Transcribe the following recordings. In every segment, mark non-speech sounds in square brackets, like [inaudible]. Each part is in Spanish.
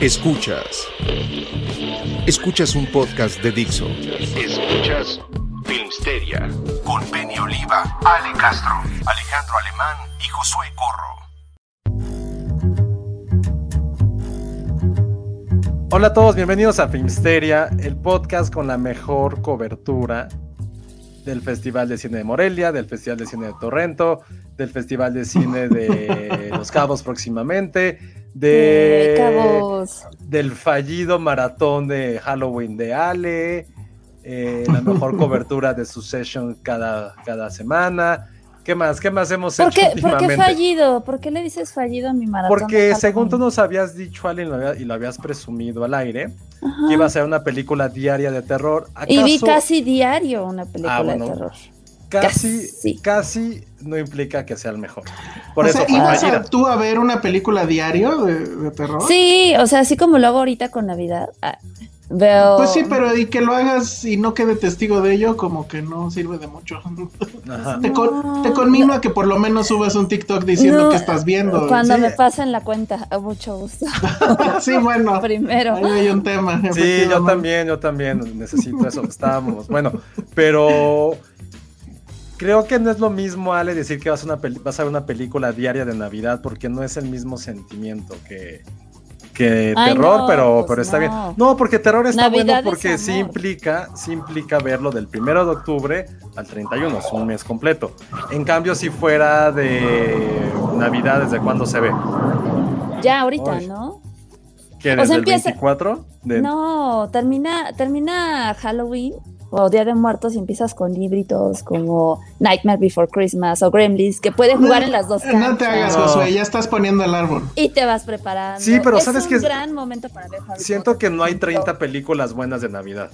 Escuchas. Escuchas. Un podcast de Dixo. Escuchas Filmsteria con Penny Oliva, Ale Castro, Alejandro Alemán y Josué Corro. Hola a todos, bienvenidos a Filmsteria, el podcast con la mejor cobertura del Festival de Cine de Morelia, del Festival de Cine de Torrento, del Festival de Cine de [laughs] Los Cabos próximamente, de, Cabos. del fallido maratón de Halloween de Ale, eh, la mejor [laughs] cobertura de su session cada, cada semana. ¿Qué más? ¿Qué más hemos ¿Por hecho qué, ¿Por últimamente? qué fallido? ¿Por qué le dices fallido a mi maratón? Porque según tú nos habías dicho, Ale, y lo habías presumido al aire, Ajá. que iba a ser una película diaria de terror. Y vi ¿Acaso casi diario una película Ah, bueno. de terror. Casi, casi. casi no implica que sea el mejor. Por o eso sea, ¿ibas a, tú a ver una película diario de, de terror? Sí, o sea, así como lo hago ahorita con Navidad. ah, veo. Pues sí, pero y que lo hagas y no quede testigo de ello, como que no sirve de mucho. [laughs] Ajá. Te, con- te conmino a que por lo menos subas un TikTok diciendo No, que estás viendo. Cuando sí. me pasen la cuenta, a mucho gusto. [laughs] sí, bueno. Primero. Ahí hay un tema. Sí, yo también, yo también necesito eso. Estábamos, bueno, pero creo que no es lo mismo, Ale, decir que vas a, una vas a ver una película diaria de Navidad, porque no es el mismo sentimiento que, que Ay, terror, no, pero, pues pero está no. bien. No, porque terror está Navidad bueno porque sí implica, sí implica verlo del primero de octubre al 31, es un mes completo. En cambio, si fuera de Navidad, ¿desde cuándo se ve? Ya, ahorita, Ay. ¿no? ¿Que O sea, empieza- 24? De- No, termina, termina Halloween o Día de Muertos y empiezas con libritos como Nightmare Before Christmas o Gremlins, que puedes jugar No, en las dos No te hagas. Josué, ya estás poniendo el árbol. Y te vas preparando. Sí, pero es ¿sabes un qué es? gran momento para ver Harry Siento Potter, que no hay por ejemplo. 30 películas buenas de Navidad.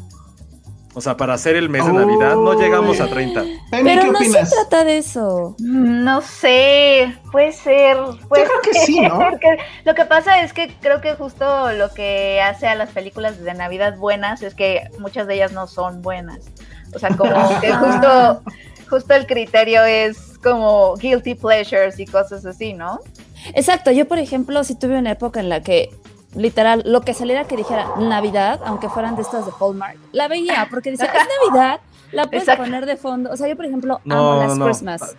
O sea, para hacer el mes de Navidad no llegamos a 30. Penny, Pero ¿qué no opinas? se trata de eso. No sé, puede ser. Puede creo que sí, ¿no? [laughs] ser que- lo que pasa es que creo que justo lo que hace a las películas de Navidad buenas es que muchas de ellas no son buenas. O sea, como [laughs] que justo, justo el criterio es como guilty pleasures y cosas así, ¿no? Exacto, yo por ejemplo sí tuve una época en la que literal lo que saliera que dijera Navidad, aunque fueran de estas de Hallmark, la veía porque decía, es Navidad, la puedes Exacto. poner de fondo. O sea, yo por ejemplo No, amo no, Last no. Christmas.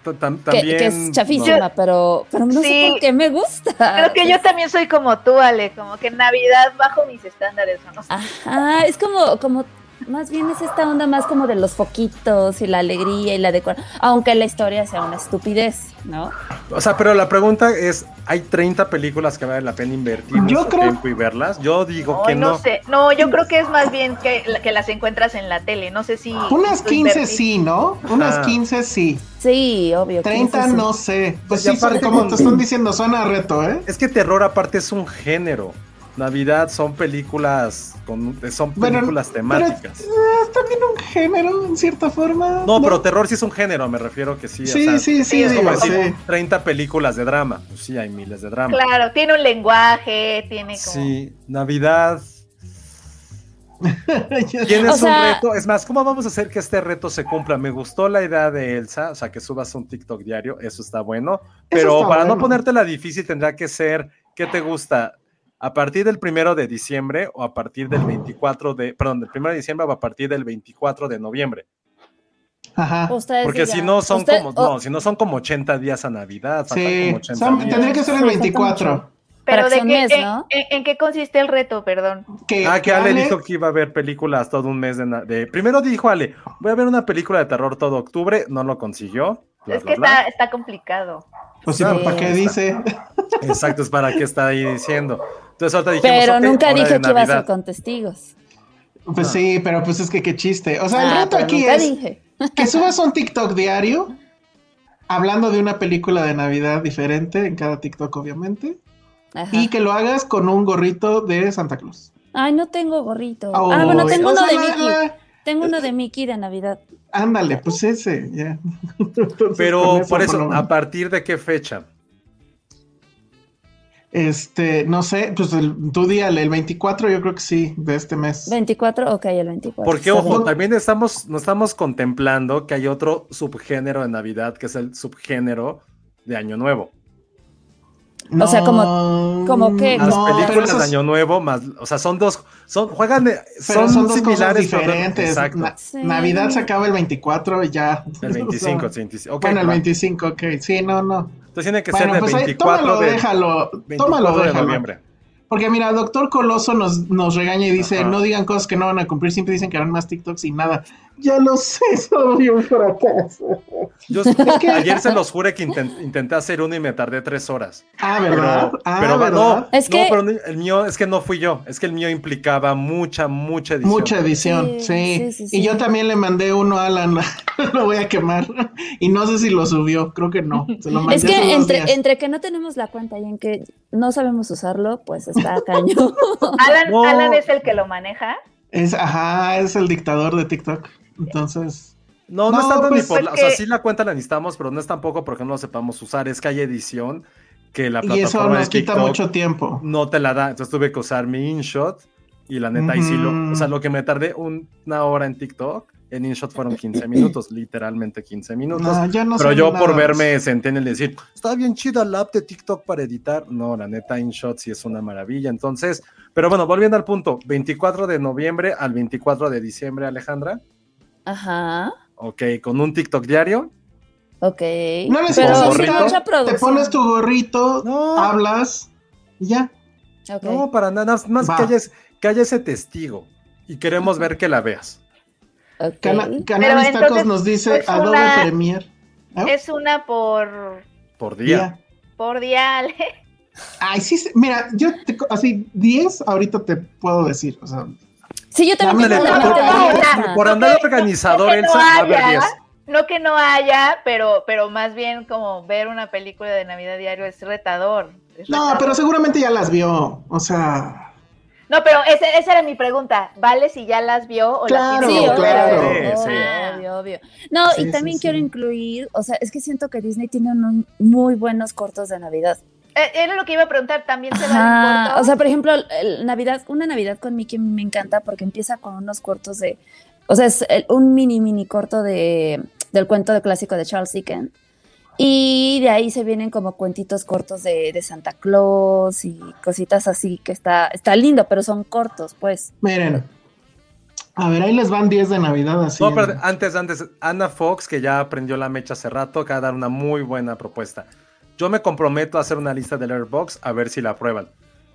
Que, es chafísima, pero, pero no sé por qué me gusta. Creo que yo también soy como tú, Ale, como que Navidad bajo mis estándares. ¿o no? Ajá, es como, como, más bien es esta onda más como de los foquitos y la alegría y la decoración, aunque la historia sea una estupidez, ¿no? O sea, pero la pregunta es, ¿hay 30 películas que vale la pena invertir Yo creo- tiempo y verlas? Yo digo que no, no. sé. No, yo creo que es más bien que, que las encuentras en la tele. No sé si. Unas tú 15 invertís. sí, ¿no? Unas Ajá. 15 sí. Sí, obvio. 30 15 sí. no sé. Pues Y sí, aparte como te están diciendo, suena a reto, ¿eh? Es que terror aparte es un género. Navidad son películas con son Bueno, películas temáticas. Pero, eh, es también un género, en cierta forma. no, pero terror sí es un género, me refiero que sí. o Sí, sea, sí, sí, es digo, como decir sí. 30 películas de drama. Pues sí, hay miles de drama. Claro, tiene un lenguaje, tiene como. Sí, Navidad. [laughs] Tienes O un reto. Es más, ¿cómo vamos a hacer que este reto se cumpla? Me gustó la idea de Elsa, o sea, que subas un TikTok diario, eso está bueno. Pero está para no bueno. ponértela difícil, tendrá que ser, ¿qué te gusta? ¿A partir del primero de diciembre o a partir del 24 de, perdón, del primero de diciembre o a partir del 24 de noviembre? Ajá. Ustedes Porque si no son Usted- como, no, si no son como 80 días a Navidad, Sí, como 80 son- días. tendría que ser el Sí, falta 24. mucho. Pero de qué, mes, en- ¿no? en, en qué consiste el reto, perdón? Que, Ah, que Ale Ale- dijo que iba a ver películas todo un mes de, de- Primero dijo Ale, voy a ver una película de terror todo octubre, no lo consiguió. bla, es bla, que bla. está, está complicado. Pues sí, Sí. pero ¿para qué dice? Exacto, es para qué está ahí diciendo. Entonces ahorita dijimos, Pero nunca dije que iba a ser con testigos. Pues sí, pero pues es que qué chiste. O sea, el Ah, reto aquí es dije. [laughs] que subas un TikTok diario hablando de una película de Navidad diferente en cada TikTok, obviamente, Ajá. y que lo hagas con un gorrito de Santa Claus. Ay, no tengo gorrito. Oh, ah, bueno, tengo uno sea, de Mickey. la- Tengo uno de Mickey de Navidad. Ándale, pues ese, ya. [laughs] Pero por eso. ¿a partir de qué fecha? Este, no sé, pues el, tu día, el 24, yo creo que sí, de este mes. 24, ok, el 24. Porque, ojo, también estamos, no estamos contemplando que hay otro subgénero de Navidad, que es el subgénero de Año Nuevo. O sea, como- No, como que- Las no, películas de Año Nuevo, más, o sea, son dos, son, juegan, de- pero son, son dos cosas similares, pero- diferentes. exacto. Na- Sí. Navidad se acaba el 24 y ya. El 25, [laughs] el 25. ok, bueno, el va. 25, ok. Sí, no, no. Entonces tiene que Bueno, ser pues ahí, 24 tómalo, de, déjalo. 24 Tómalo, de déjalo. noviembre. Porque mira, Doctor Coloso nos, nos regaña y dice, Ajá. no digan cosas que no van a cumplir, siempre dicen que harán más TikToks y nada. Ya lo sé, [laughs] soy un fracaso. Yo [laughs] ayer se los juré que intent- intenté hacer uno y me tardé tres horas. Ah, Pero, ¿verdad? ah, pero ¿verdad? no, Es no, que- pero el mío es que no fui yo, es que el mío implicaba mucha, mucha edición. Mucha edición, Sí, sí. sí, sí, sí. Y yo también le mandé uno a Alan, [laughs] lo voy a quemar. Y no sé si lo subió, creo que no. Se lo mandé Es que entre, días. entre que no tenemos la cuenta y en que no sabemos usarlo, pues está cañón. Alan, No. Alan es el que lo maneja. Es, ajá, es el dictador de TikTok. Entonces, No, no, No, es tanto pues, ni por la, o sea, sí la cuenta la necesitamos, pero no es tampoco porque no lo sepamos usar, es que hay edición que la y eso plataforma de nos quita mucho tiempo. no te la da, entonces tuve que usar mi InShot y la neta ahí sí lo, o sea, lo que me tardé un- una hora en TikTok, en InShot fueron 15 [laughs] minutos, literalmente 15 minutos. No, yo no Pero yo nada por verme senté en el decir, está bien chida la app de TikTok para editar. No, la neta, InShot sí es una maravilla. Entonces, pero bueno, volviendo al punto, 24 de noviembre al 24 de diciembre, Alejandra. Ajá. Ok, con un TikTok diario. Ok. No Pero necesitas mucha Te pones tu gorrito, No. hablas, y ya. No, para nada, nada más Va. que haya, que haya ese testigo. Y queremos ver que la veas. ok. Cana- Pero Cannabis Tacos entonces, nos dice es Adobe una- Premiere. ¿Ah? Es una por, Por día. Por día. Ale. Ay, sí, mira, yo te co- así 10 ahorita te puedo decir, o sea, Sí, yo también Ándale, tengo la por- por- No andar organizador, no que no Elsa, va a haber haya. 10. No que no haya, pero, pero más bien como ver una película de Navidad diario es retador. es no, retador. pero seguramente ya las vio, o sea, No, pero ese- esa era mi pregunta. ¿Vale si ya las vio o Claro, las Sí, que ver? claro. obvio, Sí, sí. obvio, obvio. No, Sí, y también sí, quiero sí. incluir, o sea, es que siento que Disney tiene unos muy buenos cortos de Navidad. Eh, Era lo que iba a preguntar. ¿También se va? O sea, por ejemplo, el Navidad, una Navidad con Mickey me encanta porque empieza con unos cortos de, o sea, es el- un mini mini corto de del cuento de clásico de Charles Dickens. Y de ahí se vienen como cuentitos cortos de, de Santa Claus y cositas así que está, está lindo, pero son cortos, pues. miren. A ver, ahí les van 10 de Navidad así. No, en- pero antes, antes, Ana Fox, que ya aprendió la mecha hace rato, acaba de dar una muy buena propuesta. Yo me comprometo a hacer una lista del Airbox a ver si la aprueban.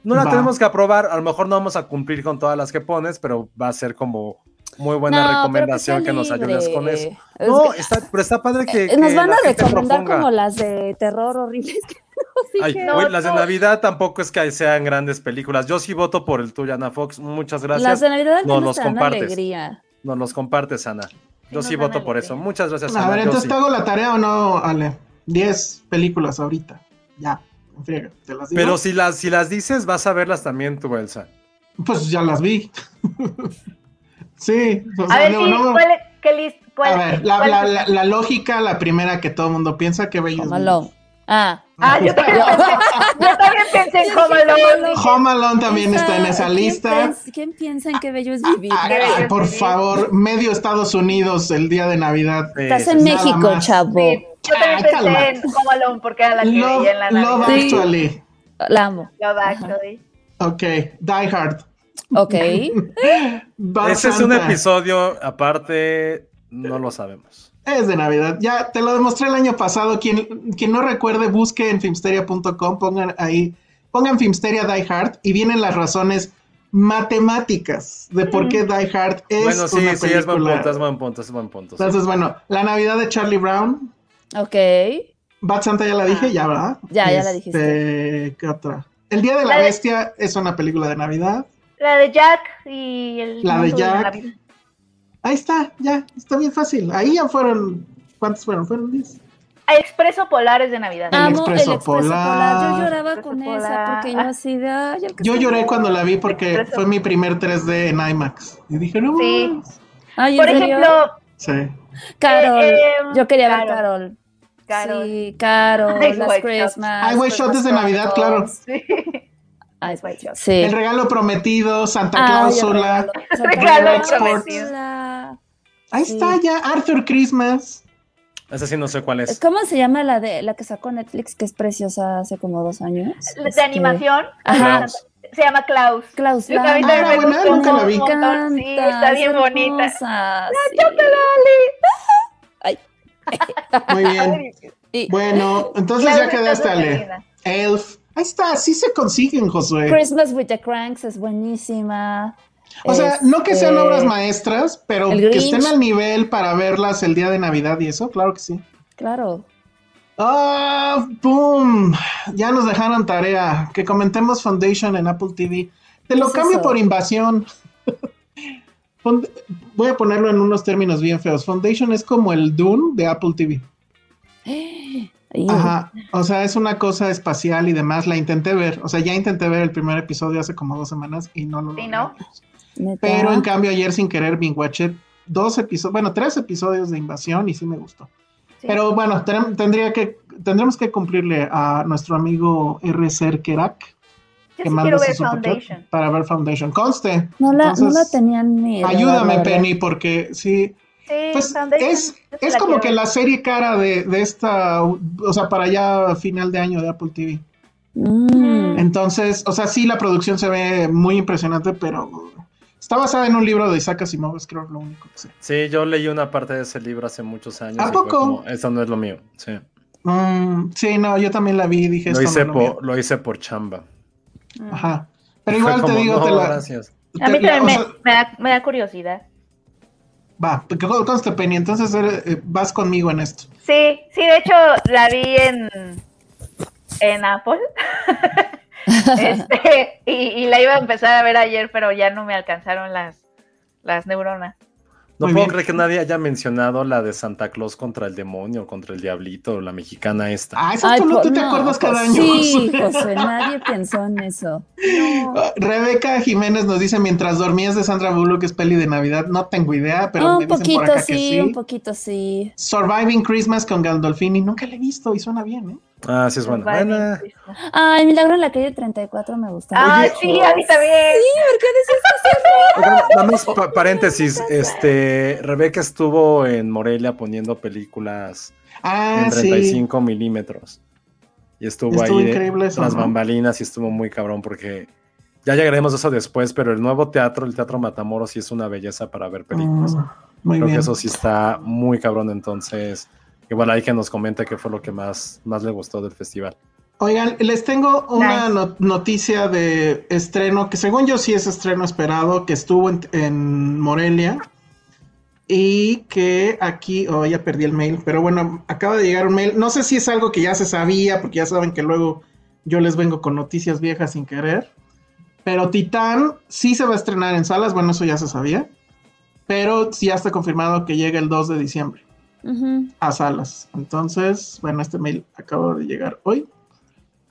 No la Va. tenemos que aprobar, a lo mejor no vamos a cumplir con todas las que pones, pero va a ser como muy buena No, pero recomendación que nos ayudes con eso. Es No, que- está, pero está padre que. Eh, Nos que van la a gente recomendar proponga. como las de terror horribles. [laughs] Ay, que- No, las de. Navidad tampoco es que sean grandes películas. Yo sí voto por el tuyo, Ana Fox. Muchas gracias. las de Navidad Nos los compartes. alegría. Nos los compartes, Ana. Yo nos sí voto por eso. Muchas gracias, A Ana. ver, yo entonces sí. te hago la tarea o no, Ale. 10 películas ahorita. Ya, en friega. ¿Te las digo? Pero si las, si las dices, vas a verlas también tú, Elsa. Pues ya las vi. [laughs] sí. o A ver, no, sí, no- ¿cuál, es- qué list, cuál, A ver, la, cuál- la- la- la lógica, la primera que todo el mundo piensa, que bello. es Home Alone. Ah, Ah, yo también [laughs] pensé, yo también pensé en Home Alone. Home Alone también esa- está en esa ¿quién lista. ¿Quién piensa en qué bello es vivir? Ay, Qué bello ay, es por vivir. favor, medio Estados Unidos el día de Navidad. Estás en nada México, más. chavo. Yo también Ay, pensé calma. en Home Alone porque era la que Love, veía en la Love Navidad. Sí. Actually. La amo. Love Actually. Ok, Die Hard. Ok. [laughs] Ese es un episodio aparte, no lo sabemos. Es de Navidad. Ya te lo demostré el año pasado. Quien, quien no recuerde, busque en filmsteria.com, pongan ahí, pongan Filmsteria Die Hard y vienen las razones matemáticas de por qué Die Hard es Bueno, sí, una sí, es buen punto, es buen punto, es buen punto. sí. Entonces, bueno, la Navidad de Charlie Brown, Ok. Bad Santa ya la dije, ya, ¿verdad? Ya, ya la Este, dijiste. ¿Qué otra? El Día de la La de- Bestia es una película de Navidad. La de Jack y el. La de Jack. Ahí está, ya, está bien fácil. Ahí ya fueron, ¿cuántos fueron? Fueron 10. Hay Expreso Polares de Navidad. El Amo Expreso el expreso Polar. polar. Yo lloraba Expreso con esa Polar. porque yo así de. Ay, el que Yo se lloré cuando la vi porque Expreso. fue mi primer 3D en IMAX. Y dije, no, Sí. mames. Ay, ¿en Por ejemplo, Sí. Carol. Eh, em, yo quería ver Carol. Carol. Carol. Sí, Carol, [laughs] Ice las White Christmas. Ay, White Shot es de Christmas Navidad, claro. Sí. Ice White Shot. Sí. El regalo prometido, Santa Ay, el regalo. Cláusula. [laughs] Ahí Sí. está ya, Arthur Christmas. Esa sí no sé cuál es. ¿Cómo se llama la de la que sacó Netflix, que es preciosa hace como dos años? De Este, animación. Ajá. Klaus. Se llama Klaus. Klaus. También Ah, me buena, nunca la vi. montón. Sí, está bien bonita. sí. Ay. Muy bien. Y Bueno, entonces Klaus ya quedaste, Ale. Elf. Ahí está, sí se consiguen, Josué. Christmas with the Cranks es buenísima. O sea, no que sean Este, obras maestras, pero que estén al nivel para verlas el día de Navidad y eso, claro que sí. Claro. Ah, ¡pum! Ya nos dejaron tarea. Que comentemos Foundation en Apple TV. Te lo ¿Qué es cambio eso? por invasión. Fond- Voy a ponerlo en unos términos bien feos. Foundation es como el Dune de Apple TV. [gasps] Ajá. O sea, es una cosa espacial y demás. La intenté ver. O sea, ya intenté ver el primer episodio hace como dos semanas y no lo ¿Sí, logré. no? Pero en cambio, ayer sin querer, binge watché dos episodios, bueno, tres episodios de invasión y sí me gustó. Sí. Pero bueno, tendría que, tendremos que cumplirle a nuestro amigo R. Kerak Yo que sí quiero ver Foundation. para ver Foundation. Conste. no, la, no la Entonces, tenían ni. Ayúdame, la. Penny, porque sí. Sí, Pues Foundation. es, es como que ver. la serie cara de, de esta, o sea, para ya final de año de Apple TV. Mm. Entonces, o sea, sí, la producción se ve muy impresionante, pero está basada en un libro de Isaac Asimov, es creo lo único que sé. Sí, yo leí una parte de ese libro hace muchos años. ¿A poco? como, Eso no es lo mío. Sí. Mm, sí, no, yo también la vi y dije Lo hice, no es lo mío. por, lo hice por chamba. Ajá. Pero igual te digo, no, te la. gracias. A mí la- también o me, sea, me da, me da curiosidad. va, conste, Penny, entonces eh, vas conmigo en esto. Sí, sí, de hecho la vi en, en Apple. [laughs] Este, y, y la iba a empezar a ver ayer, pero ya no me alcanzaron las, las neuronas. No Muy puedo bien. creer que nadie haya mencionado la de Santa Claus contra el demonio, contra el diablito, la mexicana esta. Ah, eso Ay, tú, no, po- tú te acuerdas pues cada año. Sí. Josué, nadie pensó en eso. [laughs] Ah, Rebeca Jiménez nos dice, mientras dormías de Sandra Bullock es peli de Navidad, no tengo idea, pero Ah, me un dicen por poquito acá que sí, sí. un poquito sí. Surviving Christmas con Gandolfini, nunca la he visto y suena bien, ¿eh? Ah, sí es buena. Buena. Ay, Milagro en la calle 34 me gusta. Ah, Oye, sí, a mí también. [laughs] Oigan, Nada más pa- paréntesis, este Rebeca estuvo en Morelia poniendo películas Ah, en sí. 35 milímetros. Y estuvo, Estuvo ahí increíble eso, las ¿no? bambalinas y estuvo muy cabrón porque ya llegaremos a eso después, pero el nuevo teatro, el Teatro Matamoros, sí es una belleza para ver películas. Mm, muy Creo bien. que eso sí está muy cabrón, entonces igual ahí que nos comente qué fue lo que más, más le gustó del festival. Oigan, les tengo una Nice. noticia de estreno, que según yo sí es estreno esperado, que estuvo en, en Morelia y que aquí, oh, ya perdí el mail, pero bueno, acaba de llegar un mail. No sé si es algo que ya se sabía, porque ya saben que luego yo les vengo con noticias viejas sin querer. Pero Titán sí se va a estrenar en salas, bueno, eso ya se sabía, pero sí ya está confirmado que llega el 2 de diciembre A salas. Entonces, bueno, este mail acaba de llegar hoy.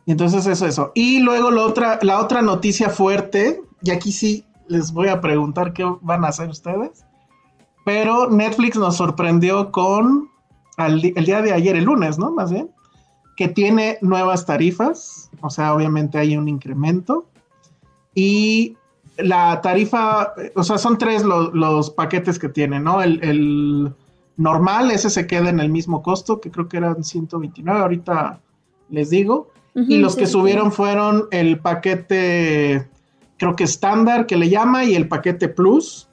Y entonces eso, eso. Y luego la otra, la otra noticia fuerte, y aquí sí les voy a preguntar qué van a hacer ustedes. Pero Netflix nos sorprendió con el día de ayer, el lunes, ¿no? Más bien, que tiene nuevas tarifas. O sea, obviamente hay un incremento. Y la tarifa, eh, o sea, son tres lo- los paquetes que tiene, ¿no? El normal, ese se queda en el mismo costo, que creo que eran 129, ahorita les digo. Y los sí, que sí, subieron fueron el paquete, creo que estándar que le llama, y el paquete plus.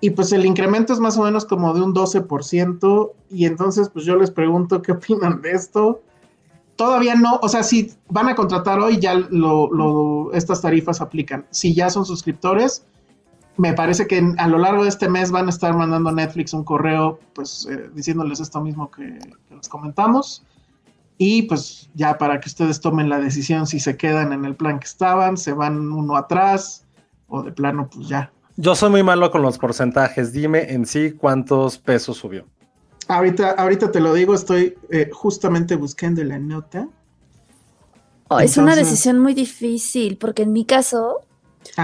y pues el incremento es más o menos como de un 12%, y entonces pues yo les pregunto qué opinan de esto. Todavía no, o sea, si van a contratar hoy, ya lo, lo- estas tarifas aplican. Si ya son suscriptores, me parece que a lo largo de este mes van a estar mandando a Netflix un correo, pues eh, diciéndoles esto mismo que, que les comentamos. Y pues ya para que ustedes tomen la decisión si se quedan en el plan que estaban, se van uno atrás, o de plano, pues ya. Yo soy muy malo con los porcentajes. Dime en sí cuántos pesos subió. Ahorita, ahorita te lo digo, estoy eh, justamente buscando la nota. Oh, es una Entonces- decisión muy difícil, porque en mi caso,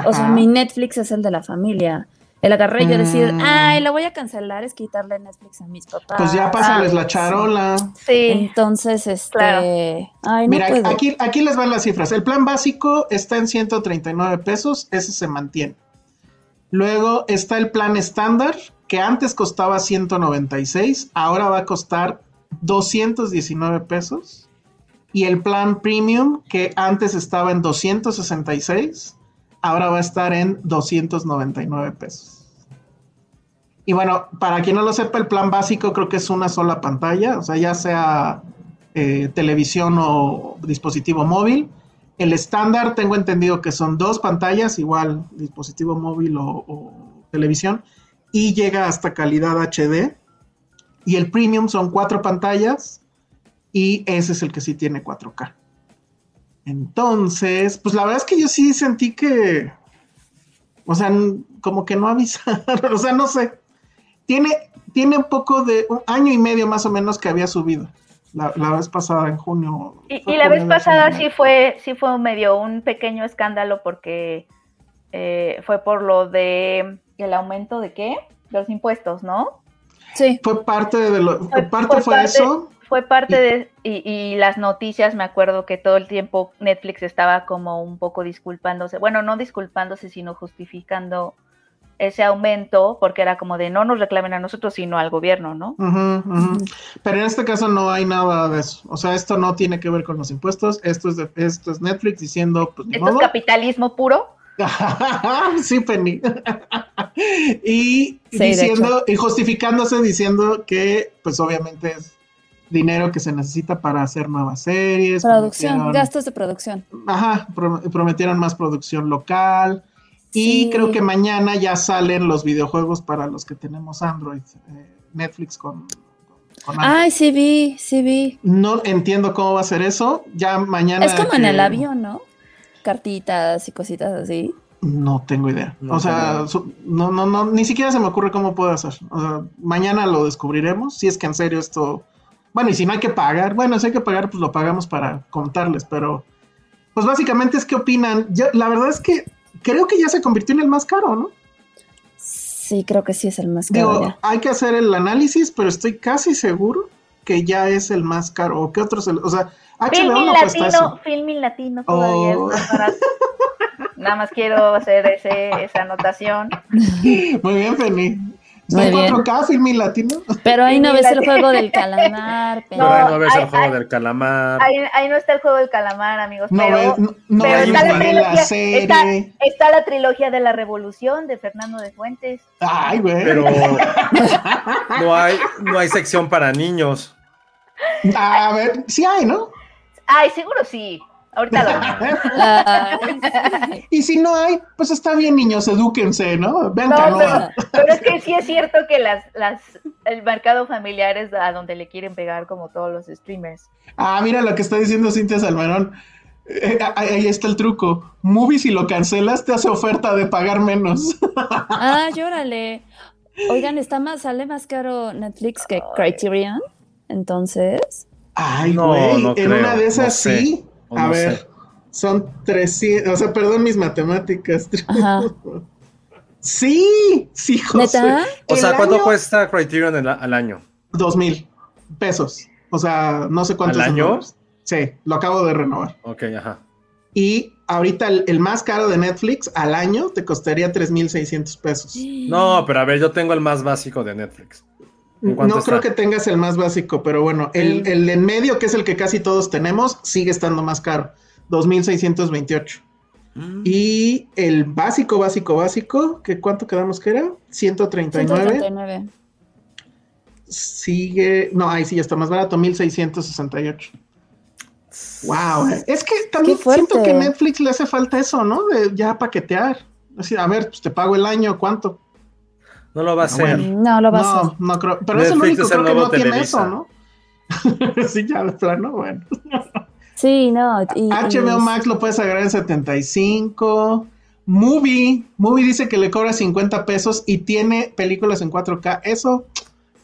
o sea, mi Netflix es el de la familia. El agarré y yo decir, Mm. ay, lo voy a cancelar, es quitarle Netflix a mis papás. Pues ya pásales Ah, la charola. Sí. Entonces, este. Claro. Ay, no Mira, puedo. aquí, aquí les van las cifras. El plan básico está en 139 pesos, ese se mantiene. Luego está el plan estándar, que antes costaba 196, ahora va a costar 219 pesos. Y el plan premium, que antes estaba en 266, ahora va a estar en 299 pesos. Y bueno, para quien no lo sepa, el plan básico creo que es una sola pantalla, o sea, ya sea eh, televisión o dispositivo móvil. El estándar tengo entendido que son dos pantallas, igual dispositivo móvil o, o televisión, y llega hasta calidad HD. Y el premium son cuatro pantallas y ese es el que sí tiene 4K. Entonces, pues la verdad es que yo sí sentí que, o sea, como que no avisaron, [laughs] o sea, no sé. Tiene, tiene un poco de un año y medio más o menos que había subido. La, la vez pasada en junio. Y, la vez pasada junio. sí fue, sí fue medio un pequeño escándalo porque eh, fue por lo de el aumento de qué? Los impuestos, ¿no? Sí. Fue parte de lo, Fue- parte fue fue parte- eso. Fue parte de, y, y las noticias, me acuerdo que todo el tiempo Netflix estaba como un poco disculpándose, bueno, no disculpándose, sino justificando ese aumento, porque era como de no nos reclamen a nosotros, sino al gobierno, ¿no? Pero en este caso no hay nada de eso. O sea, esto no tiene que ver con los impuestos. Esto es, de- esto es Netflix diciendo, pues ni Esto es capitalismo puro. [laughs] sí, Penny. [laughs] y Sí, diciendo, y justificándose diciendo que, pues obviamente es dinero que se necesita para hacer nuevas series. Producción, gastos de producción. Ajá, pro- prometieron más producción local. Y Sí. creo que mañana ya salen los videojuegos para los que tenemos Android. eh, Netflix con, con Android. Ay, sí vi, sí vi. No entiendo cómo va a ser eso. Ya mañana. Es como en el avión, ¿no? Cartitas y cositas así. No tengo idea. No o sea, su- no, no, no, ni siquiera se me ocurre cómo puede hacer. O sea, mañana lo descubriremos. Si es que en serio esto. Bueno, y si no hay que pagar, bueno, si hay que pagar, pues lo pagamos para contarles, pero. Pues básicamente es que opinan. Yo, la verdad es que creo que ya se convirtió en el más caro, ¿no? Sí, creo que sí es el más caro Digo, ya. hay que hacer el análisis, pero estoy casi seguro que ya es el más caro. ¿O qué otros? O sea, HBO Filmin no latino, eso. filmin latino todavía Oh. es más barato. [laughs] Nada más quiero hacer ese, esa anotación. Muy bien, Penny. En bien. 4K, Filmin Latino. Pero ahí no ves el juego del calamar. Pero pero- ahí no ves el juego del calamar. Ahí, ahí no está el juego del calamar, amigos. No, pero, ves- no, no pero hay está, la trilogía, la serie. está, está la trilogía de la revolución de Fernando de Fuentes. Ay, güey. Pero [laughs] no hay, no hay sección para niños. A ver, sí hay, ¿no? Ay, seguro sí. Ahorita lo [laughs] y si no hay, pues está bien, niños, edúquense, ¿no? Vean No, Canoa. pero, pero es que sí es cierto que las, las, el mercado familiar es a donde le quieren pegar como todos los streamers. Ah, mira lo que está diciendo Cintia Salmerón. Eh, ahí ahí está el truco. Movie, si lo cancelas, te hace oferta de pagar menos. [laughs] Ah, llórale. Oigan, está más, sale más caro Netflix que Criterion. Entonces, Ay, No, güey. no en creo, una de esas no sé, sí. O A no ver, sé. son 300. O sea, perdón mis matemáticas. [laughs] Ajá. Sí, sí, José. ¿Neta? O sea, ¿cuánto año- cuesta Criterion el- al año? Dos mil pesos. O sea, no sé cuántos. ¿Al año? Sí, lo acabo de renovar. Ok, ajá. Y ahorita el, el más caro de Netflix al año te costaría 3,600 pesos. No, pero a ver, yo tengo el más básico de Netflix. ¿En No creo que tengas el más básico, pero bueno, el, el en medio, que es el que casi todos tenemos, sigue estando más caro. 2,628. Mm. Y el básico, básico, básico, que ¿cuánto quedamos que era? 139. 139. Sigue, no, ahí sí ya está más barato, 1668. Wow, es que también siento que Netflix le hace falta eso, ¿no? De ya paquetear. Así, a ver, pues te pago el año, ¿cuánto? No lo va a Ah, hacer. bueno. No, lo va a No, hacer. no creo. Pero es el único es el creo que no tiene eso, ¿no? [laughs] sí, ya de plano, bueno. Sí, no. y- HBO y- Max lo puedes agarrar en 75. Movie, Movie dice que le cobra 50 pesos y tiene películas en 4K. Eso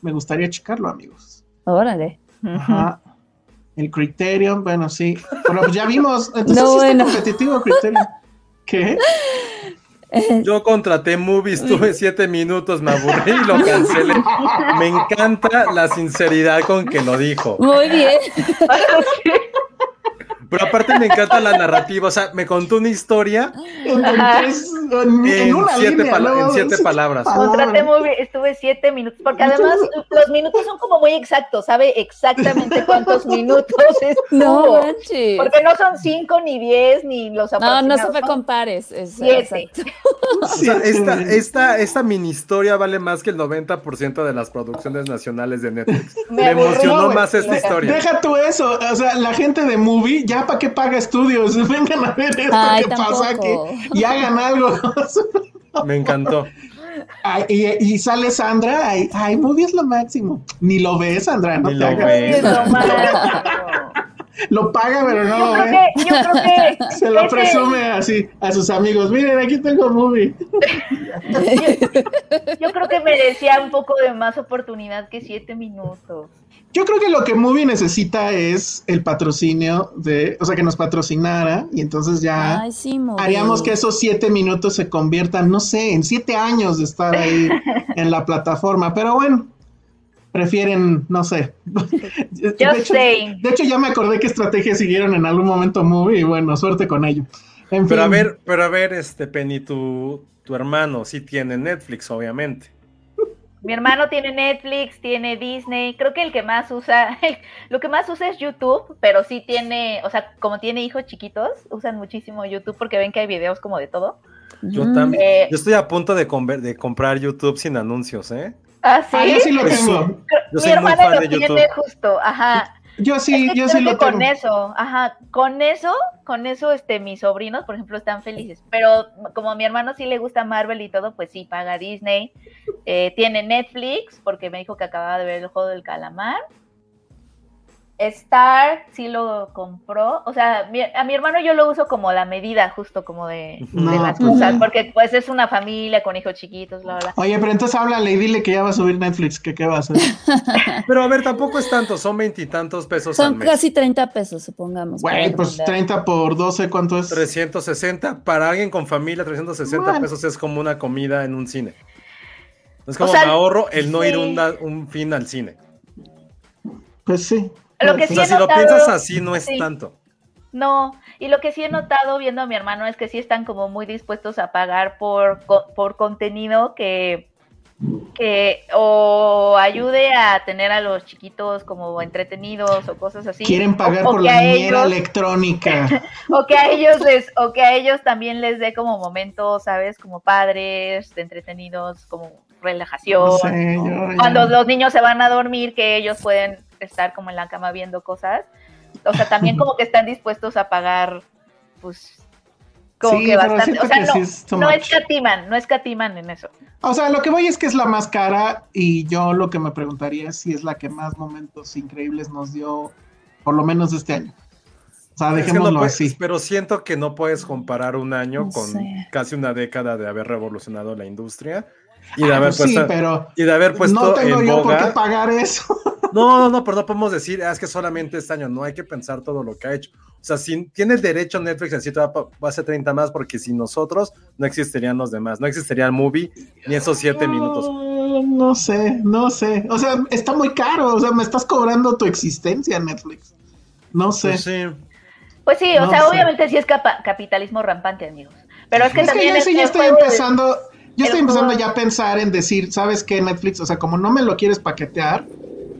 me gustaría checarlo, amigos. Órale. Ajá. El Criterion, bueno, sí. Pero pues ya vimos. Entonces No, sí está bueno. competitivo Criterion. [laughs] ¿Qué? [laughs] Yo contraté Movies, tuve siete minutos, me aburrí y lo [laughs] cancelé. Me encanta la sinceridad con que lo dijo. Muy bien. [laughs] Pero aparte me encanta la narrativa, o sea, me contó una historia En, en tres- en- en en una siete, línea, pala- ¿no? en siete palabras. Contraté muy, estuve siete minutos, porque además los minutos son como muy exactos, sabe exactamente cuántos [laughs] minutos estuvo. No manches. porque no son cinco, ni diez, ni los No, no se me compares. es- Siete. O sea, [laughs] esta, esta, esta mini historia vale más que el 90% de las producciones nacionales de Netflix. Me emocionó más esta historia. Deja tú eso, o sea, la gente de Movie, ya para qué paga estudios, [laughs] vengan a ver esto Ay, que pasa aquí y hagan algo. [laughs] Me encantó. Ay, y, y sale Sandra, ay, ay, Movie es lo máximo. Ni lo ves, Sandra, no Ni te lo hagas. [laughs] lo paga, pero no Yo lo creo ve. que, yo creo que Se lo ese- presume así a sus amigos. Miren, aquí tengo Movie. yo creo que merecía un poco de más oportunidad que siete minutos. Yo creo que lo que Movie necesita es el patrocinio de, o sea, que nos patrocinara y entonces ya Ay, sí, muy haríamos que esos siete minutos se conviertan, no sé, en siete años de estar ahí [laughs] en la plataforma. Pero bueno, prefieren, no sé. [laughs] de, Just hecho, saying. de hecho, ya me acordé qué estrategia siguieron en algún momento Movie y bueno, suerte con ello. En Pero a ver, pero a ver, este Penny, tu, tu hermano sí tiene Netflix, obviamente. Mi hermano tiene Netflix, tiene Disney, creo que el que más usa, [laughs] lo que más usa es YouTube, pero sí tiene, o sea, como tiene hijos chiquitos, usan muchísimo YouTube porque ven que hay videos como de todo. Yo Ujú. también. Eh, Yo estoy a punto de, conver- de comprar YouTube sin anuncios, ¿eh? Ah, sí. Ah, yo sí lo Pues tengo. yo Mi soy muy hermana fan lo de tiene YouTube. justo, ajá. Yo sí, Es que yo sí lo que con tengo. eso, ajá, con eso, con eso, este, mis sobrinos, por ejemplo, están felices. Pero como a mi hermano sí le gusta Marvel y todo, pues sí, paga Disney. Eh, tiene Netflix, porque me dijo que acababa de ver el juego del calamar. Star sí lo compró. O sea, mi- a mi hermano yo lo uso como la medida, justo como de, de No, las pues, cosas, porque pues es una familia con hijos chiquitos, bla, bla. Oye, pero entonces háblale y dile que ya va a subir Netflix, que qué va a hacer. [laughs] Pero a ver, tampoco es tanto, son veintitantos pesos al Son mes. casi 30 pesos, supongamos. Güey, pues redondear. 30 por 12, ¿cuánto es? 360, para alguien con familia, 360 Bueno. pesos es como una comida en un cine. Es como sea, me ahorro el no ir un fin al cine. Pues sí. Lo que O sí sea, he si lo notado- piensas así, no es sí. tanto. No, y lo que sí he notado viendo a mi hermano es que sí están como muy dispuestos a pagar por, por contenido que, que o ayude a tener a los chiquitos como entretenidos o cosas así. Quieren pagar o, o por la niñera electrónica. [laughs] o que a ellos les, o que a ellos también les dé como momentos, ¿sabes? Como padres, de entretenidos, como relajación. No sé, yo ya- Cuando los niños se van a dormir, que ellos pueden estar como en la cama viendo cosas. O sea, también como que están dispuestos a pagar, pues, como Sí, que bastante. O sea, que no, sí es no much. escatiman, no escatiman en eso. O sea, lo que voy es que es la más cara y yo lo que me preguntaría es si es la que más momentos increíbles nos dio, por lo menos este año. O sea, Es que no dejémoslo puedes- así. Pero siento que no puedes comparar un año No con sé. casi una década de haber revolucionado la industria y de haber Pues sí, puesto, pero y de haber puesto no tengo en yo por qué pagar eso. [laughs] No, no, no, pero no podemos decir, "Ah, es que solamente este año, no hay que pensar todo lo que ha hecho. O sea, si tienes derecho Netflix, en sí te va, a- va a ser 30 más, porque sin nosotros no existirían los demás, no existiría el movie ni esos 7 minutos. No, no sé, no sé. O sea, está muy caro. O sea, me estás cobrando tu existencia, Netflix. No sé. Pues sí. Pues sí, o No sea, sé. obviamente sí es capa- capitalismo rampante, amigos. Pero es que Es que también yo el- sí ya estoy de- empezando, yo estoy empezando ya a pensar en decir, ¿sabes qué, Netflix? O sea, como no me lo quieres paquetear,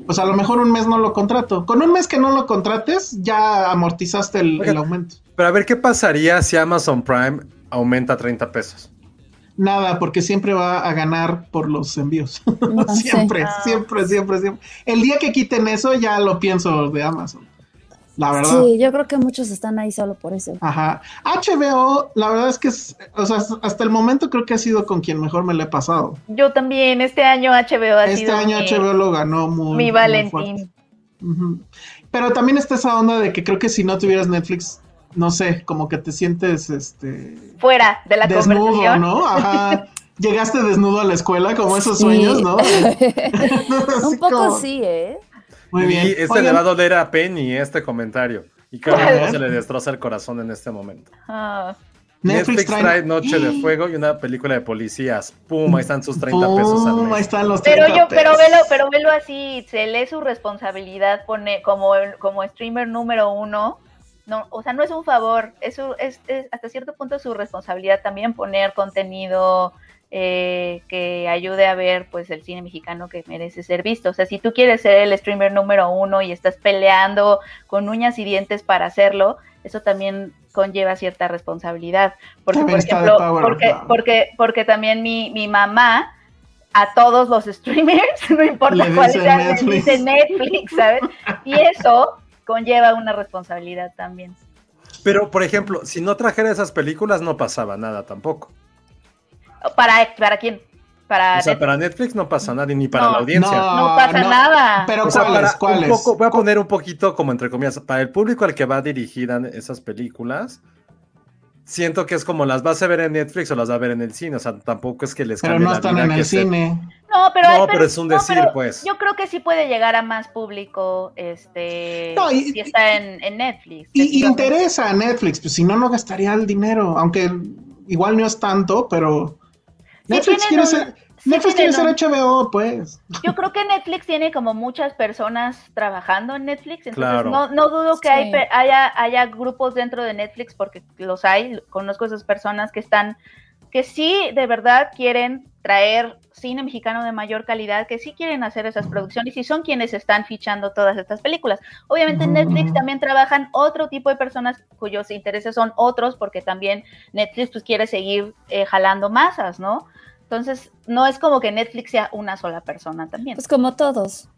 pues a lo mejor un mes no lo contrato. Con un mes que no lo contrates, ya amortizaste el, aumento. Pero a ver qué pasaría si Amazon Prime aumenta 30 pesos. Nada, porque siempre va a ganar por los envíos. [laughs] No siempre, Ah. siempre, siempre, siempre. El día que quiten eso, ya lo pienso de Amazon. La verdad. Sí, yo creo que muchos están ahí solo por eso. Ajá. HBO, la verdad es que, es- o sea, hasta el momento creo que ha sido con quien mejor me le he pasado. Yo también, este año HBO ha Este sido año mi, HBO lo ganó muy, mi muy Valentín. Pero también está esa onda de que creo que si no tuvieras Netflix, no sé, como que te sientes este Fuera de la desnudo, conversación. ¿no? Ajá. [laughs] Llegaste desnudo a la escuela, como esos Sí. sueños, ¿no? [laughs] [laughs] Un poco como- sí, ¿eh? Muy bien. Y este le va a doler a Penny este comentario. Y ver. que se le destroza el corazón en este momento. Ah, Netflix, trae Noche de Fuego y una película de policías. Pum, ahí están sus 30 pesos al Pum, mes. Ahí están los Pero 30 yo, pero pesos. velo, pero velo así, se lee su responsabilidad pone como, como streamer número uno. No, o sea, no es un favor, es, su- es, es hasta cierto punto su responsabilidad también poner contenido eh, que ayude a ver pues el cine mexicano que merece ser visto. O sea, si tú quieres ser el streamer número uno y estás peleando con uñas y dientes para hacerlo, eso también conlleva cierta responsabilidad. Porque, También por ejemplo, power, porque, claro. porque, porque también mi, mi mamá a todos los streamers, [laughs] no importa cuál sea, Netflix. dice Netflix, ¿sabes? Y eso conlleva una responsabilidad también. Pero, por ejemplo, si no trajera esas películas, no pasaba nada tampoco. ¿Para, para quién? Para O sea, Netflix. para Netflix no pasa nada y ni para No. la audiencia. No pasa nada. Pero O sea, ¿cuáles? para un ¿Cuáles? poco- voy a poner un poquito como entre comillas, para el público al que va dirigida esas películas, siento que es como las vas a ver en Netflix o las va a ver en el cine, o sea, tampoco es que les Pero no la están vida en el se- cine. No, pero, No, es un decir, pues. Yo creo que sí puede llegar a más público, este, No, y- si está en, en Netflix. Y, y interesa a Netflix, pues si no, no gastaría el dinero. Aunque igual no es tanto, pero Netflix quiere un- ser. sí Netflix quiere ser HBO, pues. Yo creo que Netflix tiene como muchas personas trabajando en Netflix, entonces Claro. no, no dudo que Sí. hay, pe- haya, haya grupos dentro de Netflix, porque los hay, conozco esas personas que están, que sí de verdad quieren traer cine mexicano de mayor calidad, que sí quieren hacer esas producciones y son quienes están fichando todas estas películas. Obviamente en Netflix Ujú. también trabajan otro tipo de personas cuyos intereses son otros, porque también Netflix pues quiere seguir eh, jalando masas, ¿no? Entonces, no es como que Netflix sea una sola persona también. Pues como todos,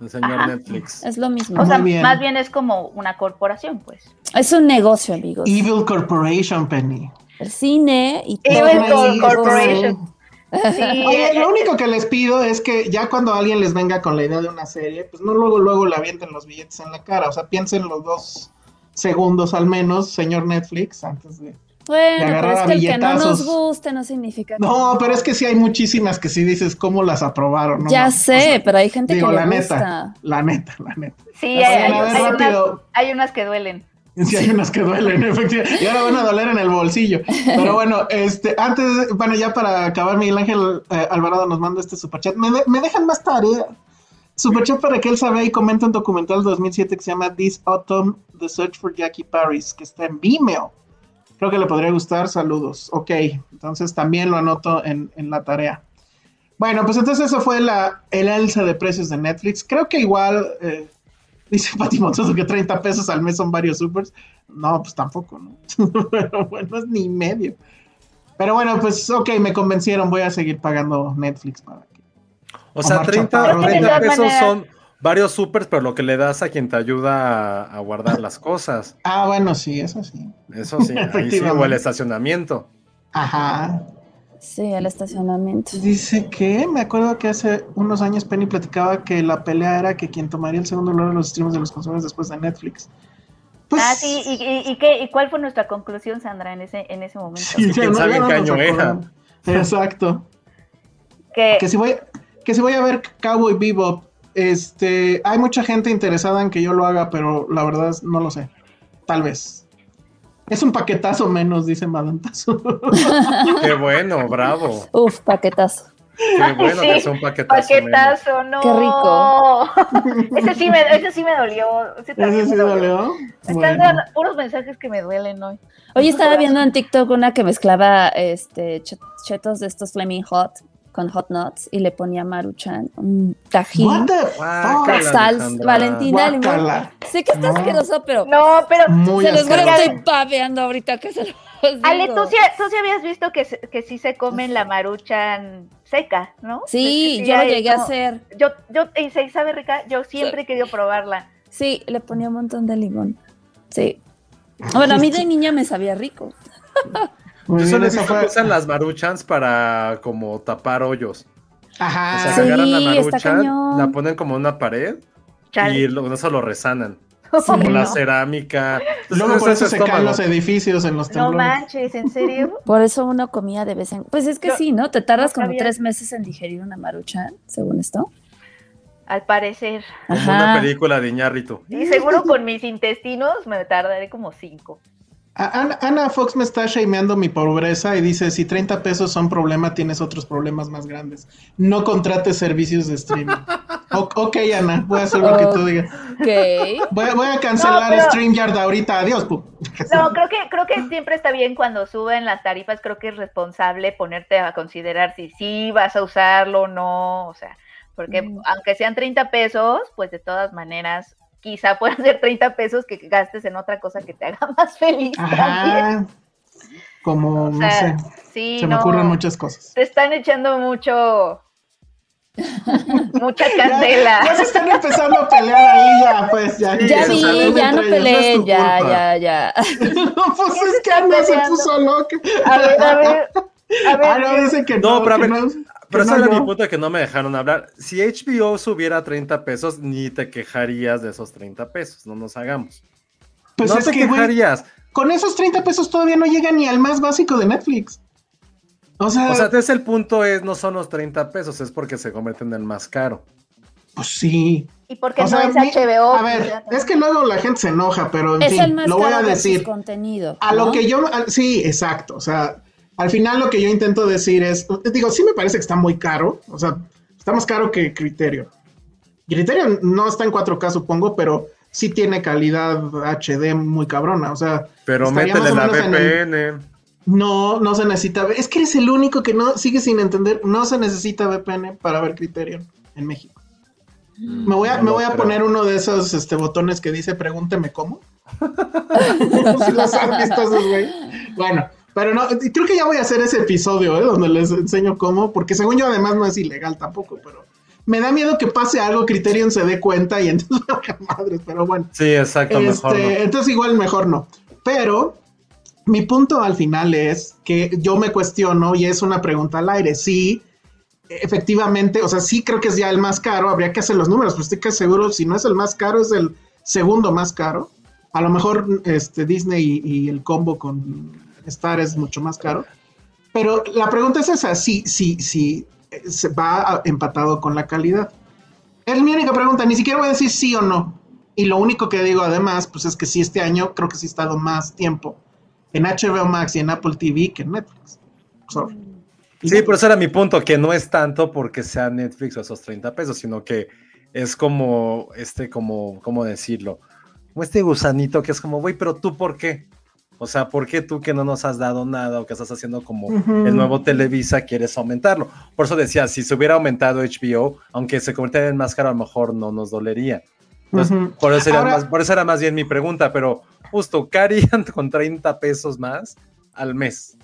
El señor Ajá. Netflix. es lo mismo. O sea, Muy bien. más bien es como una corporación, pues. Es un negocio, amigos. Evil Corporation, Penny. El cine y Evil todo. Cor- Corporation. [laughs] Sí, Oye, eh, lo único que les pido es que ya cuando alguien les venga con la idea de una serie, pues no luego, luego le avienten los billetes en la cara. O sea, piensen los dos segundos al menos, señor Netflix, antes de... Bueno, pero es que el que no nos guste no significa que No, pero es que sí hay muchísimas que sí dices cómo las aprobaron. ¿no? ya sé, o sea, pero hay gente digo, que la le neta, gusta. la neta, la neta. sí, hay, hay- hay unas, hay unas que duelen. [laughs] Sí, hay unas que duelen, [laughs] efectivamente. Y ahora van a doler en el bolsillo. Pero bueno, este, antes, bueno, ya para acabar, Miguel Ángel eh, Alvarado nos manda este superchat. Me, de- me dejan más tarea. Superchat para que él sabe y comenta un documental de 2007 que se llama This Autumn, The Search for Jackie Paris, que está en Vimeo. Creo que le podría gustar. Saludos. Ok, entonces también lo anoto en, en la tarea. Bueno, pues entonces eso fue la, el alza de precios de Netflix. Creo que igual, eh, dice Pati Montoso que 30 pesos al mes son varios supers. No, pues tampoco, ¿no? [laughs] Pero bueno, es ni medio. Pero bueno, pues ok, me convencieron. Voy a seguir pagando Netflix para que. O sea, Omar 30, Chaparro. 30 De todas pesos son varios supers, pero lo que le das a quien te ayuda a, a guardar las cosas. Ah, bueno, sí, eso sí. Eso sí, [laughs] ahí sí, o el estacionamiento. Ajá. Sí, el estacionamiento. Dice que me acuerdo que hace unos años Penny platicaba que la pelea era que quien tomaría el segundo lugar de los streams de los consumidores después de Netflix. Pues, ah, sí, ¿y, y, y qué, ¿y cuál fue nuestra conclusión, Sandra, en ese, en ese momento? sí, que quién sabe en qué año era. Exacto. Que, que si voy que si voy a ver Cowboy Bebop, este, hay mucha gente interesada en que yo lo haga, pero la verdad es- no lo sé. Tal vez. Es un paquetazo menos, dice Madantazo. [laughs] Qué bueno, bravo. Uf, paquetazo. Qué bueno Sí, que sea un paquetazo. menos. paquetazo, no. Qué rico. [laughs] ese, sí me, ese sí me dolió. Ese también ¿Ese sí me dolió. dolió? Están Bueno. dando puros mensajes que me duelen hoy. Oye, estaba viendo en TikTok una que mezclaba este ch- chetos de estos Flaming Hot con hot nuts y le ponía maruchan, un tajín, What the Guácala, fuck? sal, Alejandra. Valentina, limón. Sé que está No. asqueroso, pero No, pero Muy se los juro estoy babeando ahorita que se los Ale, digo. tú sí, tú sí habías visto que, se- que sí se comen la maruchan seca, ¿no? Sí, yo lo llegué a hacer. Yo, yo, y se sabe rica, yo siempre he querido probarla. Sí, le ponía un montón de limón. Sí. Bueno, a mí de niña me sabía rico. [laughs] Muy Yo bien, solo fue- que usan las maruchans para como tapar hoyos. O Ajá. sea, Sí, agarran la está maruchan, cañón. la ponen como una pared Chale. y lo, eso lo resanan. [laughs] Sí. Como la No. cerámica. Luego por eso se estómago. caen los edificios en los No temblores. manches, ¿en serio? [laughs] Por eso uno comía de vez en Pues es que Yo- sí, ¿no? Te tardas no como sabía. tres meses en digerir una maruchan, según esto. Al parecer. Como una película de Iñárritu. Y seguro con mis intestinos me tardaré como cinco. Ana, Ana Fox me está shameando mi pobreza y dice, si 30 pesos son problema, tienes otros problemas más grandes. No contrates servicios de streaming. [laughs] O- ok, Ana, voy a hacer lo que tú digas. Voy, a- voy a cancelar No, pero- StreamYard ahorita. Adiós. No, creo que, creo que siempre está bien cuando suben las tarifas, creo que es responsable ponerte a considerar si sí vas a usarlo o no, o sea, porque Mm. aunque sean 30 pesos, pues de todas maneras, quizá puedan ser 30 pesos que gastes en otra cosa que te haga [laughs] más feliz. también. Ajá. Como, O no sea, sé, sí, se me no, ocurren muchas cosas. Te están echando mucho, mucha [laughs] Ya, candela. ya se están empezando a pelear ahí ya, pues ya. Ya vi, ya no peleé, ya, ya, ya. [laughs] No, pues ¿Quién es que Ana se puso loca. A ver, a ver, a ver. Ah, no, dice que No, no. pero a ver, no, Pero que ese no era mi punto de que no me dejaron hablar. Si HBO subiera a 30 pesos, ni te quejarías de esos 30 pesos. No nos hagamos. Pues no es te que, güey, quejarías. con esos 30 pesos todavía no llega ni al más básico de Netflix. O sea, O sea, entonces el punto es, no son los 30 pesos, es porque se convierten en el más caro. pues sí. ¿Y por qué O no sea, es HBO? A ver, es que luego la gente se enoja, pero en Es fin, el más lo voy a caro decir. contenido. A lo ¿no? que yo, a- sí, exacto. O sea, al final lo que yo intento decir es, digo, sí me parece que está muy caro. O sea, está más caro que Criterio. Criterio no está en 4K, supongo, pero sí tiene calidad HD muy cabrona. O sea, Pero métele la el- VPN. No, no se necesita. Es que eres el único que no sigue sin entender. No se necesita VPN para ver Criterion en México. Me voy a, No me voy a poner uno de esos este, botones que dice pregúnteme cómo. [laughs] si los han visto esos, güey. Bueno, pero no, creo que ya voy a hacer ese episodio, ¿eh? Donde les enseño cómo, porque según yo además no es ilegal tampoco, pero me da miedo que pase algo, Criterion se dé cuenta y [laughs] entonces, madres, pero bueno. Sí, exacto, mejor Este, no. Entonces igual mejor no. Pero mi punto al final es que yo me cuestiono y es una pregunta al aire. Sí, efectivamente, o sea, sí creo que es ya el más caro, habría que hacer los números, pero estoy casi seguro, si no es el más caro, es el segundo más caro. A lo mejor este, Disney y, y el combo con Star es mucho más caro. Pero la pregunta es esa, sí, sí, eh, se va empatado con la calidad. Es mi única pregunta, ni siquiera voy a decir sí o no. Y lo único que digo además, pues es que sí este año creo que sí he estado más tiempo en HBO Max y en Apple TV que en Netflix. Sorry. Sí, por eso era mi punto, que no es tanto porque sea Netflix o esos 30 pesos, sino que es como, este, como, ¿cómo decirlo? Como este gusanito que es como, güey, pero tú por qué? O sea, ¿por qué tú que no nos has dado nada o que estás haciendo como el nuevo Televisa quieres aumentarlo? Por eso decía, si se hubiera aumentado HBO, aunque se convirtiera en más caro, a lo mejor no nos dolería. Entonces, por, eso era Ahora- más, por eso era más bien mi pregunta, pero justo, ¿qué harían [laughs] con 30 pesos más al mes?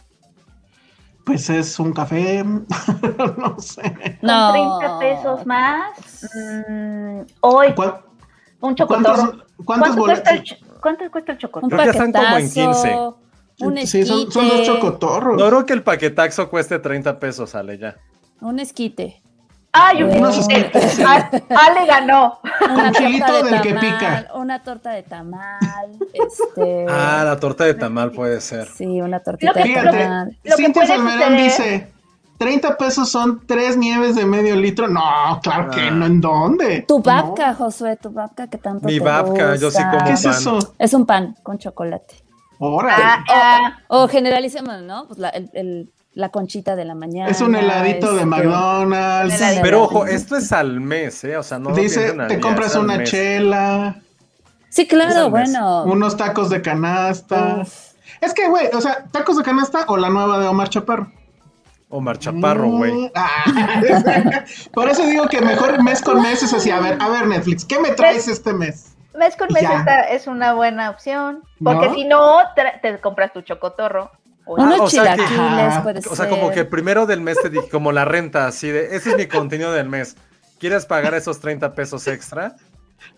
Pues es un café, [laughs] no sé. No. 30 pesos más. Mm, hoy, ¿Cuál- un chocotorro. ¿Cuántos, cuántos ¿Cuánto cuesta, el, boletos? ¿Cuánto cuesta el Un chocotorro? Creo que están como en paquetazo, un Sí, esquite, son, son dos chocotorros. No creo que el paquetaxo cueste 30 pesos, sale ya. un esquite, ¡Ay, un Unos eh, esquites, sí. A- Ale ganó. una chilito torta de del que tamal, pica. una torta de tamal, este, Ah, la torta de tamal puede ser. sí, una tortita que- de tamal. Que Cintia suceder- dice, 30 pesos son tres nieves de medio litro. No, claro que Ah. no, ¿en dónde? Tu No. babka, Josué, tu babka que tanto Mi te babka, yo sí gusta. como ¿Qué es pan. eso? Es un pan con chocolate. Órale. Ah, ah, O generalicemos, ¿no? Pues la, el- el- la conchita de la mañana. es un heladito de este, McDonald's. Un heladito. Pero ojo, esto es al mes, ¿eh? O sea, no. lo Dice, te día, compras una mes. chela, Sí, claro, bueno. unos tacos de canasta. Uf. Es que, güey, o sea, tacos de canasta o la nueva de Omar Chaparro. Omar Chaparro, güey. Mm, [laughs] ah, por eso digo que mejor mes con mes es así. A ver, a ver, Netflix, ¿qué me traes este mes? Mes con mes es una buena opción. Porque ¿No? si no, te compras tu chocotorro. O- o sea chilaquiles, O sea, como que primero del mes te dije, como la renta, así de, ese es mi contenido del mes. ¿Quieres pagar esos 30 pesos extra?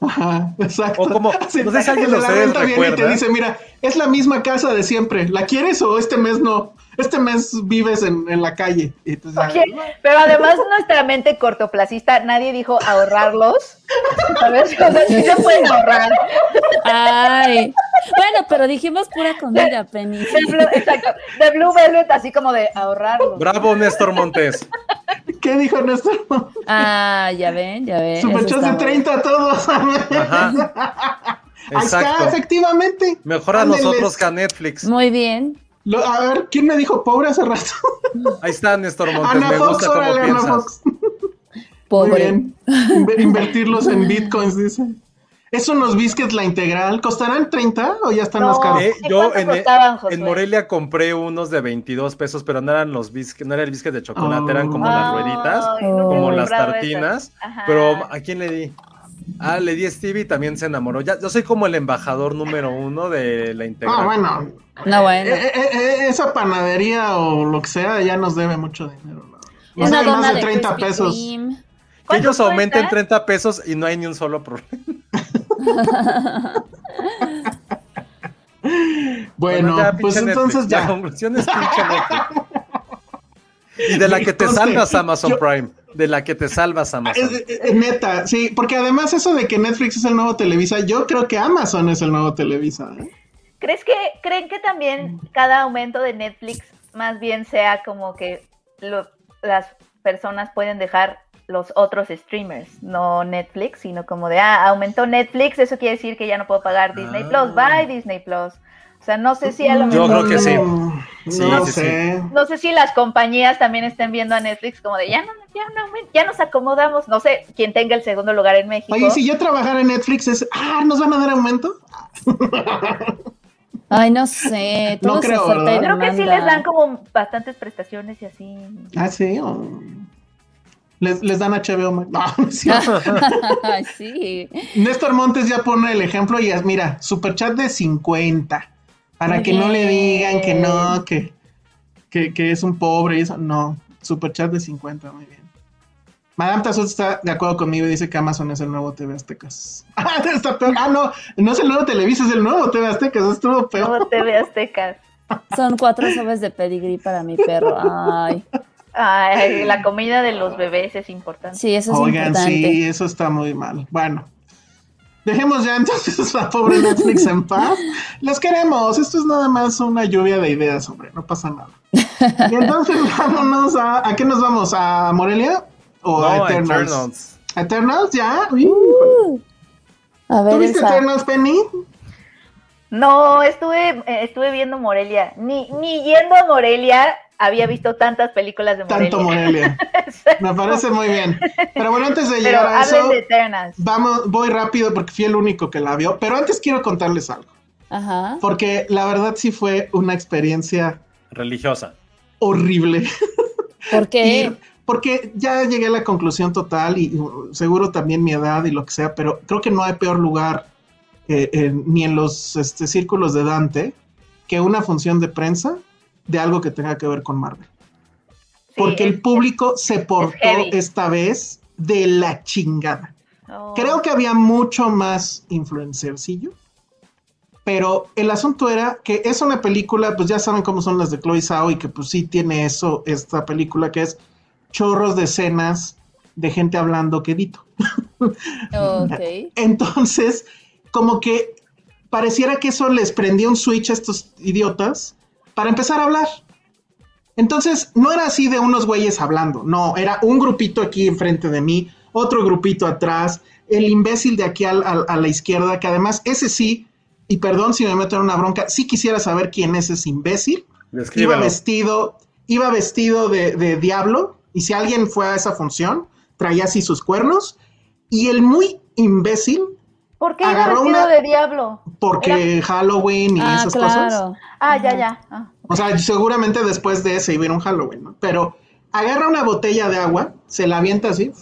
Ajá, exacto. O como- [laughs] Sí, no sé si alguien la ustedes renta viene y te recuerda. dice, mira, es la misma casa de siempre. ¿La quieres o este mes no? Este mes vives en, en la calle. Y tú sabes, Oye, pero además nuestra mente cortoplacista, nadie dijo ahorrarlos. ¿Sabes? O sea, sí se pueden ahorrar. Ay. Bueno, pero dijimos pura comida, Penny. De Blue, exacto. De Blue Velvet, así como de ahorrarlos. Bravo, Néstor Montes. ¿Qué dijo Néstor? Ah, ya ven, ya ven. está de muy- 30 a todos. Ajá. Ahí está, Exacto. efectivamente. Mejor a Ándeles. nosotros que a Netflix. Muy bien. Lo- a ver, ¿quién me dijo pobre hace rato? [laughs] Ahí está Néstor Montes. Ana Me Fox, gusta cómo órale, Ana piensas. Fox. Pobre. Inver- [laughs] Invertirlos en bitcoins, dice. ¿Es unos biscuits la integral? ¿Costarán 30 o ya están No. más caros? Eh, ¿Y yo en, costaban, Josué? en Morelia compré unos de 22 pesos, pero no eran los biscuits, no era el biscuit de chocolate, Oh. eran como las rueditas, como las tartinas. Pero ¿a quién le di? Ah, le di a Stevie y también se enamoró. Ya, yo soy como el embajador número uno de la integral. Ah, bueno. No, bueno. Eh, eh, eh, esa panadería o lo que sea ya nos debe mucho dinero. Nos debe dona más de de 30 Krispy pesos. Que ¿Cuánto ellos aumenten cuesta? 30 pesos y no hay ni un solo problema. [laughs] Bueno, ya, pues entonces Netflix. La ya. conclusión es pinche. [laughs] Y de la que te salvas Amazon yo- Prime. De la que te salvas Amazon. Es- es- es neta, sí, porque además eso de que Netflix es el nuevo Televisa, yo creo que Amazon es el nuevo Televisa. ¿eh? ¿Crees que, ¿Creen que también cada aumento de Netflix más bien sea como que lo- las personas pueden dejar los otros streamers, no Netflix, sino como de, ah, aumentó Netflix, eso quiere decir que ya no puedo pagar Disney Plus, bye Disney Plus. Sea, no sé si a lo Yo mejor creo que sí. No, Sí, no sí, sí. sé. no sé si las compañías también estén viendo a Netflix como de ya no, ya no, ya nos acomodamos, no sé, quién tenga el segundo lugar en México. Oye, si yo trabajara en Netflix es, ah, ¿nos van a dar aumento? [laughs] Ay, no sé. No Todo es creo. Creo que sí les dan como bastantes prestaciones y así. Ah, sí. o- Les, les dan HBO Max. [laughs] No, no es cierto. [laughs] Ay, sí. Néstor Montes ya pone el ejemplo y es, mira, superchat de 50. Para que no le digan que no, que, que, que es un pobre y eso. No, superchat de 50, muy bien. Madame Tazot está de acuerdo conmigo y dice que Amazon es el nuevo TV Aztecas. [laughs] Ah, está peor. Ah, no, no es el nuevo Televisa, es el nuevo TV Aztecas. Estuvo peor. Como TV Aztecas. Son cuatro sobres de pedigrí para mi perro. Ay, Ay, la comida de los bebés es importante. sí, eso es Oigan, importante. sí, eso está muy mal. Bueno, dejemos ya entonces [laughs] a pobre Netflix en paz. Los queremos. Esto es nada más una lluvia de ideas, hombre. No pasa nada. Y entonces [laughs] vámonos a. ¿A qué nos vamos? ¿A Morelia? ¿O a No, Eternals? Eternals. ¿A Eternals? ¿Ya? Uy, Uh, a ver, ¿Tú viste esa. Eternals, Penny? No, estuve, eh, estuve viendo Morelia. Ni, ni yendo a Morelia había visto tantas películas de Morelia. Tanto Morelia. [laughs] Me parece muy bien. Pero bueno, antes de Pero llegar a eso, de Eternals. vamos, voy rápido porque fui el único que la vio. Pero antes quiero contarles algo. Ajá. Porque la verdad sí fue una experiencia Religiosa. horrible. ¿Por [laughs] Y- qué? porque ya llegué a la conclusión total y uh, seguro también mi edad y lo que sea, pero creo que no hay peor lugar eh, ni en los este, círculos de Dante que una función de prensa de algo que tenga que ver con Marvel. Sí, Porque es- el público se portó esta vez de la chingada. Oh. Creo que había mucho más influencercillo, pero el asunto era que es una película, pues ya saben cómo son las de Chloe Zhao y que pues sí tiene eso, esta película que es chorros de escenas de gente hablando quedito. [laughs] Ok. Entonces, como que pareciera que eso les prendió un switch a estos idiotas para empezar a hablar. Entonces, no era así de unos güeyes hablando, no, era un grupito aquí enfrente de mí, otro grupito atrás, el imbécil de aquí al- al- a la izquierda, que además ese sí, y perdón si me meto en una bronca, sí quisiera saber quién es ese imbécil. Iba vestido, iba vestido de, de diablo, y si alguien fue a esa función, traía así sus cuernos, y el muy imbécil ¿Por qué iba vestido una- de diablo? porque Halloween y Ah, esas cosas. claro. Ah, ya, ya. Ah. O sea, seguramente después de ese iba un Halloween, ¿no? Pero agarra una botella de agua, se la avienta así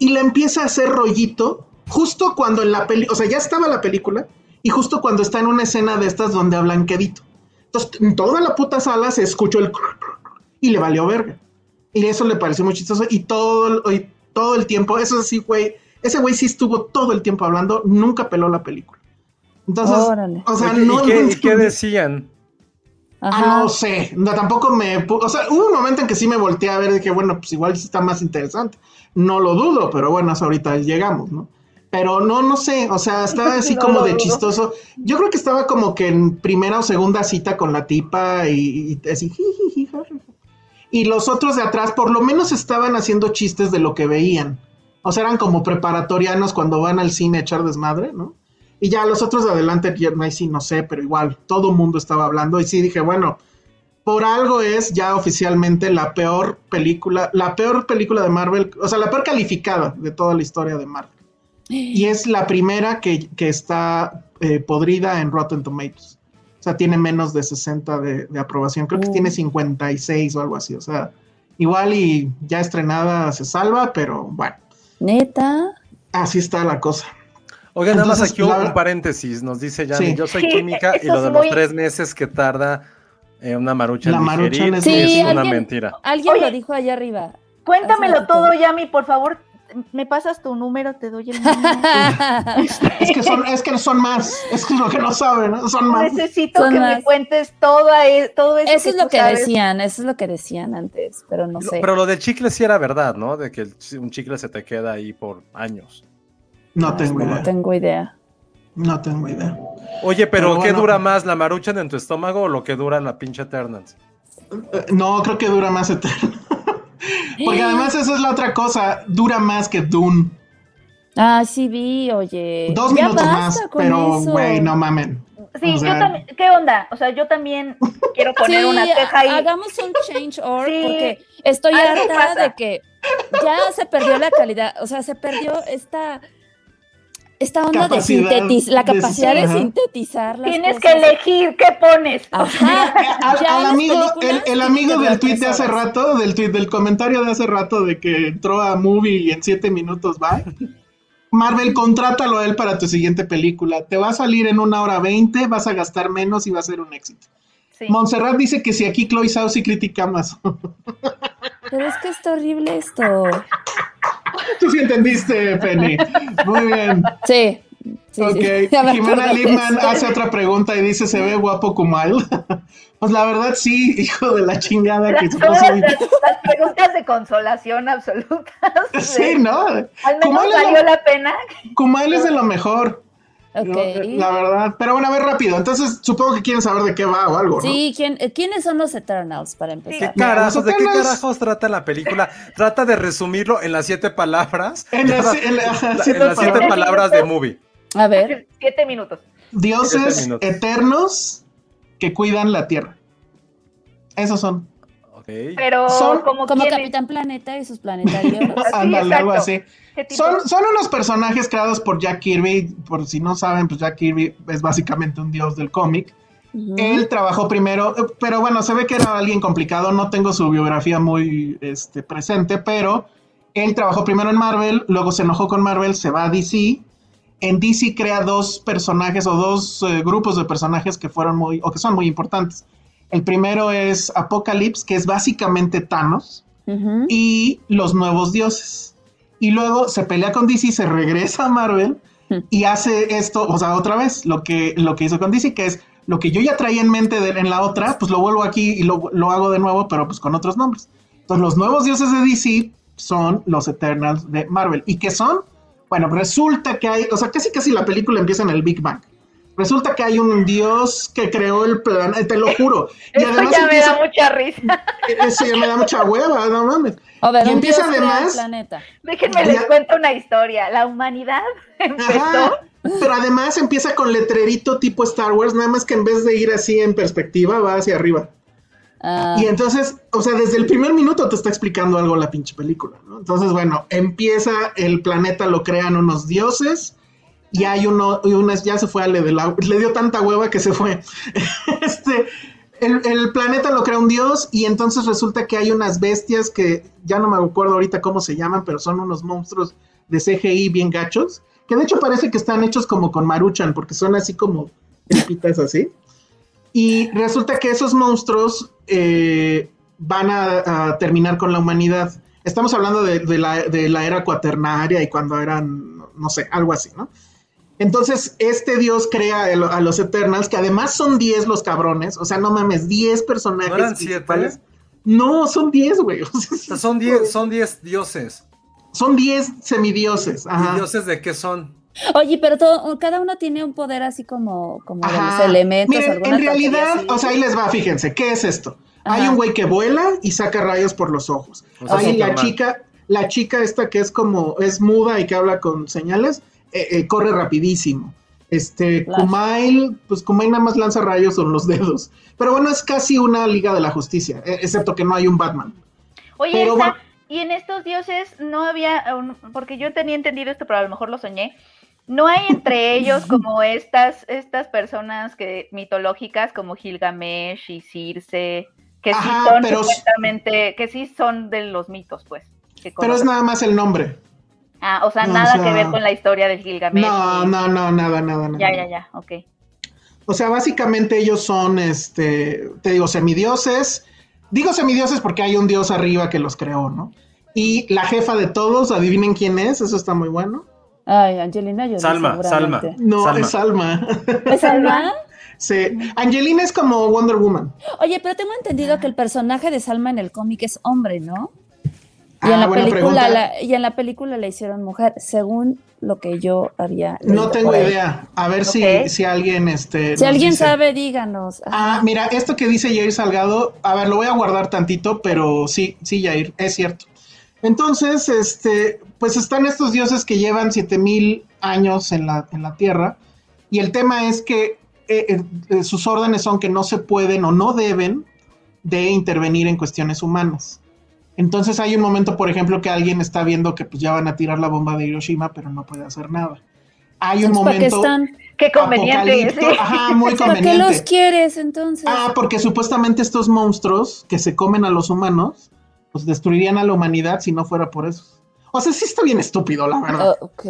y le empieza a hacer rollito justo cuando en la película, o sea, ya estaba la película y justo cuando está en una escena de estas donde hablan quedito. Entonces, en toda la puta sala se escuchó el y le valió verga. Y eso le pareció muy chistoso y todo, el- y todo el tiempo, eso sí, güey, ese güey sí estuvo todo el tiempo hablando, nunca peló la película. Entonces, Órale. o sea, no, ¿Y, qué, no y qué decían? Ah, no sé, no, tampoco me... O sea, hubo un momento en que sí me volteé a ver y dije, bueno, pues igual sí está más interesante. No lo dudo, pero bueno, hasta ahorita llegamos, ¿no? Pero no, no sé, o sea, estaba [laughs] así No como de dudo. chistoso. Yo creo que estaba como que en primera o segunda cita con la tipa y, y así. [laughs] Y los otros de atrás por lo menos estaban haciendo chistes de lo que veían. O sea, eran como preparatorianos cuando van al cine a echar desmadre, ¿no? Y ya los otros de adelante, ahí sí no sé, pero igual todo mundo estaba hablando y sí dije, bueno, por algo es ya oficialmente la peor película, la peor película de Marvel, o sea, la peor calificada de toda la historia de Marvel. Y es la primera que, que está eh, podrida en Rotten Tomatoes. O sea, tiene menos de 60 de, de aprobación. Creo que Uh. tiene 56 o algo así. O sea, igual y ya estrenada se salva, pero bueno, Neta. así está la cosa. Oiga, nada más aquí un, la- un paréntesis. Nos dice Yanni, Sí. yo soy Sí, química y lo de los muy- tres meses que tarda eh, una marucha La en digerir es- Sí, es una alguien- mentira. Alguien Oye. lo dijo allá arriba. Cuéntamelo todo, Yami, por favor. ¿Me pasas tu número? Te doy el [laughs] número. Es que son, es que son más. Es que es lo que no saben, ¿no? Son más. Necesito Son que más. me cuentes e- todo eso. Eso es lo tú que sabes. decían, eso es lo que decían antes, pero no Lo- sé. Pero lo del chicle sí era verdad, ¿no? De que un chicle se te queda ahí por años. No Ah, tengo no idea. tengo idea. No tengo idea. Oye, pero, Pero ¿qué bueno. dura más, la maruchan en tu estómago o lo que dura la pinche Eternals? Eh, No, creo que dura más eterno. Porque [gasps] además esa es la otra cosa. Dura más que Dune. Ah, sí vi, oye. Dos Ya minutos basta más. con Pero, güey, no mamen. Sí, O sea- yo también. ¿Qué onda? O sea, yo también [laughs] quiero poner Sí, una queja ahí. hagamos un change org [laughs] Sí. porque estoy harta pasa. de que ya se perdió la calidad, o sea, se perdió esta esta onda de sintetizar, la capacidad de, sintetizar las Tienes que elegir qué pones. Ajá. [laughs] Al, Ya al amigo, el, amigo del tweet de hace rato, del tweet, del comentario de hace rato de que entró a movie y en siete minutos va. Marvel, contrátalo a él para tu siguiente película. Te va a salir en una hora veinte, vas a gastar menos y va a ser un éxito. Sí. Montserrat dice que si aquí Chloe Sau sí critica más. Pero es que está horrible esto. [laughs] Tú sí entendiste, Penny. Muy bien. Sí. sí, ok. sí. [laughs] Jimena Lipman hace otra pregunta y dice: ¿Se ve guapo Kumail? [laughs] pues la verdad, sí, hijo de la chingada que Las, se puso las, preguntas de consolación absolutas. Sí, ¿no? Al menos Kumail es lo- valió la pena. Kumail es de lo mejor. Ok. ¿no? La verdad. Pero bueno, a ver rápido. Entonces, supongo que quieren saber de qué va o algo, ¿no? Sí, ¿quién, eh, ¿quiénes son los Eternals para ¿Qué empezar? Mira, carajos? ¿De qué carajos trata la película? Trata de resumirlo en las siete palabras. En las- en la- La- en siete las siete palabras. palabras de movie. A ver. Siete minutos. Dioses Siete minutos. eternos que cuidan la tierra. Esos son. Ok. Pero Son como, Como? Capitán Planeta y sus planetarios. [laughs] Ándale, algo así. ¿Qué tipo? Son, son unos personajes creados por Jack Kirby. Por si no saben, pues Jack Kirby es básicamente un dios del cómic. Él trabajó primero, pero bueno, se ve que era alguien complicado. No tengo su biografía muy este, presente, pero él trabajó primero en Marvel, luego se enojó con Marvel, se va a DC. En DC crea dos personajes o dos eh, grupos de personajes que fueron muy, o que son muy importantes. El primero es Apocalypse, que es básicamente Thanos y los nuevos dioses. Y luego se pelea con DC, se regresa a Marvel Hmm. y hace esto, o sea, otra vez, lo que, lo que hizo con DC, que es lo que yo ya traía en mente de- en la otra, pues lo vuelvo aquí y lo, lo hago de nuevo, pero pues con otros nombres. Entonces, los nuevos dioses de DC son los Eternals de Marvel. ¿Y qué son? Bueno, resulta que hay, o sea, casi casi la película empieza en el Big Bang. Resulta que hay un dios que creó el planeta, te lo juro. [laughs] Y Esto además ya empieza, me da mucha risa. [laughs] eso ya me da mucha hueva, no mames. A ver, Y empieza además- planeta. Déjenme Ya- les cuento una historia. La humanidad [laughs] empezó. Ajá, pero además empieza con letrerito tipo Star Wars, nada más que en vez de ir así en perspectiva, va hacia arriba. Ah, Y entonces, o sea, desde el primer minuto te está explicando algo la pinche película, ¿no? Entonces, bueno, empieza el planeta, lo crean unos dioses y hay uno, y una, ya se fue a le, de la, le dio tanta hueva que se fue. [laughs] este, el, planeta lo crea un dios y entonces resulta que hay unas bestias que ya no me acuerdo ahorita cómo se llaman, pero son unos monstruos de CGI bien gachos, que de hecho parece que están hechos como con maruchan, porque son así como tripitas así. Y resulta que esos monstruos eh, van a, terminar con la humanidad. Estamos hablando de, de, la, de la era cuaternaria y cuando eran, no sé, algo así, ¿no? Entonces, este dios crea a los Eternals, que además son 10 los cabrones, o sea, no mames, 10 personajes ¿No eran principales. siete? No, son 10, güey. [laughs] O sea, son 10 son diez dioses. son 10 semidioses. Ajá. ¿Y dioses de qué son? Oye, pero todo, cada uno tiene un poder así como, como de Ajá. los elementos. Miren, en realidad, o sea, ahí les va, fíjense, ¿qué es esto? Hay un güey que vuela y saca rayos por los ojos. O sea, Hay la chica, la chica esta que es como, es muda y que habla con señales, eh, eh, corre rapidísimo. Este, Flash. Kumail, pues Kumail nada más lanza rayos con los dedos. Pero bueno, es casi una Liga de la Justicia, eh, excepto que no hay un Batman. Oye, Pero y en estos dioses no había, porque yo tenía entendido esto, pero a lo mejor lo soñé. No hay entre [laughs] ellos como estas, estas personas que mitológicas como Gilgamesh y Circe, que sí son pero- que sí son de los mitos, pues. Pero es nada más el nombre. Ah, o sea, no, nada o sea, que ver con la historia del Gilgamesh. No, no, no, nada, nada, nada. Ya, ya, ya, ok. O sea, básicamente ellos son, este, te digo, semidioses. Digo semidioses porque hay un dios arriba que los creó, ¿no? Y la jefa de todos, adivinen quién es, eso está muy bueno. Ay, Angelina Jolie. Salma, seguramente. No, Salma. es Salma. ¿Es Salma? [laughs] sí. Angelina es como Wonder Woman. Oye, pero tengo entendido que el personaje de Salma en el cómic es hombre, ¿no? Y, Ah, en la buena película la, y en la película la hicieron mujer, según lo que yo había. No tengo idea. A ver si, si alguien, este. Si alguien dice. sabe, díganos. Ah, mira, esto que dice Jair Salgado, a ver, lo voy a guardar tantito, pero sí, sí, Jair, es cierto. Entonces, este, pues están estos dioses que llevan 7000 años en la, en la Tierra, y el tema es que eh, eh, eh, sus órdenes son que no se pueden o no deben de intervenir en cuestiones humanas. Entonces hay un momento, por ejemplo, que alguien está viendo que pues ya van a tirar la bomba de Hiroshima, pero no puede hacer nada. Hay un Entonces, ¿Para qué momento están? Qué conveniente. sí. ajá, muy [laughs] ¿Para qué conveniente. los quieres entonces? Ah, porque supuestamente estos monstruos que se comen a los humanos, pues destruirían a la humanidad si no fuera por eso. O sea, sí está bien estúpido, la verdad. Oh, ok.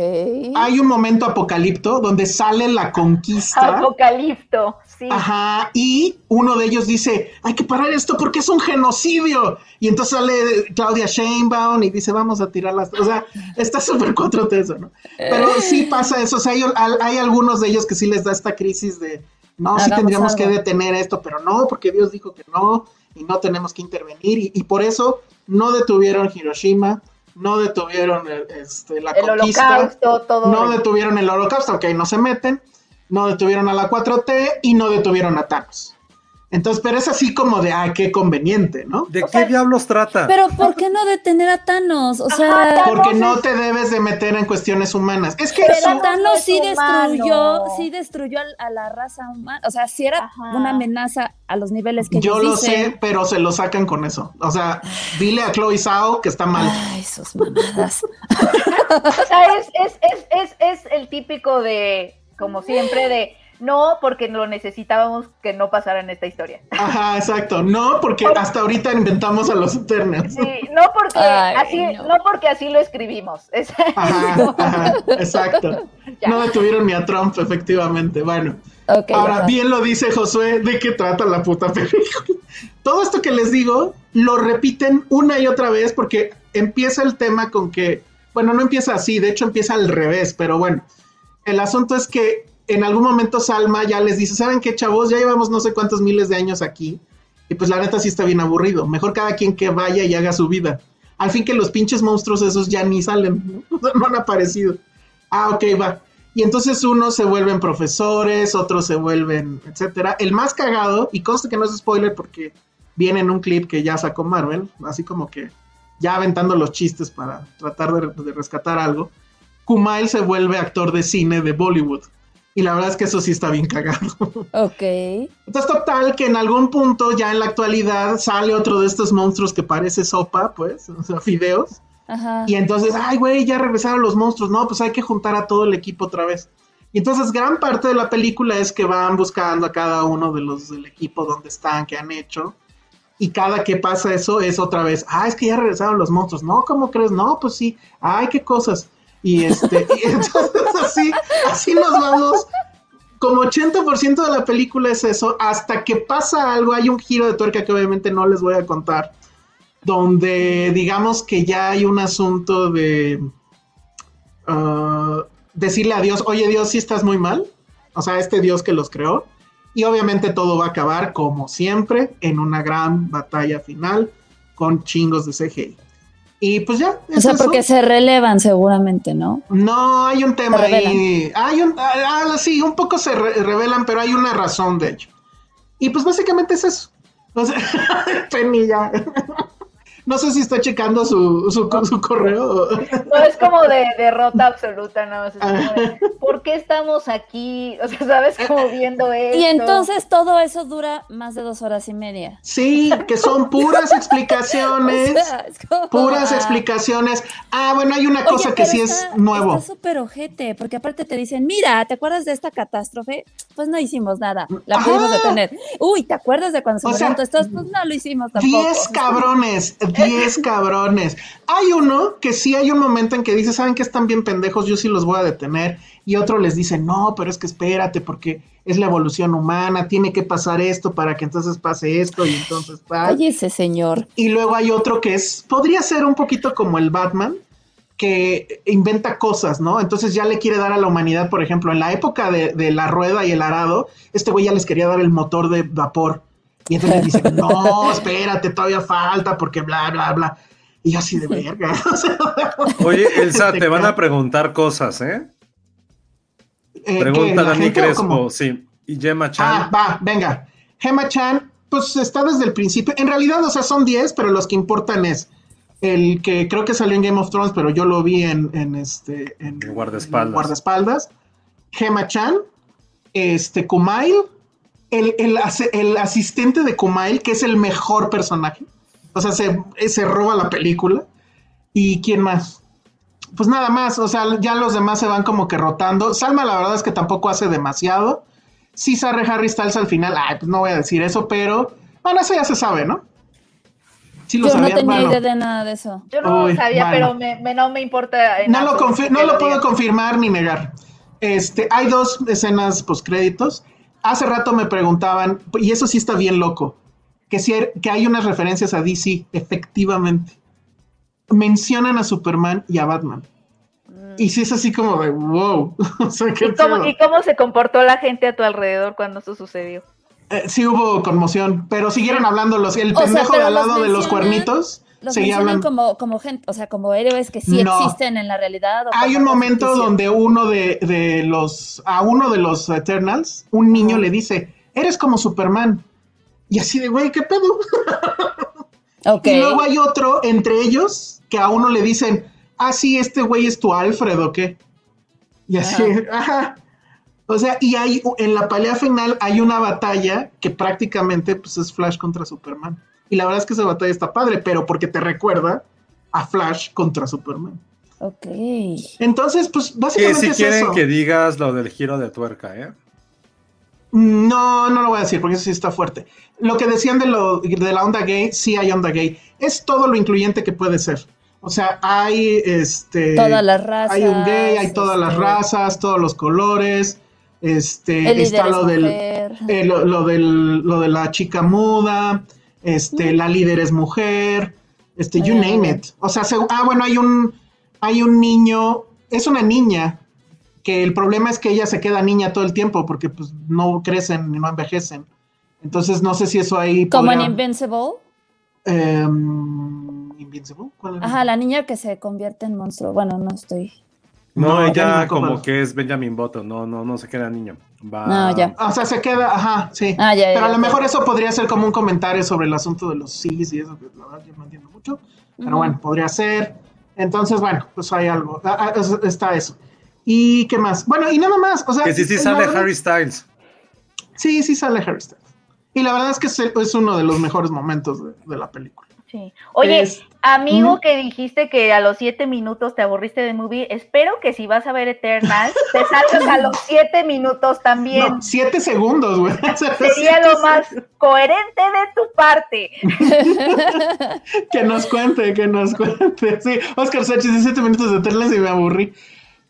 Hay un momento apocalipto donde sale la conquista. Apocalipto, sí. Ajá, y uno de ellos dice, hay que parar esto porque es un genocidio. Y entonces sale Claudia Sheinbaum y dice, vamos a tirar las... O sea, [laughs] está súper cuatro eso, ¿no? Pero sí pasa eso, o sea, hay, hay algunos de ellos que sí les da esta crisis de, no, sí tendríamos algo. que detener esto, pero no, porque Dios dijo que no, y no tenemos que intervenir, y, y por eso no detuvieron Hiroshima, no detuvieron el- este, la El conquista, holocausto, todo. no detuvieron el holocausto, ok, no se meten, no detuvieron a la 4T y no detuvieron a Thanos. Entonces, pero es así como de, ah, qué conveniente, ¿no? ¿De qué diablos trata? Pero ¿por qué no detener a Thanos? O sea, Ajá, Porque Thanos no es- te debes de meter en cuestiones humanas. Es que pero eso, Thanos sí destruyó, sí destruyó a la raza humana. O sea, sí era Ajá. una amenaza a los niveles que yo lo dicen. sé, pero se lo sacan con eso. O sea, dile a Chloe Zhao que está mal. Ay, sus mamadas. [laughs] O sea, es, es, es, es, es el típico de, como siempre, de no, porque lo necesitábamos que no pasara en esta historia. Ajá, exacto. No, porque hasta ahorita inventamos a los Eternals. Sí, no porque Ay, así, no. no. porque así lo escribimos. [laughs] Es- Ajá, ajá, exacto. [laughs] Ya. No detuvieron ni a Trump, efectivamente. Bueno, Ok, ahora bien lo dice Josué, ¿de qué trata la puta película? [laughs] Todo esto que les digo lo repiten una y otra vez porque empieza el tema con que, bueno, no empieza así, de hecho empieza al revés, pero bueno, el asunto es que en algún momento Salma ya les dice, ¿saben qué, chavos? Ya llevamos no sé cuántos miles de años aquí y pues la neta sí está bien aburrido. Mejor cada quien que vaya y haga su vida. Al fin que los pinches monstruos esos ya ni salen, ¿no? [laughs] Han aparecido. Ah, ok, va. Y entonces unos se vuelven profesores, otros se vuelven, etcétera. El más cagado, y consta que no es spoiler porque viene en un clip que ya sacó Marvel, así como que ya aventando los chistes para tratar de rescatar algo. Kumail se vuelve actor de cine de Bollywood. Y la verdad es que eso sí está bien cagado. Ok. Entonces, total, que en algún punto, ya en la actualidad, sale otro de estos monstruos que parece sopa, pues, o sea, fideos. Ajá. Y entonces, ay, güey, ya regresaron los monstruos. No, pues hay que juntar a todo el equipo otra vez. Y entonces gran parte de la película es que van buscando a cada uno de los del equipo donde están, que han hecho. Y cada que pasa eso es otra vez, ah, es que ya regresaron los monstruos. No, ¿cómo crees? No, pues sí. Ay, qué cosas. Y este, y [laughs] entonces así, así nos vamos. Como 80% de la película es eso, hasta que pasa algo, hay un giro de tuerca que obviamente no les voy a contar, donde digamos que ya hay un asunto de uh, decirle a Dios, oye Dios, si estás muy mal, o sea, este Dios que los creó, y obviamente todo va a acabar, como siempre, en una gran batalla final con chingos de CGI. Y pues ya. O sea, porque se relevan seguramente, ¿no? No, hay un tema ahí. Hay un, ah, ah, sí, un poco se revelan, pero hay una razón de hecho. Y pues básicamente es eso. O sea, [laughs] ya. No sé si está checando su, su, su correo. No, es como de derrota absoluta, ¿no? Es ¿Por qué estamos aquí? O sea, ¿sabes? Como viendo esto. Y entonces todo eso dura más de dos horas y media. Sí, que son puras explicaciones. [laughs] puras explicacionas. Ah, bueno, hay una cosa que sí es nuevo. Está súper ojete, porque aparte te dicen, mira, ¿te acuerdas de esta catástrofe? Pues no hicimos nada. La pudimos detener. Uy, ¿te acuerdas de cuando se murieron estos? Pues no lo hicimos tampoco. Diez cabrones 10 cabrones. Hay uno que sí hay un momento en que dice, ¿saben que están bien pendejos? Yo sí los voy a detener. Y otro les dice, no, pero es que espérate, porque es la evolución humana, tiene que pasar esto para que entonces pase esto y entonces Oye, ese señor. Y luego hay otro que es, podría ser un poquito como el Batman, que inventa cosas, ¿no? Entonces ya le quiere dar a la humanidad, por ejemplo, en la época de, de la rueda y el arado, este güey ya les quería dar el motor de vapor y entonces dice, [laughs] no, espérate, todavía falta porque bla, bla, bla. Y yo así de verga. [laughs] Oye, [laughs] Elsa, te van a preguntar cosas, ¿eh? eh Pregunta Dani Crespo, sí. Y Gemma Chan. Ah, va, venga. Gemma Chan, pues está desde el principio. En realidad, o sea, son 10, pero los que importan es el que creo que salió en Game of Thrones, pero yo lo vi en, en este. En, guardaespaldas. guardaespaldas. Gemma Chan, este, Kumail, el, el, asistente de Kumail, que es el mejor personaje. O sea, se, se roba la película. ¿Y quién más? Pues nada más, o sea, ya los demás se van como que rotando. Salma, la verdad es que tampoco hace demasiado. Sí sale Harry Styles al final, ay, pues no voy a decir eso, pero bueno, eso ya se sabe, ¿no? Sí lo Yo no tenía idea de nada de eso. Yo no lo sabía, pero me, no me importa. No lo, no lo puedo confirmar ni negar. Este, hay dos escenas postcréditos hace rato me preguntaban, y eso sí está bien loco, que, si hay, que hay unas referencias a DC, efectivamente. Mencionan a Superman y a Batman. Y sí es así como de wow. [laughs] ¿Y, cómo, se comportó la gente a tu alrededor cuando eso sucedió? Eh, sí hubo conmoción, pero siguieron hablando los, el pendejo de al lado de los cuernitos los mencionan como, como gente, o sea, como héroes que sí existen en la realidad. Hay un momento donde uno de, los, a uno de los Eternals, un niño le dice, eres como Superman. Y así de, güey, ¿qué pedo? [laughs] Y luego hay otro entre ellos que a uno le dicen, ah, sí, este güey es tu Alfred o qué. Y así, ajá. [laughs] O sea, y hay, en la pelea final hay una batalla que prácticamente pues, es Flash contra Superman. Y la verdad es que esa batalla está padre, pero porque te recuerda a Flash contra Superman. Ok. Entonces, pues básicamente. si quieren que digas lo del giro de tuerca, ¿eh? No, no lo voy a decir porque eso sí está fuerte. Lo que decían de, lo, de la onda gay, sí hay onda gay. Es todo lo incluyente que puede ser. O sea, hay este. Todas las razas. Hay un gay, hay todas las este, razas, todos los colores. Este, está lo del, eh, lo, del, lo de la chica muda este, la líder es mujer, este, you name it. O sea, ah, bueno, hay un, hay un niño, es una niña, que el problema es que ella se queda niña todo el tiempo porque pues no crecen y no envejecen. Entonces no sé si eso ahí... ¿Como en Invincible? Em, ¿Invincible? Ajá, la niña que se convierte en monstruo. Bueno, no estoy... No, ella como que es Benjamin Button, no, no, no se queda niño. Va... No, ya. O sea, se queda, ajá, sí. Ah, ya, pero a lo mejor eso podría ser como un comentario sobre el asunto de los cis y eso, que la verdad yo no entiendo mucho. Pero bueno, podría ser. Entonces, bueno, pues hay algo. Ah, ah, está eso. ¿Y qué más? Bueno, y nada más. O sea, que sí, sí sale Harry Styles. Sí, sí sale Harry Styles. Y la verdad es que es uno de los mejores momentos de, la película. Sí. Oye, Es- amigo que dijiste que a los siete minutos te aburriste de movie, espero que si vas a ver Eternal, te salgas a los siete minutos también. No, siete segundos, güey. [laughs] Sería siete lo más coherente de tu parte. [laughs] Que nos cuente, que nos cuente. Sí, Oscar Sánchez, 17 minutos de Eternals y me aburrí.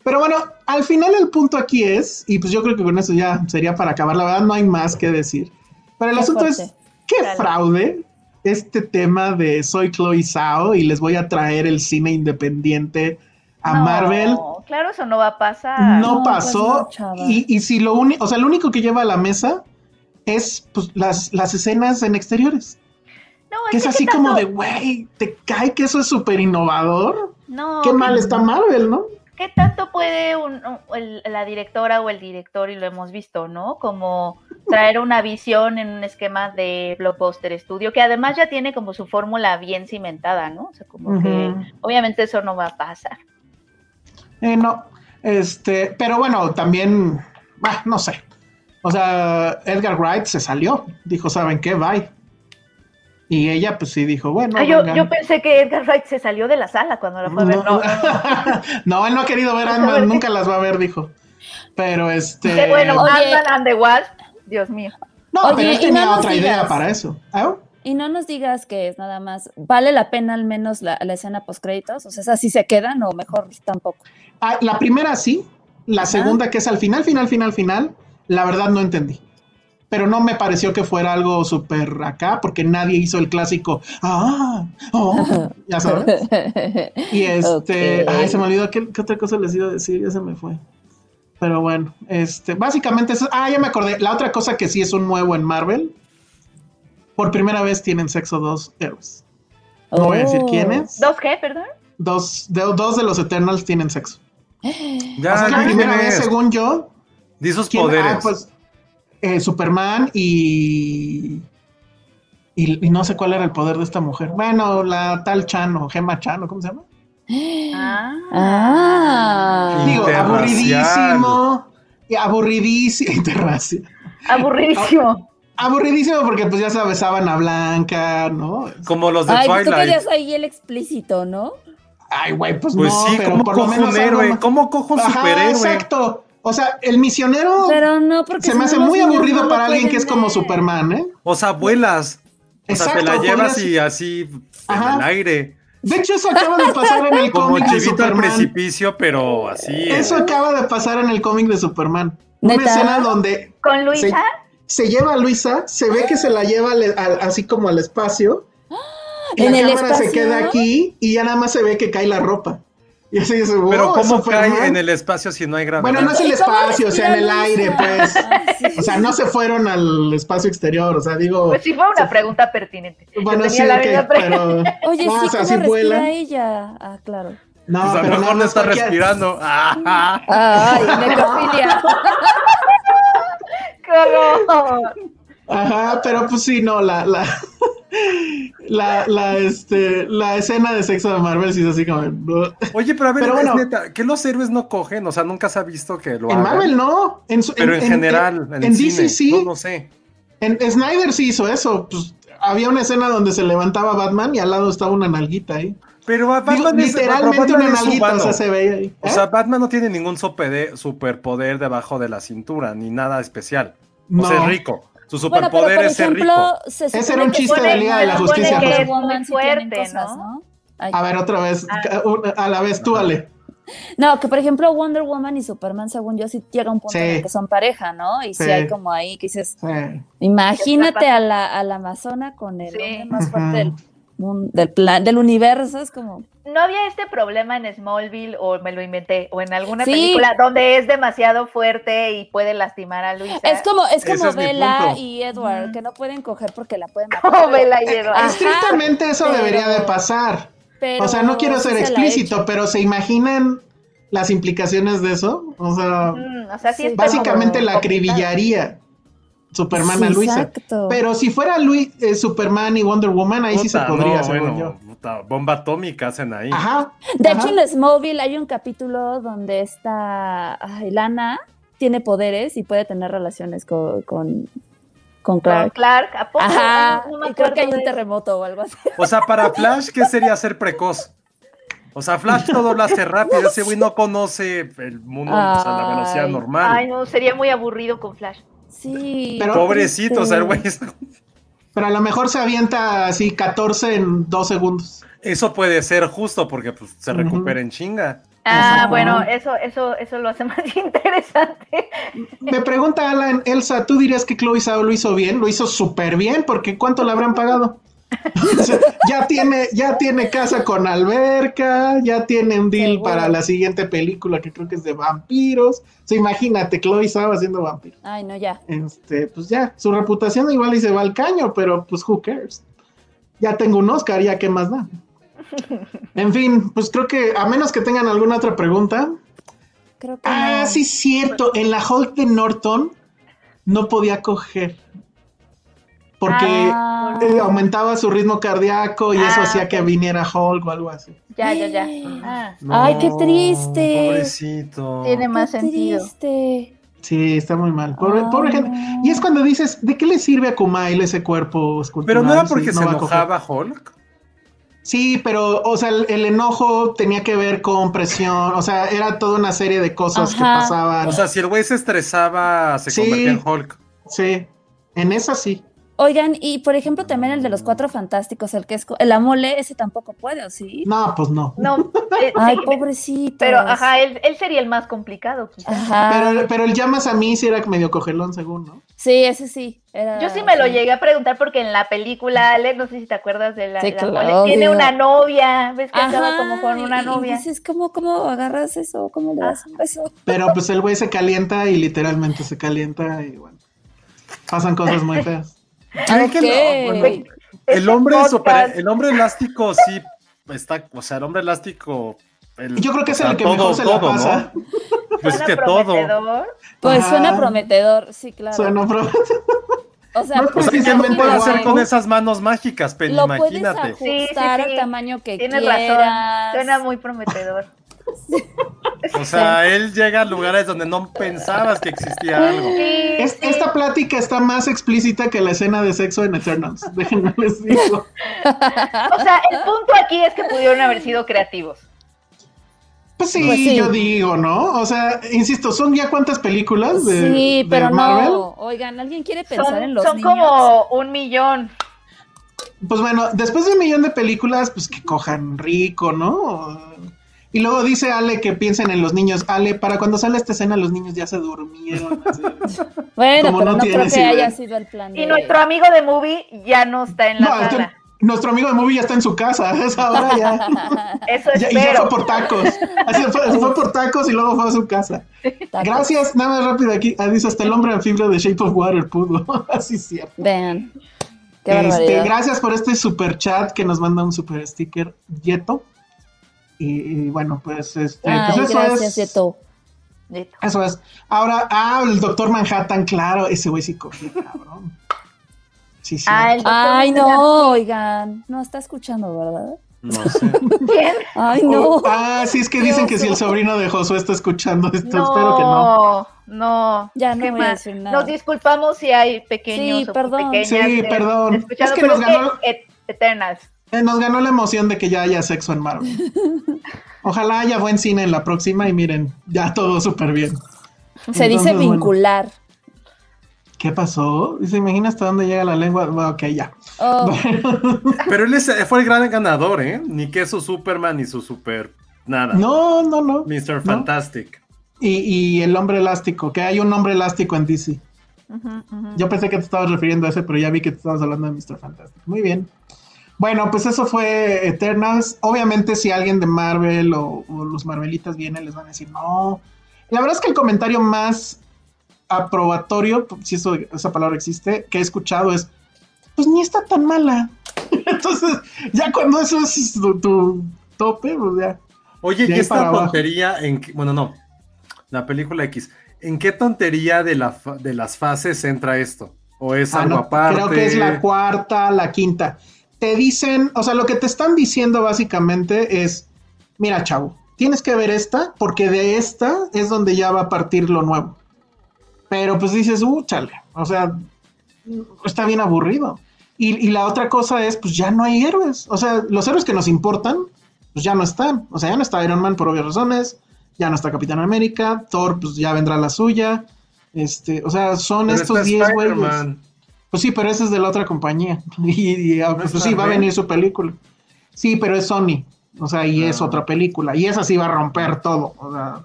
Pero bueno, al final el punto aquí es, y pues yo creo que con eso ya sería para acabar, la verdad no hay más que decir. Pero el Qué asunto es, qué Dale. fraude este tema de soy Chloe Zhao y les voy a traer el cine independiente a No, Marvel. Claro, eso no va a pasar. No No, pues pasó. no, y, y si lo único, o sea, lo único que lleva a la mesa es pues, las, las escenas en exteriores. No, Que es que así como de, güey, ¿te cae que eso es súper innovador? No, Qué mal ¿qué- está Marvel, ¿no? ¿Qué tanto puede un- un- el- la directora o el director, y lo hemos visto, ¿no? Como traer una visión en un esquema de blockbuster estudio, que además ya tiene como su fórmula bien cimentada, ¿no? O sea, como que obviamente eso no va a pasar. Eh, no, este, pero bueno, también, bah, no sé. O sea, Edgar Wright se salió, dijo, ¿saben qué? Bye. Y ella, pues sí, dijo, bueno. Ah, yo, yo pensé que Edgar Wright se salió de la sala cuando la fue a ver. No, no, no. [laughs] No, él no ha querido ver Ant-Man, nunca las va a ver, dijo. Pero este. Qué bueno. Ant-Man and the Wasp, Dios mío. No, Oye, pero él tenía otra idea para eso. ¿Ah? Y no nos digas que es nada más, ¿vale la pena al menos la, la escena post créditos? O sea, ¿esas sí se quedan o mejor tampoco? Ah, la primera sí, la segunda que es al final, final, final, final, la verdad no entendí. Pero no me pareció que fuera algo súper acá, porque nadie hizo el clásico, ah, oh, ya [laughs] sabes. Y este, ay, se me olvidó ¿qué, qué otra cosa les iba a decir, ya se me fue. Pero bueno, este, básicamente eso, ah, ya me acordé. La otra cosa que sí es un nuevo en Marvel, por primera vez tienen sexo dos héroes. No voy a decir Oh. quiénes. ¿Dos qué, perdón? Dos, de- dos de los Eternals tienen sexo. Ya, o sea, la primera vez, según yo, Di sus ¿Quién? poderes. Ah, pues eh, Superman y, y. y no sé cuál era el poder de esta mujer. Bueno, la tal Chano, Gema Chano, ¿cómo se llama? Ah. Ah. Digo, aburridísimo. Y aburridísimo. [laughs] Interracial. Aburridísimo. Aburridísimo porque, pues ya sabes, sábana blanca, ¿no? Como los de Ay, pues tú Twilight. querías ahí el explícito, ¿no? Ay, güey, pues, Pues no, sí, pero ¿cómo por lo cojo menos un héroe? más- ¿Cómo cojo un Ajá, superhéroe? exacto. O sea, el misionero Pero no, porque se si me no hace muy aburrido no para alguien que es como ver. Superman, ¿eh? O sea, vuelas. O sea, te la Exacto, llevas y así en Ajá. el aire. De hecho, eso acaba de pasar en el [laughs] Como cómic de chivito al Superman. precipicio, pero así. Eso en- acaba de pasar en el cómic de Superman. Una ¿Neta? escena donde ¿Con Luisa? se lleva a Luisa, se ve que se la lleva al- al- así como al espacio. [gasps] Y ¿En la el cámara se espacio? queda aquí y ya nada más se ve que cae la ropa. Y así dice, Pero "Wow, ¿cómo Superman". cae en el espacio si no hay gravedad? Bueno, no es el ¿Y cómo espacio, o sea, en el aire, pues. Ay, sí. O sea, no se fueron al espacio exterior, o sea, digo. Pues sí fue una pregunta pertinente. Bueno, tenía sí, la pero. [laughs] Oye, no, sí, o sea, ¿cómo sí respira vuelan. ella? Ah, claro. No, Pues a pero lo nada mejor no más está cualquier- respirando. [laughs] Ay, necrofilia. [laughs] ¡Qué horror! Ajá, pero pues sí, no, la, la, la, la, este, la escena de sexo de Marvel sí es así como. Oye, pero a ver, Pero bueno. neta, que los héroes no cogen, o sea, nunca se ha visto que lo En hagan. Marvel no. En, Pero en, general, en, DC cine, sí. no, no sé. En Snyder sí hizo eso. Pues, había una escena donde se levantaba Batman y al lado estaba una nalguita ahí. Pero Digo, Batman es- literalmente Batman una nalguita, o sea, se veía ahí. O ¿Eh? sea, Batman no tiene ningún superpoder debajo de la cintura, ni nada especial. O No. sea, es rico. Su Bueno, pero superpoder por es ser rico. se Ese era un chiste de Liga de la Justicia. A ver, otra vez. A la vez, tú, Ale. No, que por ejemplo Wonder Woman y Superman, según yo, sí llega un punto Sí. en el que son pareja, ¿no? Y sí, Sí. hay como ahí que dices, Sí. imagínate a la, a la amazona con el Sí. hombre más fuerte del, del plan, del universo, es como, ¿No había este problema en Smallville o me lo inventé? O en alguna Sí. película donde es demasiado fuerte y puede lastimar a Luisa. es como, es como es Bella punto. y Edward, que no pueden coger porque la pueden matar. Como Bella y Edward. Estrictamente eso pero- debería de pasar. pero o sea, no quiero ser se explícito, pero ¿se imaginan las implicaciones de eso? O sea, Mm, o sea, sí Sí. está básicamente la complicado. acribillaría Superman Sí, a Luisa. exacto. Pero si fuera Lui- eh, Superman y Wonder Woman, ahí sí se podría, no, según bueno, yo. puta, bomba atómica hacen ahí. Ajá. De ajá. hecho, en Smallville hay un capítulo donde esta ay, Lana tiene poderes y puede tener relaciones con, con, Con Clark. Clark, ¿a poco? Ajá, No me y creo que hay un terremoto o algo así. O sea, para [laughs] Flash, ¿qué sería ser precoz? O sea, Flash todo lo hace rápido. Ese güey no conoce el mundo o sea, la velocidad normal. Ay, no, sería muy aburrido con Flash. Sí. Pero- Pobrecito, o sea, el güey. Pero a lo mejor se avienta así 14 en dos segundos. Eso puede ser justo porque pues, se recupera en chinga. Ah, bueno, eso, eso, eso lo hace [laughs] más interesante. Me pregunta Alan, Elsa, ¿tú dirías que Chloe Zhao lo hizo bien? Lo hizo súper bien, porque ¿cuánto le habrán pagado? [laughs] O sea, ya tiene, ya tiene casa con alberca, ya tiene un deal para la siguiente película que creo que es de vampiros. O sea, imagínate, Chloe Zhao haciendo vampiro. Ay, no, ya. Este, pues ya, su reputación igual y se va al caño, pero pues who cares. Ya tengo un Oscar, ya qué más da. [laughs] En fin, pues creo que a menos que tengan alguna otra pregunta. Creo que Ah, no. sí, cierto. En la Hulk de Norton no podía coger. Porque Ah. eh, aumentaba su ritmo cardíaco y eso Ah, hacía que viniera Hulk o algo así. Ya, ya, ya. Ah, Ay, qué triste. Pobrecito. tiene más Qué sentido. triste. Sí, está muy mal. Pobre, pobre gente. Y es cuando dices, ¿de qué le sirve a Kumail ese cuerpo escultural? Pero no era si porque se enojaba Hulk. Sí, pero, o sea, el, el enojo tenía que ver con presión, o sea, era toda una serie de cosas que pasaban. O sea, si el güey se estresaba, se Sí. convertía en Hulk. sí, en esa sí. Oigan, y por ejemplo también el de los cuatro fantásticos, el que es el amole, ese tampoco puede, ¿o sí? No, pues no. No, [laughs] eh, Ay, sí, pobrecito. pero ajá, él, él sería el más complicado, quizás. Ajá. Pero, pero el llamas a mí sí era medio cogelón, según, ¿no? Sí, ese sí. era- Yo sí me lo llegué a preguntar porque en la película, Ale, no sé si te acuerdas de la, Sí, la claro, Mole, tiene una novia, ves que andaba como con una y- y novia. dices, ¿cómo, ¿cómo agarras eso? ¿Cómo le das un beso? Pero pues el güey se calienta y literalmente se calienta y bueno, pasan cosas muy feas. ¿Creen que Ok. no? Bueno, el hombre super- el hombre elástico sí está, o sea, el hombre elástico. el- Yo creo que es el que todo- mejor se la todo, ¿no? pasa. [laughs] Pues es Suena que todo. prometedor. Pues Ajá. suena prometedor, sí, claro. Suena pro- o sea, No es O sea, ¿qué precisamente puede hacer con esas manos mágicas, Penny? lo puedes Imagínate. ajustar Sí, sí, al sí. tamaño que Tienes quieras. razón. Suena muy prometedor. O sea, él llega a lugares donde no pensabas que existía algo. Sí, Es- sí. Esta plática está más explícita que la escena de sexo en Eternals. [laughs] Déjenme les digo. O sea, el punto aquí es que pudieron haber sido creativos. Pues sí, Pues sí. yo digo, ¿no? O sea, insisto, ¿son ya cuántas películas de, sí, de pero Marvel? no. Oigan, ¿alguien quiere pensar Son, en los son niños? como un millón. Pues bueno, después de un millón de películas, pues que cojan rico, ¿no? Y luego dice Ale que piensen en los niños. Ale, para cuando sale esta escena, los niños ya se durmieron. así. [laughs] Bueno, como pero no no, creo que idea. haya sido el plan de... Y nuestro amigo de movie ya no está en la No, es que sala. nuestro amigo de Movie ya está en su casa. [laughs] A esa hora ya. [laughs] Eso ya- y ya fue por tacos. Así fue, fue por tacos y luego fue a su casa. Tacos. Gracias, nada más rápido aquí. Ah, dice hasta el hombre anfibio de Shape of Water pudo. Así es cierto. Vean. Qué Este, gracias por este super chat que nos manda un super sticker Yeto. Y, y bueno, pues este, Ay, pues eso gracias, es. Yeto. Eso es. Ahora, ah, el doctor Manhattan, claro, ese güey sí cogió, cabrón. Sí, sí. Ah, Ay, no, oigan. No está escuchando, ¿verdad? No sé. ¿Quién? Ay, no. Ah, sí, es que dicen que si el sobrino de Josué está escuchando esto, espero que no. No, no. Ya no voy a decir nada. Nos disculpamos si hay pequeños Sí, o perdón. pequeñas Sí, que- perdón. Es que nos ganó- Et- Eternals. Eh, nos ganó la emoción de que ya haya sexo en Marvel. [laughs] Ojalá haya buen cine en la próxima y miren, ya todo súper bien. Se dice bueno. vincular. ¿Qué pasó? Dice, imagina hasta dónde llega la lengua. Bueno, ok, ya. Oh, [laughs] Pero él es- fue el gran ganador, ¿eh? Ni que su Superman ni su super. Nada. No, no, no. Mr. No. Fantastic. Y, y el hombre elástico, que hay un hombre elástico en DC. Yo pensé que te estabas refiriendo a ese, pero ya vi que te estabas hablando de Mr. Fantastic. Muy bien. Bueno, pues eso fue Eternals. Obviamente, si alguien de Marvel o, o los Marvelitas vienen, les van a decir no. La verdad es que el comentario más aprobatorio, si eso, esa palabra existe, que he escuchado es: Pues ni está tan mala. [laughs] Entonces, ya cuando eso es tu, tu tope, pues ya. Oye, De ¿y esta abajo. tontería en bueno, no, la película X, ¿en qué tontería de, la de las fases entra esto? ¿O es Ah, algo no, aparte? Creo que es la cuarta, la quinta. Te dicen, o sea, lo que te están diciendo básicamente es, mira, chavo, tienes que ver esta porque de esta es donde ya va a partir lo nuevo. Pero pues dices, uh, chale, o sea, está bien aburrido. Y, y la otra cosa es, pues ya no hay héroes. O sea, los héroes que nos importan, pues ya no están. O sea, ya no está Iron Man por obvias razones, ya no está Capitán América, Thor, pues ya vendrá la suya. Este, o sea, son Pero estos está 10 güeyes. Pues sí, pero ese es de la otra compañía. [laughs] Y, y, ah, pues, ¿No es sí, va a venir su película. Sí, pero es Sony. O sea, y es Ah. otra película. Y esa sí va a romper todo. O sea,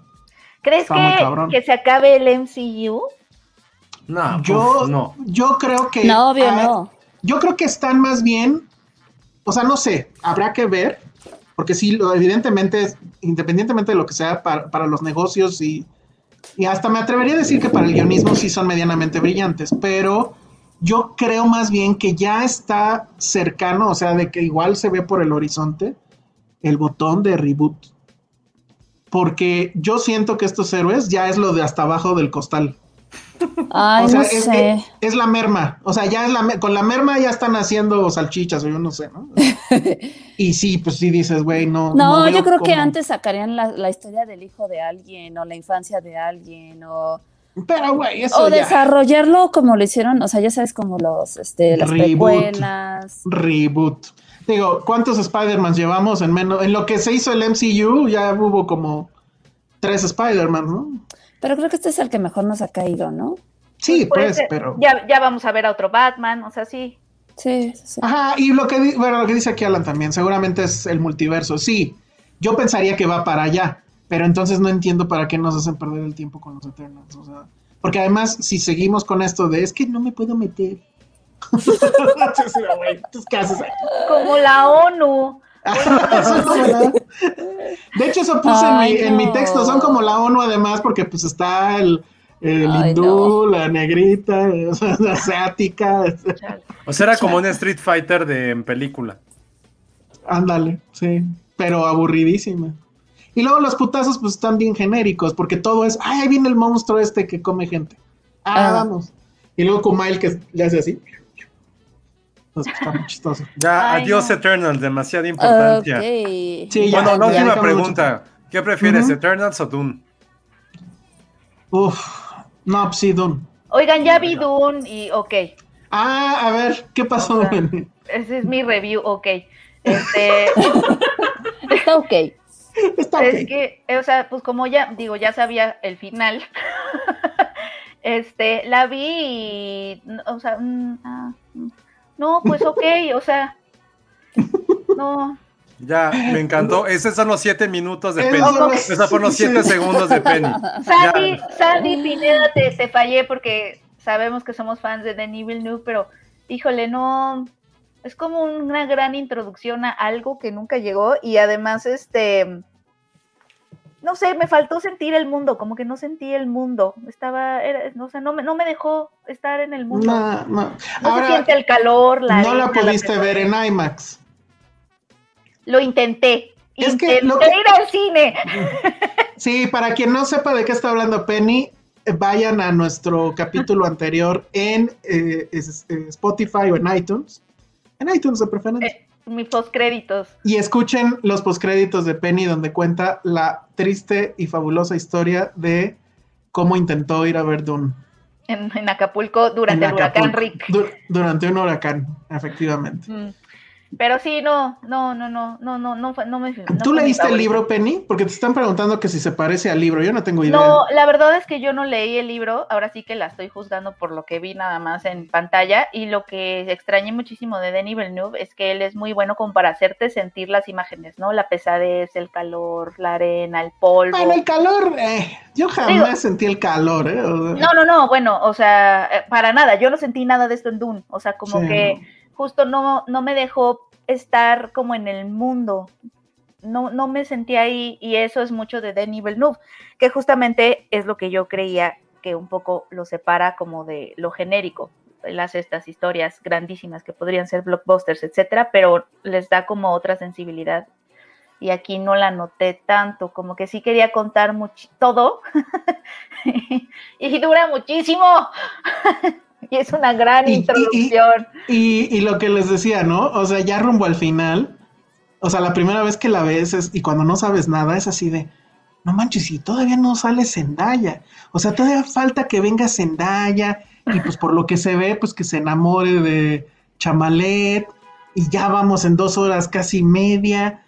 ¿Crees que, que se acabe el MCU? No, yo, uf, no. yo creo que. No, obvio ah, no. Yo creo que están más bien. O sea, no sé, habrá que ver. Porque sí, lo- evidentemente, independientemente de lo que sea para, para los negocios y, y hasta me atrevería a decir que para el guionismo sí son medianamente brillantes, pero yo creo más bien que ya está cercano, o sea, de que igual se ve por el horizonte el botón de reboot. Porque yo siento que estos héroes ya es lo de hasta abajo del costal. Ay, o sea, no es, sé. es- es la merma. O sea, ya es la con la merma ya están haciendo salchichas o yo no sé, ¿no? [laughs] y sí, pues sí dices, güey, no. No, yo creo que antes sacarían la, la historia del hijo de alguien o la infancia de alguien o, Pero, güey, eso o ya. desarrollarlo como lo hicieron, o sea, ya sabes, como los, este, las Reboot. Reboot. Digo, ¿cuántos Spider-Man llevamos en menos? En lo que se hizo el MCU ya hubo como tres Spider-Man, ¿no? Pero creo que este es el que mejor nos ha caído, ¿no? Sí, Puede pues, ser. pero. Ya, ya vamos a ver a otro Batman, o sea, sí. Sí, sí, sí. Ajá, y lo que, bueno, lo que dice aquí Alan también, seguramente es el multiverso. Sí, yo pensaría que va para allá, pero entonces no entiendo para qué nos hacen perder el tiempo con los Eternals. O sea, porque además, si seguimos con esto de es que no me puedo meter. [laughs] [laughs] ¿qué haces? Como la ONU. [laughs] De hecho, eso puse en, mi, en mi texto. Son como la ONU, además, porque pues está el, el Ay, hindú, la negrita, la asiática. O sea, era como un Street Fighter de en película. Ándale, sí. Pero aburridísima. Y luego los putazos, pues están bien genéricos, porque todo es, ay, ahí viene el monstruo este que come gente. Ah, Ah. vamos. Y luego Kumail que le hace así. Pues, está muy chistoso. [laughs] Ya, Ay, adiós no. Eternal, demasiada importancia. Sí, ya, Bueno, la última pregunta. ¿Qué prefieres, Ujú. Eternals o Dune? Uf, no, pues sí, Dune. Oigan, ya vi Dune y ok. Ah, a ver, ¿qué pasó? O sea? Ese es mi review, ok. [laughs] Este, [laughs] Está ok. [laughs] Está es que, o sea, pues como ya, digo, ya sabía el final. [laughs] este, la vi y, o sea, mm, ah, mm, no, pues ok, o sea, [laughs] no, Ya, me encantó. Esos son los siete minutos de Esos Penny. son los- Esos fueron los siete segundos de Penny. Sandy. Sandy Pineda, te, te fallé porque sabemos que somos fans de Denis Villeneuve, pero híjole, no, es como una gran introducción a algo que nunca llegó y además, este, no sé, me faltó sentir el mundo, como que no sentí el mundo, estaba, era, no sé, no me, no me dejó estar en el mundo. No, no. No se Ahora, siente el calor, la no la pudiste ver en IMAX. Lo intenté. Es que intenté lo que- ir al cine. [laughs] Sí, para quien no sepa de qué está hablando Penny, vayan a nuestro capítulo anterior en eh, eh, Spotify o en iTunes. En iTunes de preferencia. Eh, mis postcréditos. Y escuchen los postcréditos de Penny donde cuenta la triste y fabulosa historia de cómo intentó ir a ver Dune. En, en Acapulco durante en el huracán. Rick. Du- durante un huracán, efectivamente. Mm. Pero sí, no, no, no, no, no, no, no, fue- no me. no ¿Tú leíste el libro, Penny? Porque te están preguntando que si se parece al libro. Yo no tengo idea. No, la verdad es que yo no leí el libro, ahora sí que la estoy juzgando por lo que vi nada más en pantalla y lo que extrañé muchísimo de Denis Villeneuve es que él es muy bueno como para hacerte sentir las imágenes, ¿no? La pesadez, el calor, la arena, el polvo. Bueno, el calor, eh, yo jamás Digo- sentí el calor, ¿eh? O sea, No, no, no, bueno, o sea, eh, para nada, yo no sentí nada de esto en Dune, o sea, como Sí, que. Justo no, no me dejó estar como en el mundo, no, no me sentí ahí y eso es mucho de Denis Villeneuve, que justamente es lo que yo creía que un poco lo separa como de lo genérico. Él hace estas historias grandísimas que podrían ser blockbusters, etcétera, pero les da como otra sensibilidad. Y aquí no la noté tanto, como que sí quería contar mucho, todo, [laughs] y dura muchísimo. [laughs] y es una gran Y- y- y- introducción. Y, y lo que les decía, ¿no? O sea, ya rumbo al final, o sea, la primera vez que la ves es, y cuando no sabes nada es así de, no manches, y todavía no sale Zendaya. O sea, todavía falta que venga Zendaya y pues por lo que se ve, pues que se enamore de Chamalet y ya vamos en dos horas casi media.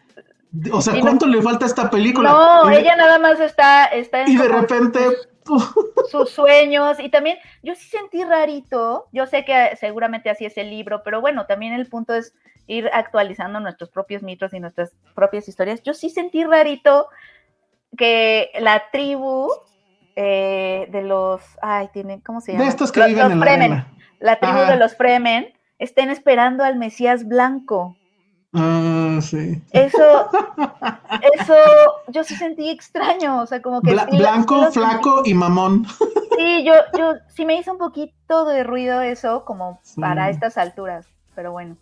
O sea, no- ¿cuánto le falta a esta película? No, y, ella nada más está, está en y de repente, [laughs] sus sueños y también yo sí sentí rarito, yo sé que seguramente así es el libro, pero bueno, también el punto es ir actualizando nuestros propios mitos y nuestras propias historias. Yo sí sentí rarito que la tribu eh, de los, ay, tienen, ¿cómo se llama? de estos que Los- viven los en la Fremen, la tribu de los Fremen estén esperando al Mesías blanco. Ah, sí. Eso, eso, yo sí sentí extraño, o sea, como que Bla- sí lo- blanco, flaco y mamón. Sí, yo, yo sí me hizo un poquito de ruido eso, como Sí. para estas alturas, pero bueno.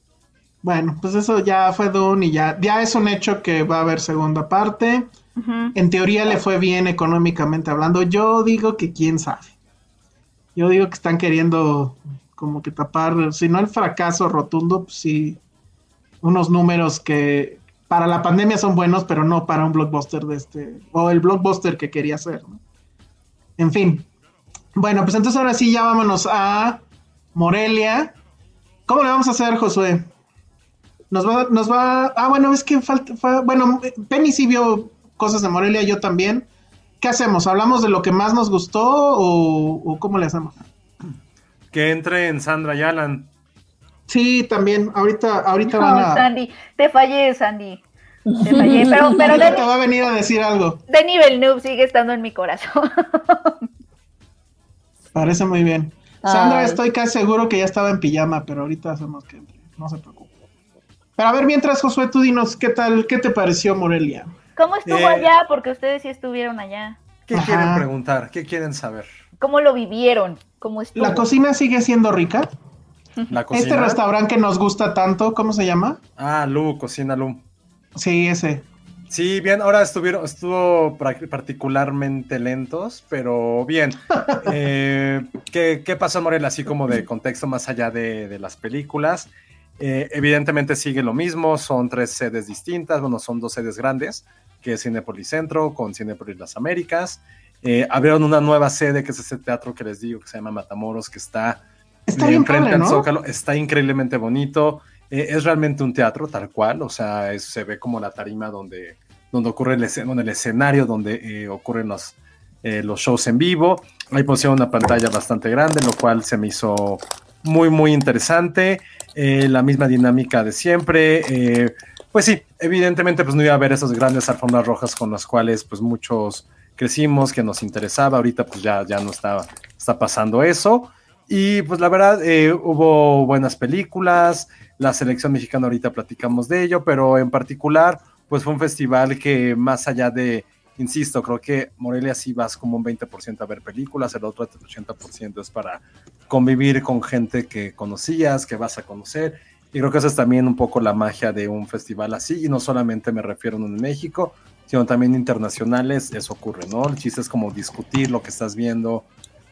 Bueno, pues eso ya fue Dune y ya, ya es un hecho que va a haber segunda parte. En teoría le fue bien económicamente hablando. Yo digo que quién sabe. Yo digo que están queriendo como que tapar, si no el fracaso rotundo, pues sí, unos números que para la pandemia son buenos, pero no para un blockbuster de este, o el blockbuster que quería hacer. ¿no? En fin. Bueno, pues entonces ahora sí ya vámonos a Morelia. ¿Cómo le vamos a hacer, Josué? Nos va, nos va. Ah, bueno, es que falta. fa- bueno, Penny sí vio cosas de Morelia, yo también. ¿Qué hacemos? ¿Hablamos de lo que más nos gustó o, o cómo le hacemos? Que entre en Sandra y Alan. Sí, también. Ahorita, ahorita No, van a. Sandy, te fallé, Sandy. Te fallé, pero, [laughs] pero ahorita te va a venir a decir algo. Denis Villeneuve sigue estando en mi corazón. [laughs] Parece muy bien. Sandra, estoy casi seguro que ya estaba en pijama, pero ahorita hacemos que entre. No se preocupe. Pero a ver, mientras, Josué, tú dinos, ¿qué tal? ¿Qué te pareció Morelia? ¿Cómo estuvo Eh. allá? Porque ustedes sí estuvieron allá. ¿Qué Ajá. quieren preguntar? ¿Qué quieren saber? ¿Cómo lo vivieron? ¿Cómo estuvo? ¿La cocina sigue siendo rica? ¿La cocina? Este restaurante que nos gusta tanto, ¿cómo se llama? Ah, Lu, cocina Lu. Sí, ese. Sí, bien, ahora estuvieron, estuvo particularmente lentos, pero bien. [laughs] Eh, ¿qué, qué pasó en Morelia? Así como de contexto más allá de, de las películas. Eh, evidentemente sigue lo mismo, son tres sedes distintas, bueno, son dos sedes grandes, que es Cinepolis Centro con Cinepolis Las Américas. Eh, abrieron una nueva sede, que es ese teatro que les digo, que se llama Matamoros, que está Está bien padre, ¿no? Zócalo. Está increíblemente bonito. Eh, es realmente un teatro tal cual, o sea, es- se ve como la tarima donde, donde ocurre el, escen- donde el escenario, donde eh, ocurren los, eh, los shows en vivo. Ahí pusieron una pantalla bastante grande, lo cual se me hizo muy, muy interesante. La misma dinámica de siempre. pues sí, evidentemente pues no iba a haber esas grandes alfombras rojas con las cuales pues muchos crecimos, que nos interesaba. Ahorita pues ya, ya no está, está pasando eso. Y pues la verdad, eh, hubo buenas películas, la selección mexicana ahorita platicamos de ello, pero en particular, pues fue un festival que más allá de, insisto, creo que Morelia sí vas como un 20% a ver películas, el otro 80% es para convivir con gente que conocías, que vas a conocer. Y creo que esa es también un poco la magia de un festival así, y no solamente me refiero en México, sino también internacionales, eso ocurre, ¿no? El chiste es como discutir lo que estás viendo,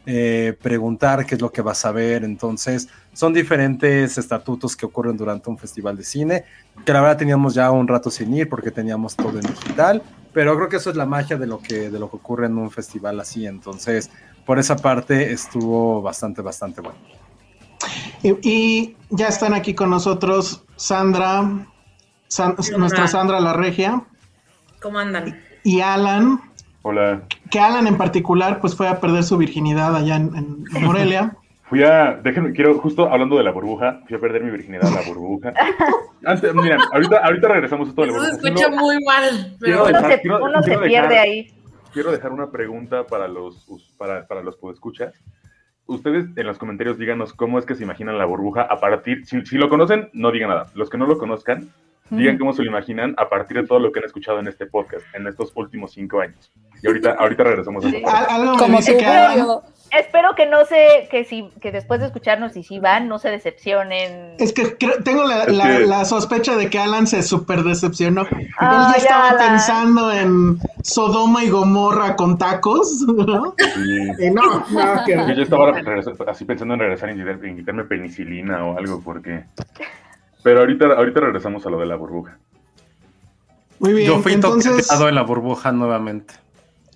eh, preguntar qué es lo que vas a ver. Entonces, son diferentes estatutos que ocurren durante un festival de cine, que la verdad teníamos ya un rato sin ir porque teníamos todo en digital, pero creo que eso es la magia de lo que, de lo que ocurre en un festival así. Entonces, por esa parte estuvo bastante, bastante bueno. Y, y ya están aquí con nosotros Sandra, San- nuestra Sandra la Regia, ¿Cómo andan? y Alan, Hola. que Alan en particular pues fue a perder su virginidad allá en, en Morelia. [laughs] Fui a, déjenme, quiero, justo hablando de la burbuja, fui a perder mi virginidad en la burbuja. [laughs] Antes, miren, ahorita, ahorita regresamos a esto de la Eso se escucha Solo muy mal, pero Uno dejar- se, quiero- uno se quiero pierde dejar- ahí. Quiero dejar una pregunta para los, para, para los podescuchas. Ustedes en los comentarios díganos cómo es que se imaginan la burbuja a partir, si, si lo conocen, no digan nada. Los que no lo conozcan, digan cómo se lo imaginan a partir de todo lo que han escuchado en este podcast, en estos últimos cinco años. Y ahorita, ahorita regresamos a esa Sí. Como que pollo. Espero que no se, que si, que después de escucharnos y si van, no se decepcionen. es que creo- tengo la, Es la- que- la sospecha de que Alan se super decepcionó. Él Ah, ya ya, estaba Alan. pensando en Sodoma y Gomorra con tacos, ¿no? Sí. Y no, no, que- Yo ya estaba así pensando en regresar y quitarme penicilina o algo, porque. Pero ahorita, ahorita regresamos a lo de la burbuja. Muy bien, Yo fui entonces, toqueteado en la burbuja nuevamente.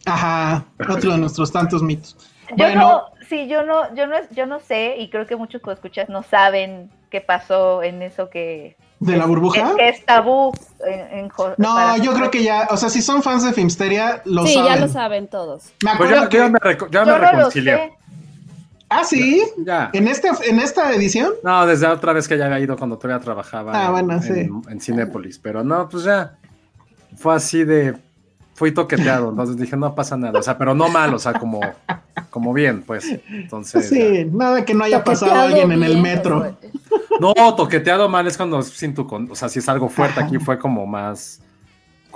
ajá, otro de nuestros tantos mitos. Yo Bueno. no, sí, yo no, yo no, yo no sé, y creo que muchos que escuchas no saben qué pasó en eso que, ¿De la burbuja? que, que es tabú en, en No, para- yo creo que ya, o sea, si son fans de Filmsteria, lo sí, saben. ya lo saben todos. Me Pues acuerdo ya, que... ya me, reco- ya me Yo no lo reconcilié. Ah, sí. Ya. ¿En, este, ¿En esta edición? No, desde otra vez que ya había ido cuando todavía trabajaba Ah, en, bueno, sí. en, en Cinépolis. Pero no, pues ya. Fue así de. Fui toqueteado. Entonces dije, no pasa nada. O sea, pero no mal, o sea, como, como bien, pues. Entonces. Sí, nada que no haya pasado Toqueteado alguien en el metro. Ya. No, toqueteado mal es cuando sin tu. con- O sea, si es algo fuerte, aquí fue como más.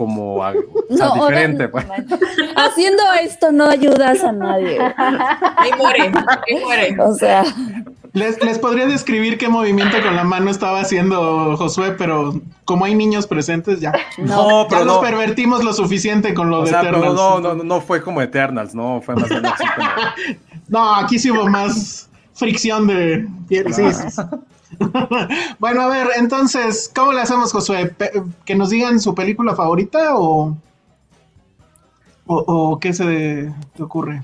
Como No, ahora- diferente, pues. Haciendo esto no ayudas a nadie. Ahí muere, ahí muere. O sea, Les, les podría describir qué movimiento con la mano estaba haciendo Josué, pero como hay niños presentes, ya. No, Ya pero los no. pervertimos lo suficiente con lo O de sea, Eternals. no, no, no, no fue como Eternals, no, fue más bien así como. [laughs] No, aquí sí hubo más fricción de. Sí, sí, sí. [laughs] bueno, a ver, entonces, ¿cómo le hacemos, Josué? ¿Que nos digan su película favorita o, o, o qué se te ocurre?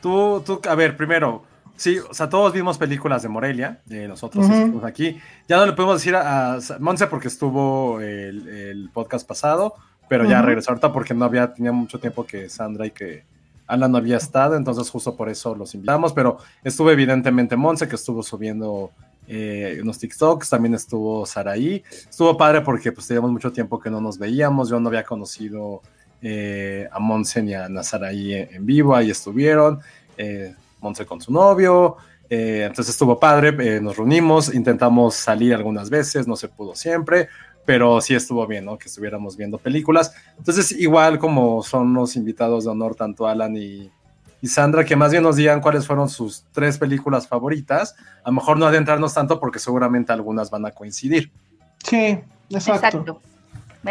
Tú, tú, a ver, primero, sí, o sea, todos vimos películas de Morelia, eh, nosotros estuvimos aquí. Ya no le podemos decir a, a Monse porque estuvo el, el podcast pasado, pero ya regresó ahorita porque no había, tenía mucho tiempo que Sandra y que Alan no había estado, entonces justo por eso los invitamos, pero estuvo evidentemente Monse que estuvo subiendo eh, unos TikToks, también estuvo Saraí, estuvo padre porque pues teníamos mucho tiempo que no nos veíamos, yo no había conocido eh, a Monse ni a Nazaraí en, vivo, ahí estuvieron, eh, Monse con su novio, entonces estuvo padre, nos reunimos, intentamos salir algunas veces, no se pudo siempre, pero sí estuvo bien, ¿no? Que estuviéramos viendo películas. Entonces, igual como son los invitados de honor, tanto Alan y, y Sandra, que más bien nos digan cuáles fueron sus tres películas favoritas, a lo mejor no adentrarnos tanto porque seguramente algunas van a coincidir. Sí, exacto. Exacto.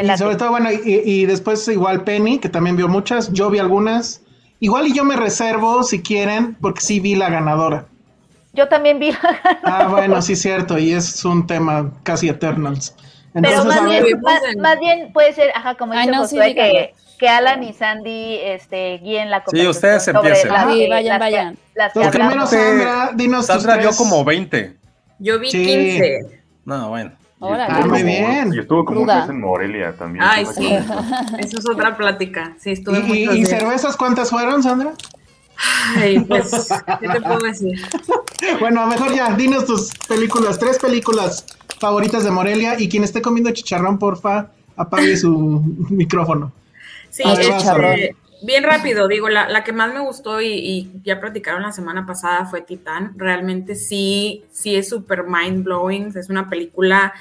Y sobre todo, bueno, y, y después igual Penny, que también vio muchas, yo vi algunas. Igual y yo me reservo, si quieren, porque sí vi la ganadora. Yo también vi. Ah, bueno, sí, cierto, y es un tema casi Eternals. Pero Entonces, más a ver, bien, más, más bien puede ser, ajá, como Ay, dice no, sí, que. Que Alan y Sandy este, guíen la conversación ustedes sobre empiecen. las Sí, vayan, las que- vayan. las que primero. Sandra, dinos tus Sandra vio tres. como 20. Yo vi Sí. 15. No, bueno. Órale. Ah, muy bien. Y estuvo como un en Morelia también. Ay, sí. [laughs] Eso es otra plática. Sí, estuve ¿Y, y- cervezas cuántas fueron, Sandra? Ay, pues, ¿qué te puedo decir? [laughs] Bueno, a mejor ya, dinos tus películas, tres películas favoritas de Morelia y quien esté comiendo chicharrón, porfa, apague su [laughs] micrófono. Sí, A ver, este, bien rápido, digo, la, la que más me gustó y, y ya platicaron la semana pasada fue Titán. Realmente sí, sí es súper mind blowing. Es una película,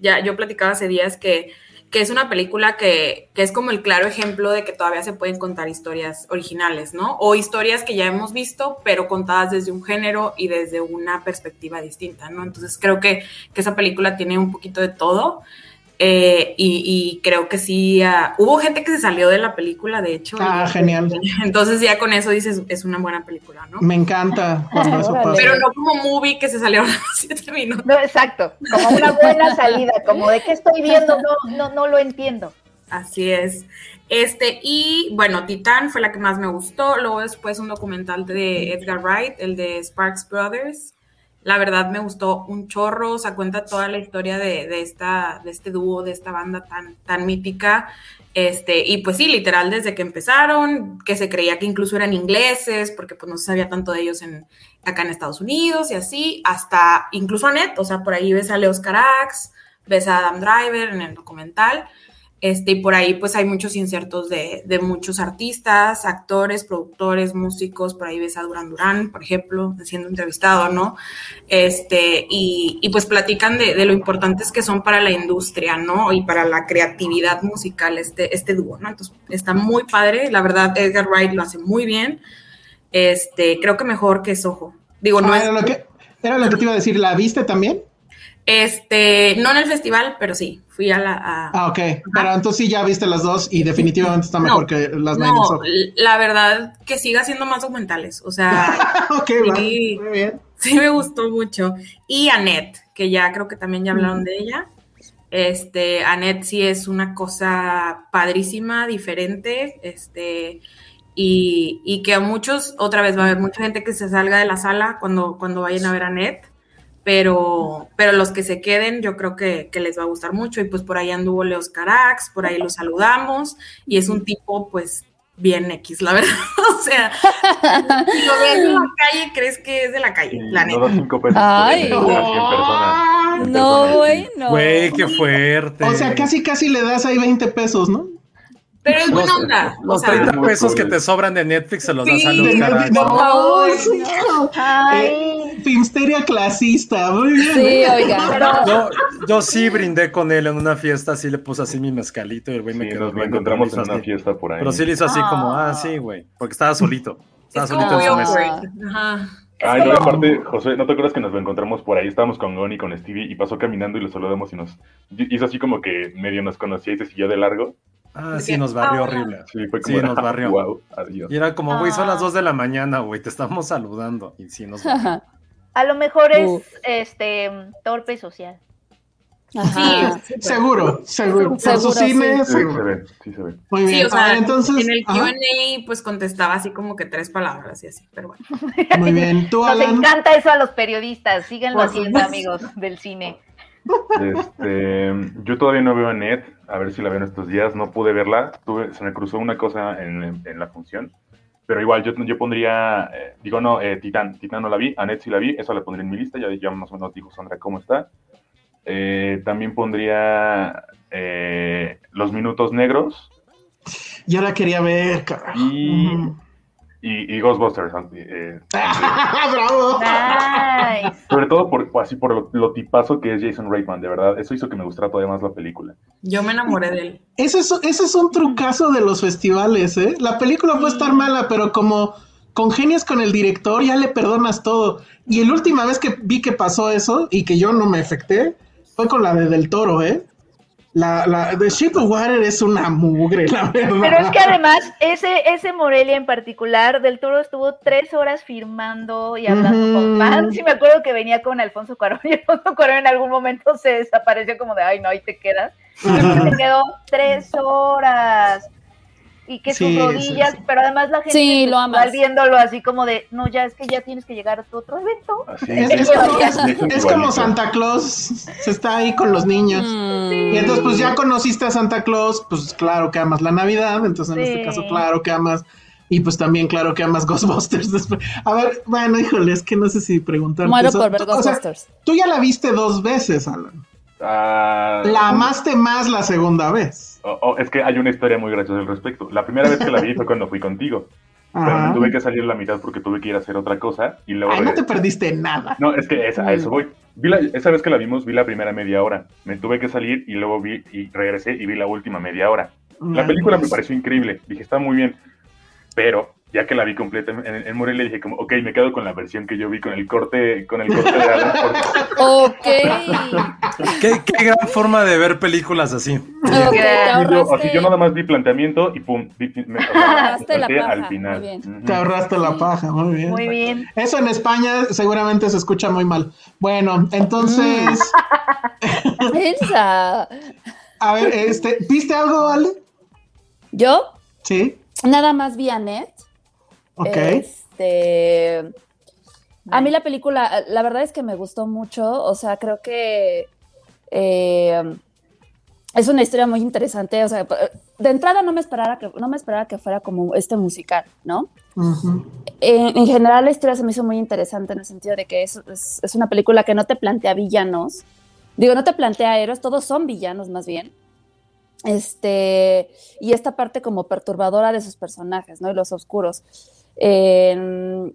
ya yo platicaba hace días que, que es una película que, que es como el claro ejemplo de que todavía se pueden contar historias originales, ¿no? O historias que ya hemos visto, pero contadas desde un género y desde una perspectiva distinta, ¿no? Entonces creo que, que esa película tiene un poquito de todo. Eh, y, y creo que sí, ah, hubo gente que se salió de la película, de hecho. Ah, y- genial. [laughs] Entonces ya con eso dices, es una buena película, ¿no? Me encanta cuando eso Órale. pasa. Pero no como movie que se salieron a los [laughs] siete minutos. No, exacto, como una buena salida, como de qué estoy viendo, no, no, no lo entiendo. Así es. Este, y bueno, Titán fue la que más me gustó. Luego después un documental de Edgar Wright, el de Sparks Brothers. La verdad me gustó un chorro, o sea, cuenta toda la historia de, de esta, de este dúo, de esta banda tan, tan mítica. Este, y pues sí, literal, desde que empezaron, que se creía que incluso eran ingleses, porque pues no se sabía tanto de ellos en, acá en Estados Unidos y así, hasta incluso Annette, o sea, por ahí ves a Leos Carax, ves a Adam Driver en el documental. Este, y por ahí pues hay muchos insertos de, de muchos artistas, actores, productores, músicos, por ahí ves a Duran Duran, por ejemplo, siendo entrevistado, ¿no? Este, y, y pues platican de, de lo importantes que son para la industria, ¿no? Y para la creatividad musical este, este dúo, ¿no? Entonces está muy padre, la verdad Edgar Wright lo hace muy bien, este, creo que mejor que Soho. Digo, no Ah, es, era, lo que, era lo que te iba a decir, ¿la viste también? Este, no en el festival, pero sí, fui a la... a- Ah, ok. Pero entonces sí ya viste las dos y definitivamente está mejor No, que las No, la verdad que siga haciendo más documentales. O sea, [laughs] Ok, sí, muy bien. sí me gustó mucho. Y Annette, que ya creo que también ya hablaron de ella. Este, Annette sí es una cosa padrísima, diferente. Este, y, y, que a muchos, otra vez va a haber mucha gente que se salga de la sala cuando, cuando vayan a ver a Ned, pero, pero los que se queden yo creo que, que les va a gustar mucho y pues por ahí anduvo Leos Carax, por ahí lo saludamos y es un tipo pues bien X, la verdad, [laughs] o sea, si lo ves en la calle crees que es de la calle, la neta. Ay, no, güey, no. Güey, qué fuerte. O sea, casi casi le das ahí 20 pesos, ¿no? Pero es buena onda. Los, 30 pesos que te sobran de Netflix se los das a los caras. No, Ay. Filmsteria clasista, muy bien. Sí, oiga. [laughs] Yo, yo, sí brindé con él en una fiesta, sí le puse así mi mezcalito y el güey me quedó nos lo viendo, encontramos en una fiesta por ahí. Pero sí le hizo así como, ah, sí, güey, porque estaba solito. Estaba Es como solito en su mesa. Ajá. Ay, no, aparte, José, ¿no te acuerdas que nos lo encontramos por ahí? Estábamos con Gon y con Stevie y pasó caminando y lo saludamos y nos hizo así como que medio nos conocía y se siguió de largo. Ah, sí, nos barrió Ah. horrible. Sí, fue como, Sí, nos barrió. wow, adiós. Y era como, güey, son las Ah. 2 de la mañana, güey, te estamos saludando. Y sí, nos barrió. [laughs] A lo mejor es este torpe social. Ajá. Sí, sí, Seguro, seguro. Por su Seguro, cine, Sí, se seguro. ve, sí se ve. Muy bien. Sí, o sea, entonces, en el Q&A pues contestaba así como que tres palabras y así, pero bueno. muy bien. Tú, [laughs] Nos Alan. encanta eso a los periodistas. Síganlo haciendo, amigos del cine. Este, yo todavía no veo a Net, a ver si la veo en estos días. No pude verla, tuve, se me cruzó una cosa en, en la función. Pero igual, yo, yo pondría, eh, digo, no, eh, Titán, Titán no la vi, a Net sí la vi, eso la pondría en mi lista, ya, ya más o menos dijo Sandra cómo está. Eh, también pondría eh, Los Minutos Negros Yo la quería ver, carajo. y. y, y Ghostbusters. eh, [laughs] ¡Bravo! Nice. sobre todo por, así por lo, lo tipazo que es Jason Reitman, de verdad. Eso hizo que me gustara todavía más la película. Yo me enamoré de él. Ese es, ese es un trucazo de los festivales, ¿eh? La película puede estar mala, pero como congenias con el director, ya le perdonas todo. Y la última vez que vi que pasó eso y que yo no me afecté, fue con la de Del Toro, ¿eh? La, la de Shape of Water es una mugre, la verdad. Pero es que además, ese, ese Morelia en particular, Del Toro estuvo tres horas firmando y hablando con fans. Y me acuerdo que venía con Alfonso Cuarón [laughs] y Alfonso Cuarón en algún momento se desapareció como de, ay, no, ahí te quedas. Y se quedó tres horas. Y que Sí, sus rodillas, sí, sí. pero además la gente Sí, lo amas. viéndolo así como de, no, ya es que ya tienes que llegar a tu otro evento. Así [laughs] Es, como, es-. Santa Claus, se está ahí con los niños. Mm. Y entonces, pues ya conociste a Santa Claus, pues claro que amas la Navidad, entonces en Sí. este caso, claro que amas, y pues también claro que amas Ghostbusters [laughs] después. A ver, bueno, híjole, es que no sé si preguntarte Muero eso. por ver O sea, Ghostbusters. tú ya la viste dos veces, Alan. Ah, La amaste más la segunda vez. Oh, oh, es que hay una historia muy graciosa al respecto. La primera vez que la vi fue cuando fui contigo. Pero Ajá. me tuve que salir la mitad porque tuve que ir a hacer otra cosa y luego... Ay, no te perdiste nada. No, es que esa- a eso voy. Vi la- esa vez que la vimos, vi la primera media hora. Me tuve que salir y luego vi y regresé y vi la última media hora. La película me pareció increíble. Dije, está muy bien. Pero ya que la vi completa en, en, en Morelia, dije como, ok, me quedo con la versión que yo vi con el corte, con el corte de Alan Ok. ¿Qué, qué gran forma de ver películas así. Ok, te Y yo, así yo nada más vi planteamiento y pum, vi- me, o sea, Ahorraste la paja, al final. muy bien. Te ahorraste la paja, muy bien. Muy bien. Eso en España seguramente se escucha muy mal. Bueno, entonces, [laughs] Elsa. a ver, este, ¿viste algo, Ale? Yo Sí, nada más vi a Net. Ok. Este, a mí la película, la verdad es que me gustó mucho, o sea, creo que eh, es una historia muy interesante, o sea, de entrada no me esperaba que, no me esperaba que fuera como este musical, ¿no? En, en general la historia se me hizo muy interesante en el sentido de que es, es- es una película que no te plantea villanos, digo, no te plantea héroes, todos son villanos más bien. Este, y esta parte como perturbadora de sus personajes, ¿no? Y los oscuros. Eh,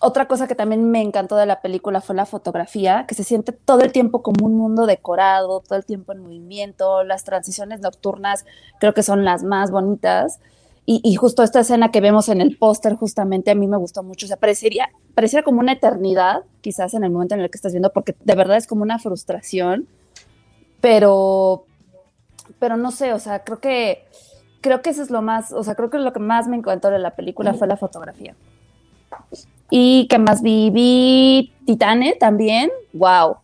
otra cosa que también me encantó de la película fue la fotografía, que se siente todo el tiempo como un mundo decorado, todo el tiempo en movimiento, las transiciones nocturnas creo que son las más bonitas. Y, y justo esta escena que vemos en el póster, justamente a mí me gustó mucho. O sea, parecería, pareciera como una eternidad, quizás en el momento en el que estás viendo, porque de verdad es como una frustración. Pero, pero no sé, o sea, creo que, creo que eso es lo más, o sea, creo que lo que más me encantó de la película fue la fotografía. Y que más vi, vi Titane también, wow.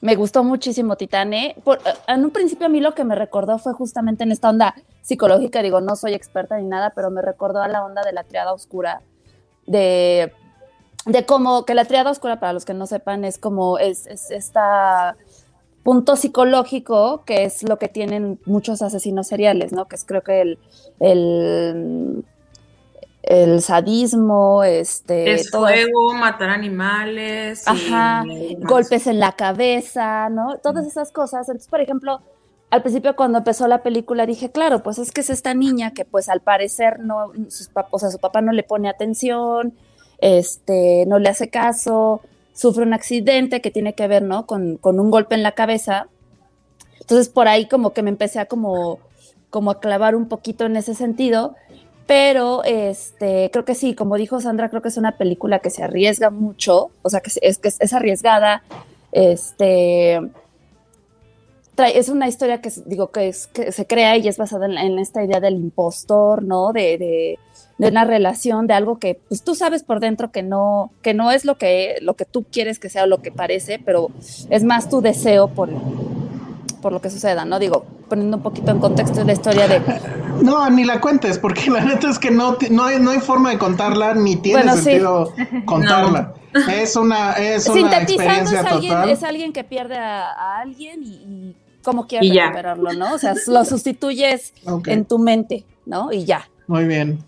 Me gustó muchísimo Titane. Por, en un principio a mí lo que me recordó fue justamente en esta onda psicológica, digo, no soy experta ni nada, pero me recordó a la onda de la triada oscura, de, de cómo, que la triada oscura, para los que no sepan, es como, es, es esta punto psicológico que es lo que tienen muchos asesinos seriales, ¿no? Que es creo que el, el, el sadismo, este... Es fuego, matar animales. Ajá, golpes en la cabeza, ¿no? Todas esas cosas. Entonces, por ejemplo, al principio cuando empezó la película dije, claro, pues es que es esta niña que pues al parecer no, sus o sea, su papá no le pone atención, este, no le hace caso, sufre un accidente que tiene que ver, ¿no? Con, un golpe en la cabeza. Entonces por ahí como que me empecé a como, como a clavar un poquito en ese sentido, pero este, creo que sí, como dijo Sandra, creo que es una película que se arriesga mucho, o sea, que es, que es arriesgada, este, es una historia que digo que, es, que se crea y es basada en, esta idea del impostor, ¿no? De, de, de, una relación, de algo que pues tú sabes por dentro que no, que no es lo que, lo que tú quieres que sea o lo que parece, pero es más tu deseo por, por lo que suceda, ¿no? Digo, poniendo un poquito en contexto la historia de... No, ni la cuentes, porque la neta es que no, no, hay, no hay forma de contarla, ni tiene sentido contarla. [laughs] Es una, es una experiencia es alguien, total. Es alguien que pierde a, alguien y cómo quieres recuperarlo, ¿no? O sea, lo sustituyes en tu mente, ¿no? Y ya. Muy bien.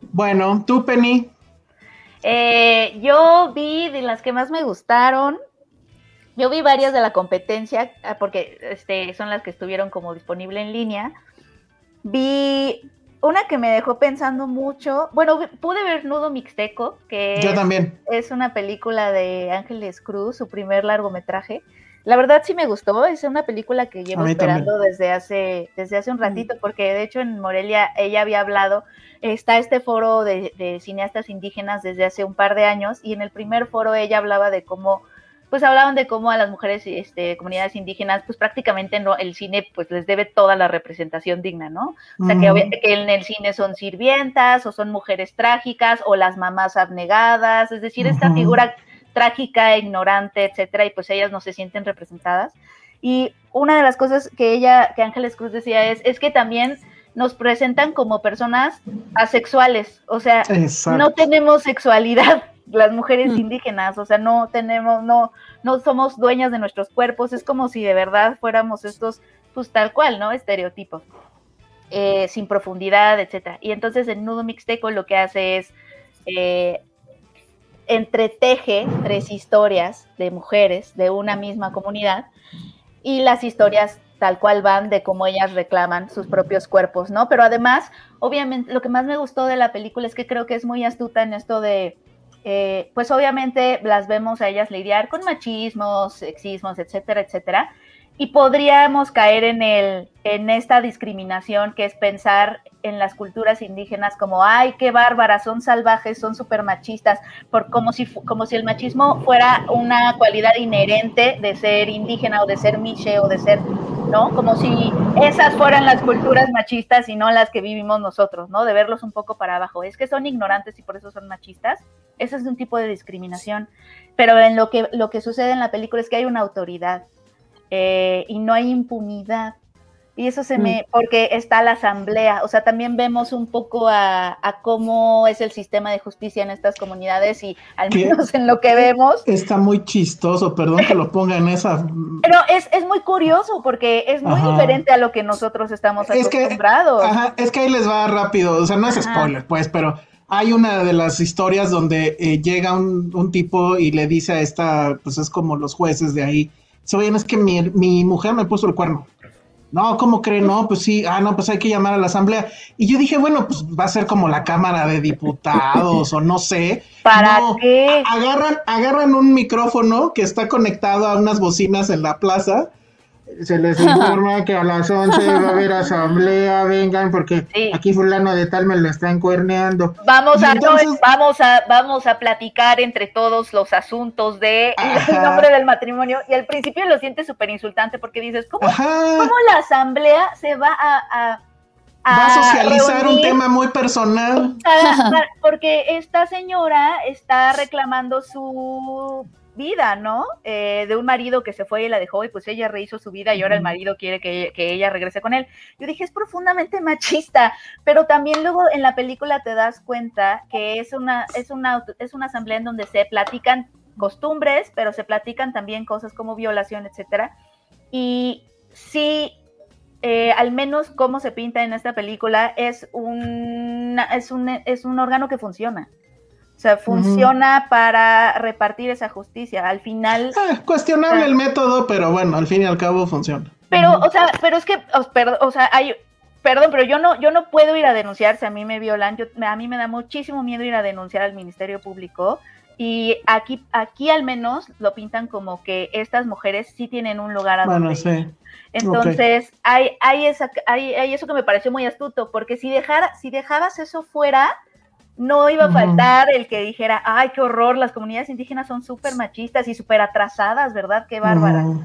Bueno, tú, Penny. Eh, yo vi de las que más me gustaron. Yo vi varias de la competencia, ah, porque este, son las que estuvieron como disponible en línea. Vi una que me dejó pensando mucho. Bueno, pude ver Nudo Mixteco, que Yo también. es una película de Ángeles Cruz, su primer largometraje. La verdad sí me gustó, es una película que llevo esperando desde hace, desde hace un ratito, porque de hecho en Morelia ella había hablado, está este foro de, cineastas indígenas desde hace un par de años, y en el primer foro ella hablaba de cómo, pues hablaban de cómo a las mujeres, este, comunidades indígenas, pues prácticamente no, el cine pues les debe toda la representación digna, ¿no? O sea, que, que en el cine son sirvientas, o son mujeres trágicas, o las mamás abnegadas, es decir, esta figura trágica, ignorante, etcétera, y pues ellas no se sienten representadas. Y una de las cosas que ella, que Ángeles Cruz decía es, es que también nos presentan como personas asexuales, o sea, no tenemos sexualidad [laughs] las mujeres mm. indígenas, o sea, no tenemos, no, no somos dueñas de nuestros cuerpos, es como si de verdad fuéramos estos, pues tal cual, ¿no? Estereotipos, eh, sin profundidad, etcétera. Y entonces el nudo mixteco lo que hace es eh, entreteje tres historias de mujeres de una misma comunidad y las historias tal cual van de cómo ellas reclaman sus propios cuerpos, ¿no? Pero además, obviamente, lo que más me gustó de la película es que creo que es muy astuta en esto de, eh, pues obviamente las vemos a ellas lidiar con machismos, sexismos, etcétera, etcétera, y podríamos caer en, el, en esta discriminación que es pensar en las culturas indígenas como, ay, qué bárbaras, son salvajes, son súper machistas, por, como, si, como si el machismo fuera una cualidad inherente de ser indígena o de ser miche o de ser, ¿no? Como si esas fueran las culturas machistas y no las que vivimos nosotros, ¿no? De verlos un poco para abajo. Es que son ignorantes y por eso son machistas. Ese es un tipo de discriminación. Pero en lo que, lo que sucede en la película es que hay una autoridad eh, y no hay impunidad. Y eso se me, mm. porque está la asamblea, o sea, también vemos un poco a, cómo es el sistema de justicia en estas comunidades y al menos en lo que vemos. Está muy chistoso, perdón que lo ponga en esa. [laughs] Pero es, es muy curioso porque es muy diferente a lo que nosotros estamos acostumbrados. Es que, ajá, es que ahí les va rápido, o sea, no es spoiler, pues, pero hay una de las historias donde eh, llega un, un tipo y le dice a esta, pues es como los jueces de ahí se oye, es que mi, mi, mujer me puso el cuerno. No, ¿cómo cree? No, pues sí, ah, no, pues hay que llamar a la asamblea. Y yo dije, bueno, pues va a ser como la Cámara de Diputados o no sé. ¿Para qué? Agarran, agarran un micrófono que está conectado a unas bocinas en la plaza se les informa que a las 11 va a haber asamblea, vengan porque aquí fulano de tal me lo están cuerneando. Vamos a vamos a vamos a platicar entre todos los asuntos de el nombre del matrimonio y al principio lo sientes súper insultante porque dices, ¿cómo, la asamblea se va a, va a socializar un tema muy personal? porque esta señora está reclamando su vida, ¿no? Eh, de un marido que se fue y la dejó y pues ella rehizo su vida y ahora el marido quiere que, que, ella regrese con él. Yo dije, es profundamente machista, pero también luego en la película te das cuenta que es una, es una, es una asamblea en donde se platican costumbres, pero se platican también cosas como violación, etcétera. Y sí, eh, al menos como se pinta en esta película, es un, es un, es un órgano que funciona. O sea, funciona para repartir esa justicia. Al final. Eh, cuestionable el método, pero bueno, al fin y al cabo funciona. Pero, o sea, pero es que, o, sea, hay, perdón, pero yo no, yo no puedo ir a denunciar si a mí me violan. Yo, a mí me da muchísimo miedo ir a denunciar al Ministerio Público. Y aquí, aquí al menos lo pintan como que estas mujeres sí tienen un lugar a bueno, sí. Entonces, hay, hay, esa, hay, hay, eso que me pareció muy astuto, porque si, dejara, si dejabas eso fuera, no iba a faltar el que dijera, ay, qué horror, las comunidades indígenas son súper machistas y súper atrasadas, ¿verdad? Qué bárbara. [laughs]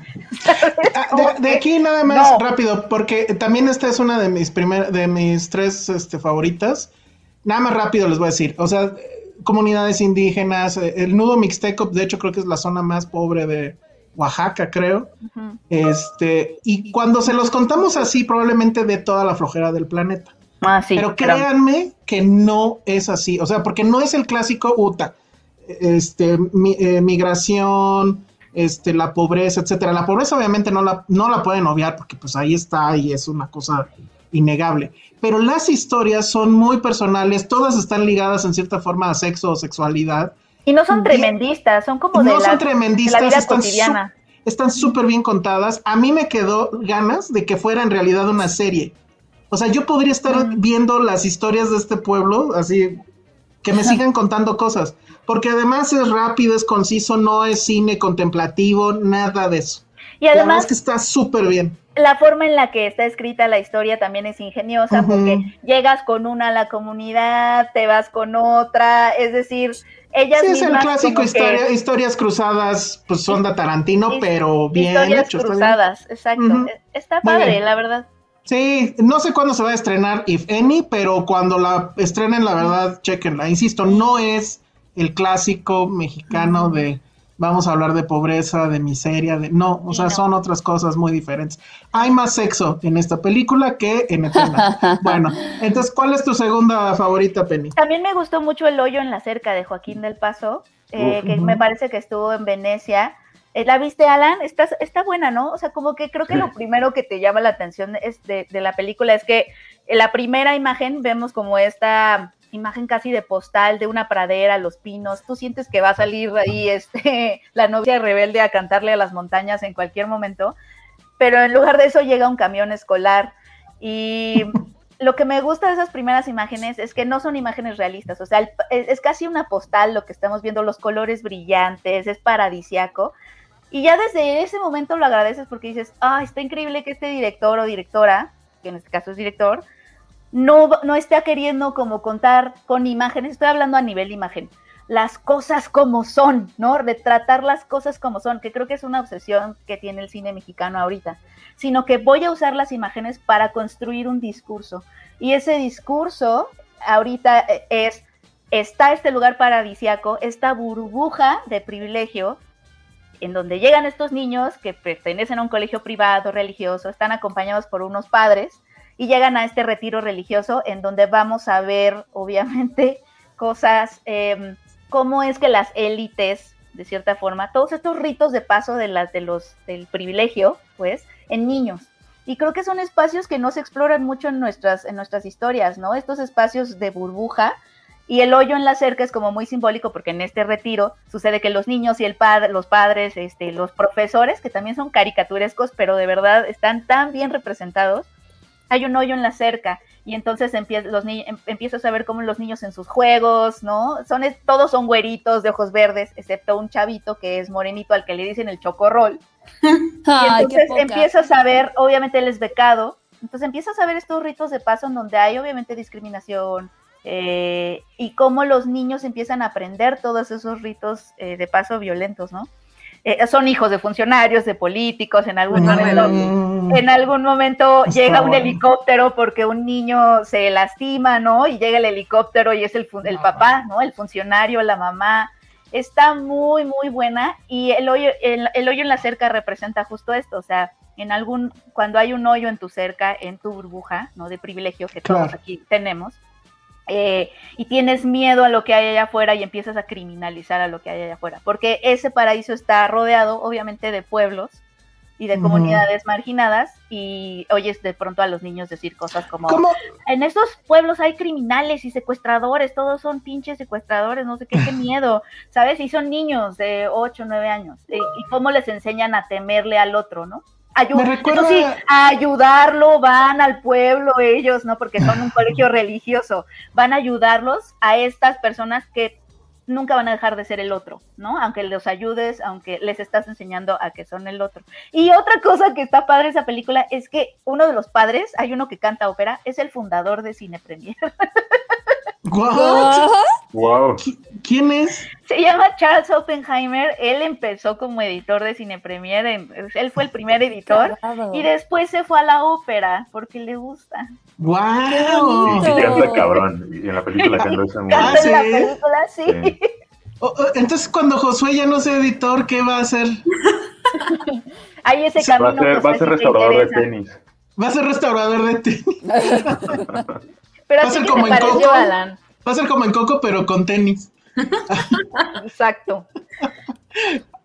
Ah, de, aquí nada más rápido, porque también esta es una de mis primer, de mis tres este, favoritas. Nada más rápido les voy a decir, o sea, comunidades indígenas, eh, el nudo mixteco, de hecho creo que es la zona más pobre de Oaxaca, creo. Este, y cuando se los contamos así, probablemente de toda la flojera del planeta. Ah, pero créanme que no es así, o sea, porque no es el clásico UTA, este, eh, migración, este, la pobreza, etcétera. La pobreza obviamente no la, no la pueden obviar porque pues ahí está y es una cosa innegable. Pero las historias son muy personales, todas están ligadas en cierta forma a sexo o sexualidad. Y no son tremendistas, son como de, no son tremendistas, la vida están cotidiana. Están súper bien contadas. A mí me quedó ganas de que fuera en realidad una serie. O sea, yo podría estar viendo las historias de este pueblo, así, que me sigan contando cosas. Porque además es rápido, es conciso, no es cine contemplativo, nada de eso. Y además que está súper bien. La forma en la que está escrita la historia también es ingeniosa, porque llegas con una a la comunidad, te vas con otra, es decir, ellas sí, es el clásico historia, historias cruzadas, pues son de Tarantino, pero bien historias cruzadas, exacto. Está padre, la verdad. Sí, no sé cuándo se va a estrenar, if any, pero cuando la estrenen, la verdad, chequenla. Insisto, no es el clásico mexicano de vamos a hablar de pobreza, de miseria, de no, o sea, son otras cosas muy diferentes. Hay más sexo en esta película que en Eterna. [laughs] bueno, entonces, ¿cuál es tu segunda favorita, Penny? También me gustó mucho El hoyo en la cerca de Joaquín del Paso, eh, que me parece que estuvo en Venecia ¿La viste, Alan? Está, está buena, ¿no? O sea, como que creo que lo primero que te llama la atención es de, la película es que en la primera imagen vemos como esta imagen casi de postal de una pradera, los pinos. Tú sientes que va a salir ahí este, [laughs] la novia rebelde a cantarle a las montañas en cualquier momento, pero en lugar de eso llega un camión escolar y [laughs] lo que me gusta de esas primeras imágenes es que no son imágenes realistas, o sea, es, casi una postal lo que estamos viendo, los colores brillantes, es paradisiaco, y ya desde ese momento lo agradeces porque dices, ah, está increíble que este director o directora, que en este caso es director, no, no está queriendo como contar con imágenes, estoy hablando a nivel imagen, las cosas como son, ¿no? Retratar las cosas como son, que creo que es una obsesión que tiene el cine mexicano ahorita, sino que voy a usar las imágenes para construir un discurso. Y ese discurso ahorita eh, es, está este lugar paradisiaco, esta burbuja de privilegio en donde llegan estos niños que pertenecen a un colegio privado, religioso, están acompañados por unos padres y llegan a este retiro religioso en donde vamos a ver, [laughs] obviamente, cosas, eh, cómo es que las élites, de cierta forma, todos estos ritos de paso de de los, del privilegio, pues, en niños. Y creo que son espacios que no se exploran mucho en nuestras, en nuestras historias, ¿no? Estos espacios de burbuja y el hoyo en la cerca es como muy simbólico porque en este retiro sucede que los niños y el padre, los padres, este, los profesores, que también son caricaturescos, pero de verdad están tan bien representados, hay un hoyo en la cerca y entonces los em, empiezas a ver cómo los niños en sus juegos, ¿no? Son, todos son güeritos de ojos verdes, excepto un chavito que es morenito al que le dicen el chocorrol. [laughs] y entonces empiezas a ver, obviamente él es becado, entonces empiezas a ver estos ritos de paso en donde hay obviamente discriminación, eh, y cómo los niños empiezan a aprender todos esos ritos eh, de paso violentos, ¿no? Eh, son hijos de funcionarios, de políticos, en algún momento, en algún momento llega un helicóptero porque un niño se lastima, ¿no? Y llega el helicóptero y es el, el papá, ¿no? El funcionario, la mamá, Está muy, muy buena y el hoyo, el, el hoyo en la cerca representa justo esto, o sea, en algún, cuando hay un hoyo en tu cerca, en tu burbuja, ¿no? De privilegio que todos aquí tenemos, eh, y tienes miedo a lo que hay allá afuera y empiezas a criminalizar a lo que hay allá afuera, porque ese paraíso está rodeado, obviamente, de pueblos y de comunidades marginadas, y oyes de pronto a los niños decir cosas como, ¿Cómo? en estos pueblos hay criminales y secuestradores, todos son pinches secuestradores, no sé qué, qué [laughs] miedo, ¿sabes? Y son niños de 8, 9 años. ¿Y, y cómo les enseñan a temerle al otro, no? Recuerda- sí, a ayudarlo, van al pueblo ellos, ¿no? Porque son un [laughs] colegio religioso, van a ayudarlos a estas personas que nunca van a dejar de ser el otro, ¿no? Aunque los ayudes, aunque les estás enseñando a que son el otro. Y otra cosa que está padre esa película es que uno de los padres, hay uno que canta ópera, es el fundador de Cine Premier. [laughs] What? Wow. ¿Qui- ¿Quién es? Se llama Charles Oppenheimer, él empezó como editor de Cine Premier, en- él fue el primer editor y después se fue a la ópera porque le gusta. ¡Wow! Y, y canta cabrón. Y en la película canta esa muy Canta en la película, sí. Entonces, cuando Josué ya no sea editor, ¿qué va a hacer? [laughs] Hay ese Va a camino. ser, va a ser si restaurador de tenis. Va a ser restaurador de tenis. [laughs] Pero Va a ser como te en pareció, Coco. Alan. Va a ser como en Coco, pero con tenis. Exacto.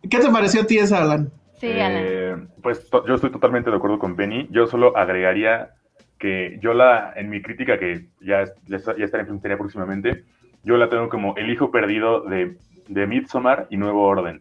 ¿Qué te pareció a ti esa, Alan? Sí, Alan. Eh, pues yo estoy totalmente de acuerdo con Penny. Yo solo agregaría que yo la, en mi crítica, que ya, ya, ya estará en Filmsteria próximamente, yo la tengo como el hijo perdido de, de Midsommar y Nuevo Orden.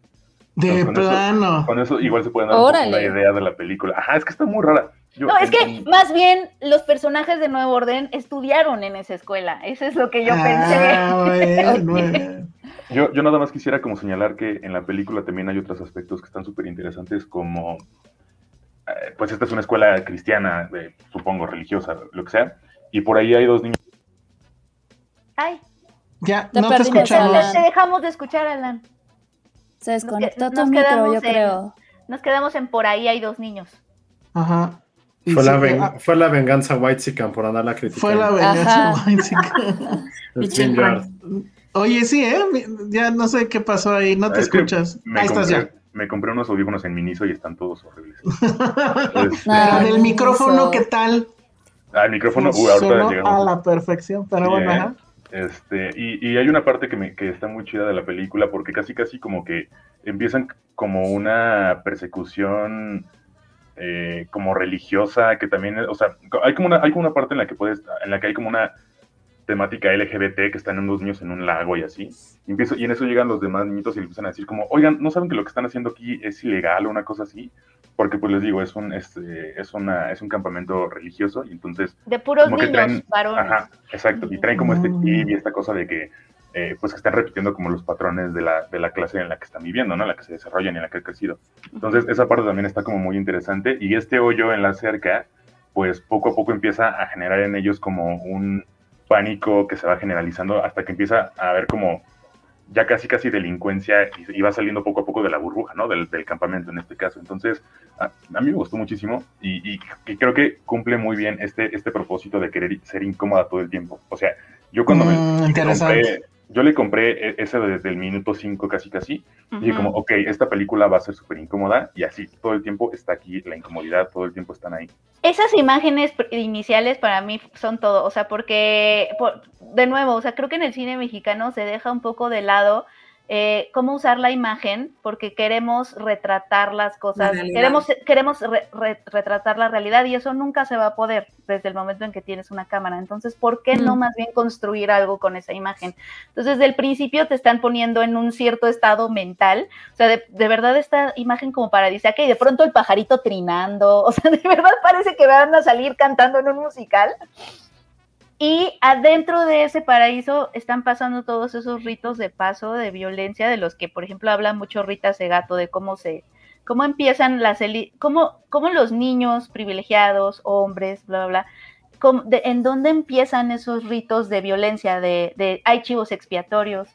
De Con eso- plano. Con eso igual se puede dar un poco Órale. una idea de la película. Ajá, es que está muy rara. Yo- No, es en- que en- más bien los personajes de Nuevo Orden estudiaron en esa escuela. Eso es lo que yo Ah, pensé. bueno, [laughs] bueno. Yo, yo nada más quisiera como señalar que en la película también hay otros aspectos que están súper interesantes como, eh, pues esta es una escuela cristiana, eh, supongo religiosa, lo que sea, y por ahí hay dos niños. Ay, Ya, Te no te escuchamos. Te dejamos de escuchar, Alan. Se desconectó nos tu micro, quedamos yo en- creo. Nos quedamos en por ahí hay dos niños. Ajá. Fue, sí, la, ven- ah, fue la venganza White por andarla criticando. fue la venganza. [laughs] Yard. Oye, sí, ¿eh? Ya no sé qué pasó ahí, no te Es que escuchas. Me Ahí estás compré, ya. me compré unos audífonos en Miniso y están todos horribles. [laughs] Este, No. Con el micrófono. ¿qué tal? ah, el micrófono, uh, ahorita llegamos. a la perfección, pero bueno, ajá. Este, y, y hay una parte que, me, que está muy chida de la película porque casi casi como que empiezan como una persecución eh, como religiosa que también, o sea, hay como una, hay como una parte en la que puedes, en la que hay como una temática LGBT que están unos niños en un lago y así. Y, empiezo, y en eso llegan los demás niñitos y le empiezan a decir como, oigan, ¿no saben que lo que están haciendo aquí es ilegal o una cosa así? Porque pues les digo, es un, este, es una, es un campamento religioso y entonces De puros niños, traen- varones. Ajá, exacto. Y traen como este Mm. y esta cosa de que, eh, pues que están repitiendo como los patrones de la, de la clase en la que están viviendo, ¿no? En la que se desarrollan y en la que han crecido. Entonces, esa parte también está como muy interesante. Y este hoyo en la cerca, pues poco a poco empieza a generar en ellos como un pánico que se va generalizando hasta que empieza a haber como ya casi casi delincuencia y, va saliendo poco a poco de la burbuja, ¿no? Del, del campamento en este caso. Entonces, a, a mí me gustó muchísimo y, y- y creo que cumple muy bien este, este propósito de querer ser incómoda todo el tiempo. O sea, yo cuando me- Mm, me interesante. compré, yo le compré e- ese desde el minuto 5 casi casi, y dije Ujú. como, ok, esta película va a ser súper incómoda y así, todo el tiempo está aquí la incomodidad, todo el tiempo están ahí. Esas imágenes iniciales para mí son todo, o sea, porque, por- de nuevo, o sea, creo que en el cine mexicano se deja un poco de lado eh, cómo usar la imagen, porque queremos retratar las cosas, realidad. queremos, queremos re- re- retratar la realidad y eso nunca se va a poder desde el momento en que tienes una cámara. Entonces, ¿por qué no Mm. más bien construir algo con esa imagen? Entonces, desde el principio te están poniendo en un cierto estado mental, o sea, de, de verdad esta imagen como paradisíaca y de pronto el pajarito trinando, [laughs] o sea, de verdad parece que van a salir cantando en un musical. Y adentro de ese paraíso están pasando todos esos ritos de paso, de violencia, de los que, por ejemplo, habla mucho Rita Segato, de cómo se, cómo empiezan las eli- cómo, cómo los niños privilegiados, hombres, bla, bla, bla, de- en dónde empiezan esos ritos de violencia, de, de hay chivos expiatorios,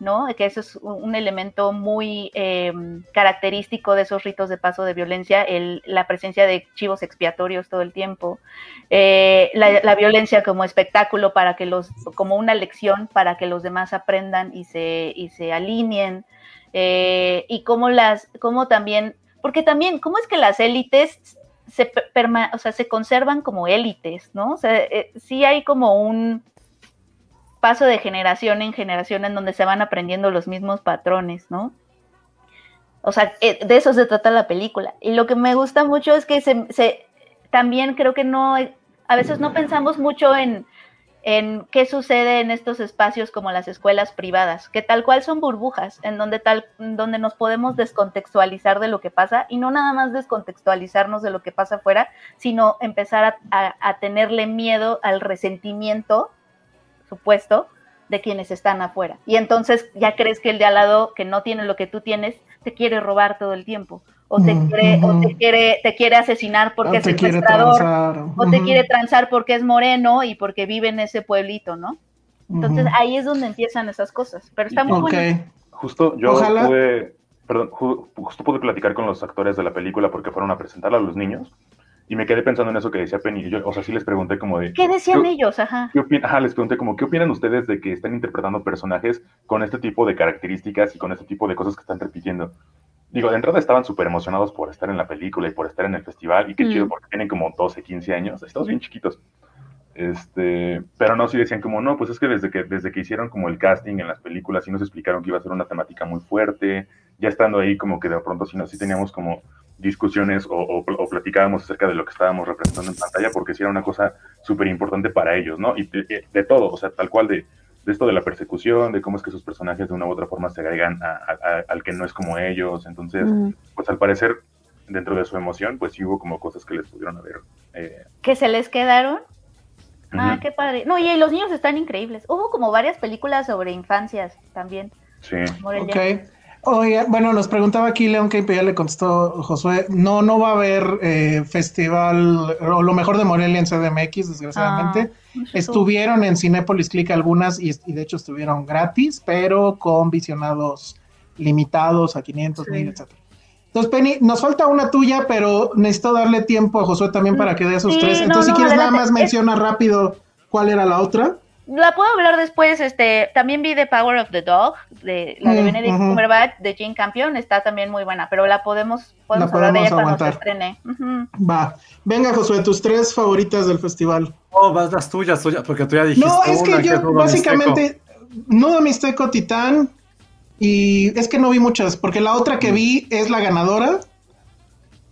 ¿no? Que eso es un elemento muy eh, característico de esos ritos de paso de violencia, la presencia de chivos expiatorios todo el tiempo, eh, la, la, violencia como espectáculo para que los, como una lección para que los demás aprendan y se, y se alineen, eh, y cómo las, cómo también, porque también, ¿cómo es que las élites se, perma, o sea, se conservan como élites, ¿no? O sea, eh, sí hay como un paso de generación en generación en donde se van aprendiendo los mismos patrones, ¿no? O sea, eh, de eso se trata la película. Y lo que me gusta mucho es que se, también creo que no, a veces no pensamos mucho en, en qué sucede en estos espacios como las escuelas privadas, que tal cual son burbujas, en donde tal, donde nos podemos descontextualizar de lo que pasa y no nada más descontextualizarnos de lo que pasa afuera, sino empezar a, a tenerle miedo al resentimiento supuesto de quienes están afuera. Y entonces ya crees que el de al lado que no tiene lo que tú tienes te quiere robar todo el tiempo o te quiere uh -huh. o te quiere te quiere asesinar porque o es secuestrador uh -huh. o te quiere transar porque es moreno y porque vive en ese pueblito, ¿no? Entonces uh -huh. ahí es donde empiezan esas cosas, pero está muy okay. bueno. Justo yo Ojalá. pude perdón, justo pude platicar con los actores de la película porque fueron a presentarla a los niños y me quedé pensando en eso que decía Penny. Yo, o sea, sí les pregunté como de... ¿Qué decían ¿qué, ellos? Ajá. ¿qué Ajá, les pregunté como, ¿qué opinan ustedes de que están interpretando personajes con este tipo de características y con este tipo de cosas que están repitiendo? Digo, de entrada estaban súper emocionados por estar en la película y por estar en el festival. Y qué mm. chido, porque tienen como 12, 15 años. Estamos bien chiquitos. Este, pero no, sí decían como, no, pues es que desde que, desde que hicieron como el casting en las películas, sí nos explicaron que iba a ser una temática muy fuerte. Ya estando ahí, como que de pronto sí, no, sí teníamos como discusiones o, o, o, platicábamos acerca de lo que estábamos representando en pantalla, porque sí era una cosa súper importante para ellos, ¿no? Y de, de, todo, o sea, tal cual de, de, esto de la persecución, de cómo es que sus personajes de una u otra forma se agregan a, a, al que no es como ellos. Entonces, mm. pues al parecer, dentro de su emoción, pues sí hubo como cosas que les pudieron haber. Eh... ¿Que se les quedaron? Uh -huh. Ah, qué padre. No, y los niños están increíbles. Hubo como varias películas sobre infancias también. Sí. Ok. Oye, bueno, nos preguntaba aquí León que ya le contestó Josué. No, no va a haber eh, festival o lo mejor de Morelia en CDMX, desgraciadamente. Ah, Estuvieron en Cinépolis Click algunas y, y, de hecho estuvieron gratis, pero con visionados limitados a 500 sí. mil, etc. Entonces, Penny, nos falta una tuya, pero necesito darle tiempo a Josué también para que dé sus sí, tres. Entonces, no, si quieres, adelante. nada más menciona rápido cuál era la otra la puedo hablar después, este, también vi The Power of the Dog, de la de Benedict uh -huh. Cumberbatch, de Jane Campion, está también muy buena, pero la podemos, podemos, la podemos hablar de ella aguantar. cuando se estrene. Uh -huh. Va, venga Josué, tus tres favoritas del festival. Oh, vas las tuyas, tuyas, porque tú ya dijiste No, es que yo, que básicamente, Nudo Mixteco, Titán, y es que no vi muchas, porque la otra que vi es la ganadora,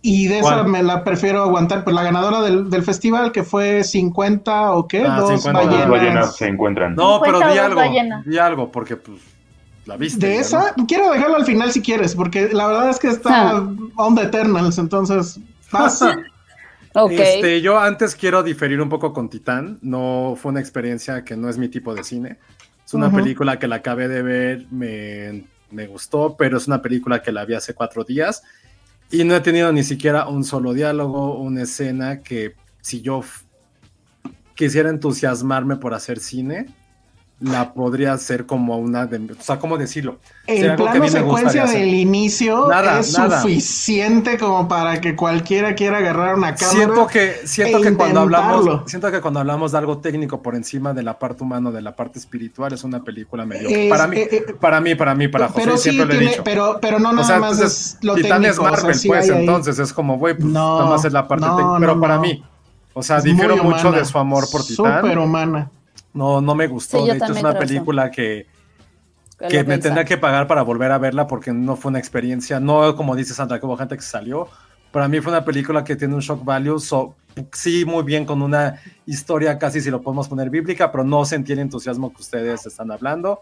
y de esa me la prefiero aguantar, pues la ganadora del, del festival que fue 50 o qué, ah, dos 50, ballenas. ballenas. se encuentran. No, pero di algo, di algo, porque pues la viste. De esa, no? quiero dejarlo al final si quieres, porque la verdad es que está ah. on the Eternals, entonces pasa. [laughs] okay. Este, yo antes quiero diferir un poco con Titán, no fue una experiencia que no es mi tipo de cine. Es una uh -huh. película que la acabé de ver, me, me gustó, pero es una película que la vi hace cuatro días y no he tenido ni siquiera un solo diálogo, una escena que si yo quisiera entusiasmarme por hacer cine, la podría hacer como una de, o sea, ¿cómo decirlo? El plano secuencia del inicio nada, es nada. suficiente como para que cualquiera quiera agarrar una cámara. Siento que, siento e que cuando hablamos, siento que cuando hablamos de algo técnico por encima de la parte humana, de la parte espiritual, es una película medio. Es, para mí, eh, eh, para mí, para mí, para José, pero siempre sí, lo he tiene, dicho. Pero, pero no nada o sea, más es lo Titán técnico. es Marvel, o sea, sí hay, pues, entonces es como, güey, pues, no, nada más es la parte no, técnica. Pero no, para mí, o sea, difiero mucho de su amor por Titán. Súper humana. No, no me gustó. Sí, de hecho, es una película que, que me tendría que pagar para volver a verla porque no fue una experiencia. No, como dice Sandra, que hubo gente que salió. Para mí fue una película que tiene un shock value. So, sí, muy bien, con una historia casi, si lo podemos poner bíblica, pero no sentí el entusiasmo que ustedes están hablando.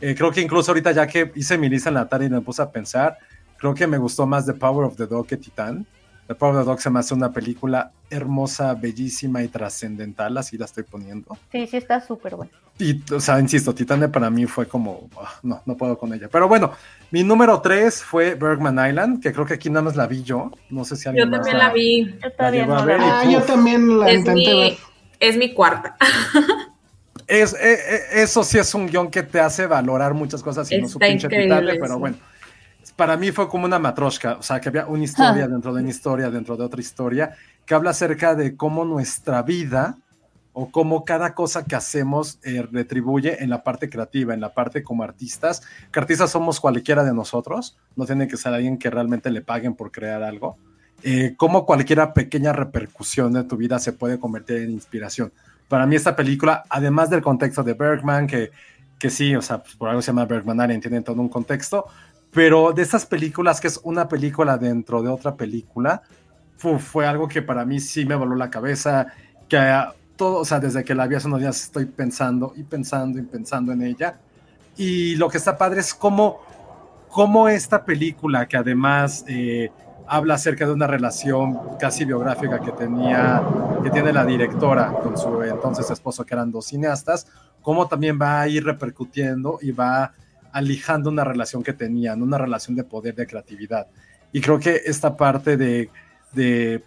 Eh, creo que incluso ahorita, ya que hice mi lista en la tarde y me puse a pensar, creo que me gustó más The Power of the Dog que Titán. The Power of the Dog se me hace una película hermosa, bellísima y trascendental, así la estoy poniendo. Sí, sí, está súper buena. Y, o sea, insisto, Titane para mí fue como, oh, no, no puedo con ella. Pero bueno, mi número 3 fue Bergman Island, que creo que aquí nada más la vi yo. No sé si alguien Yo también la, la vi. La, la ver, ah, yo también la es intenté mi, ver. Es mi cuarta. [laughs] es, eh, eh, eso sí es un guion que te hace valorar muchas cosas y no su pinche pitale, pero bueno. Para mí fue como una matroshka, o sea, que había una historia [laughs] dentro de una historia, dentro de otra historia, que habla acerca de cómo nuestra vida o cómo cada cosa que hacemos eh, retribuye en la parte creativa, en la parte como artistas, que artistas somos cualquiera de nosotros, no tiene que ser alguien que realmente le paguen por crear algo, eh, cómo cualquier pequeña repercusión de tu vida se puede convertir en inspiración. Para mí esta película, además del contexto de Bergman, que, que sí, o sea, pues, por algo se llama Bergman, tiene todo un contexto, pero de estas películas, que es una película dentro de otra película, fue algo que para mí sí me voló la cabeza, que todo, o sea, desde que la vi hace unos días estoy pensando y pensando y pensando en ella. Y lo que está padre es cómo, cómo esta película, que además eh, habla acerca de una relación casi biográfica que tenía, que tiene la directora con su entonces esposo, que eran dos cineastas, cómo también va a ir repercutiendo y va alijando una relación que tenían, una relación de poder, de creatividad. Y creo que esta parte de, de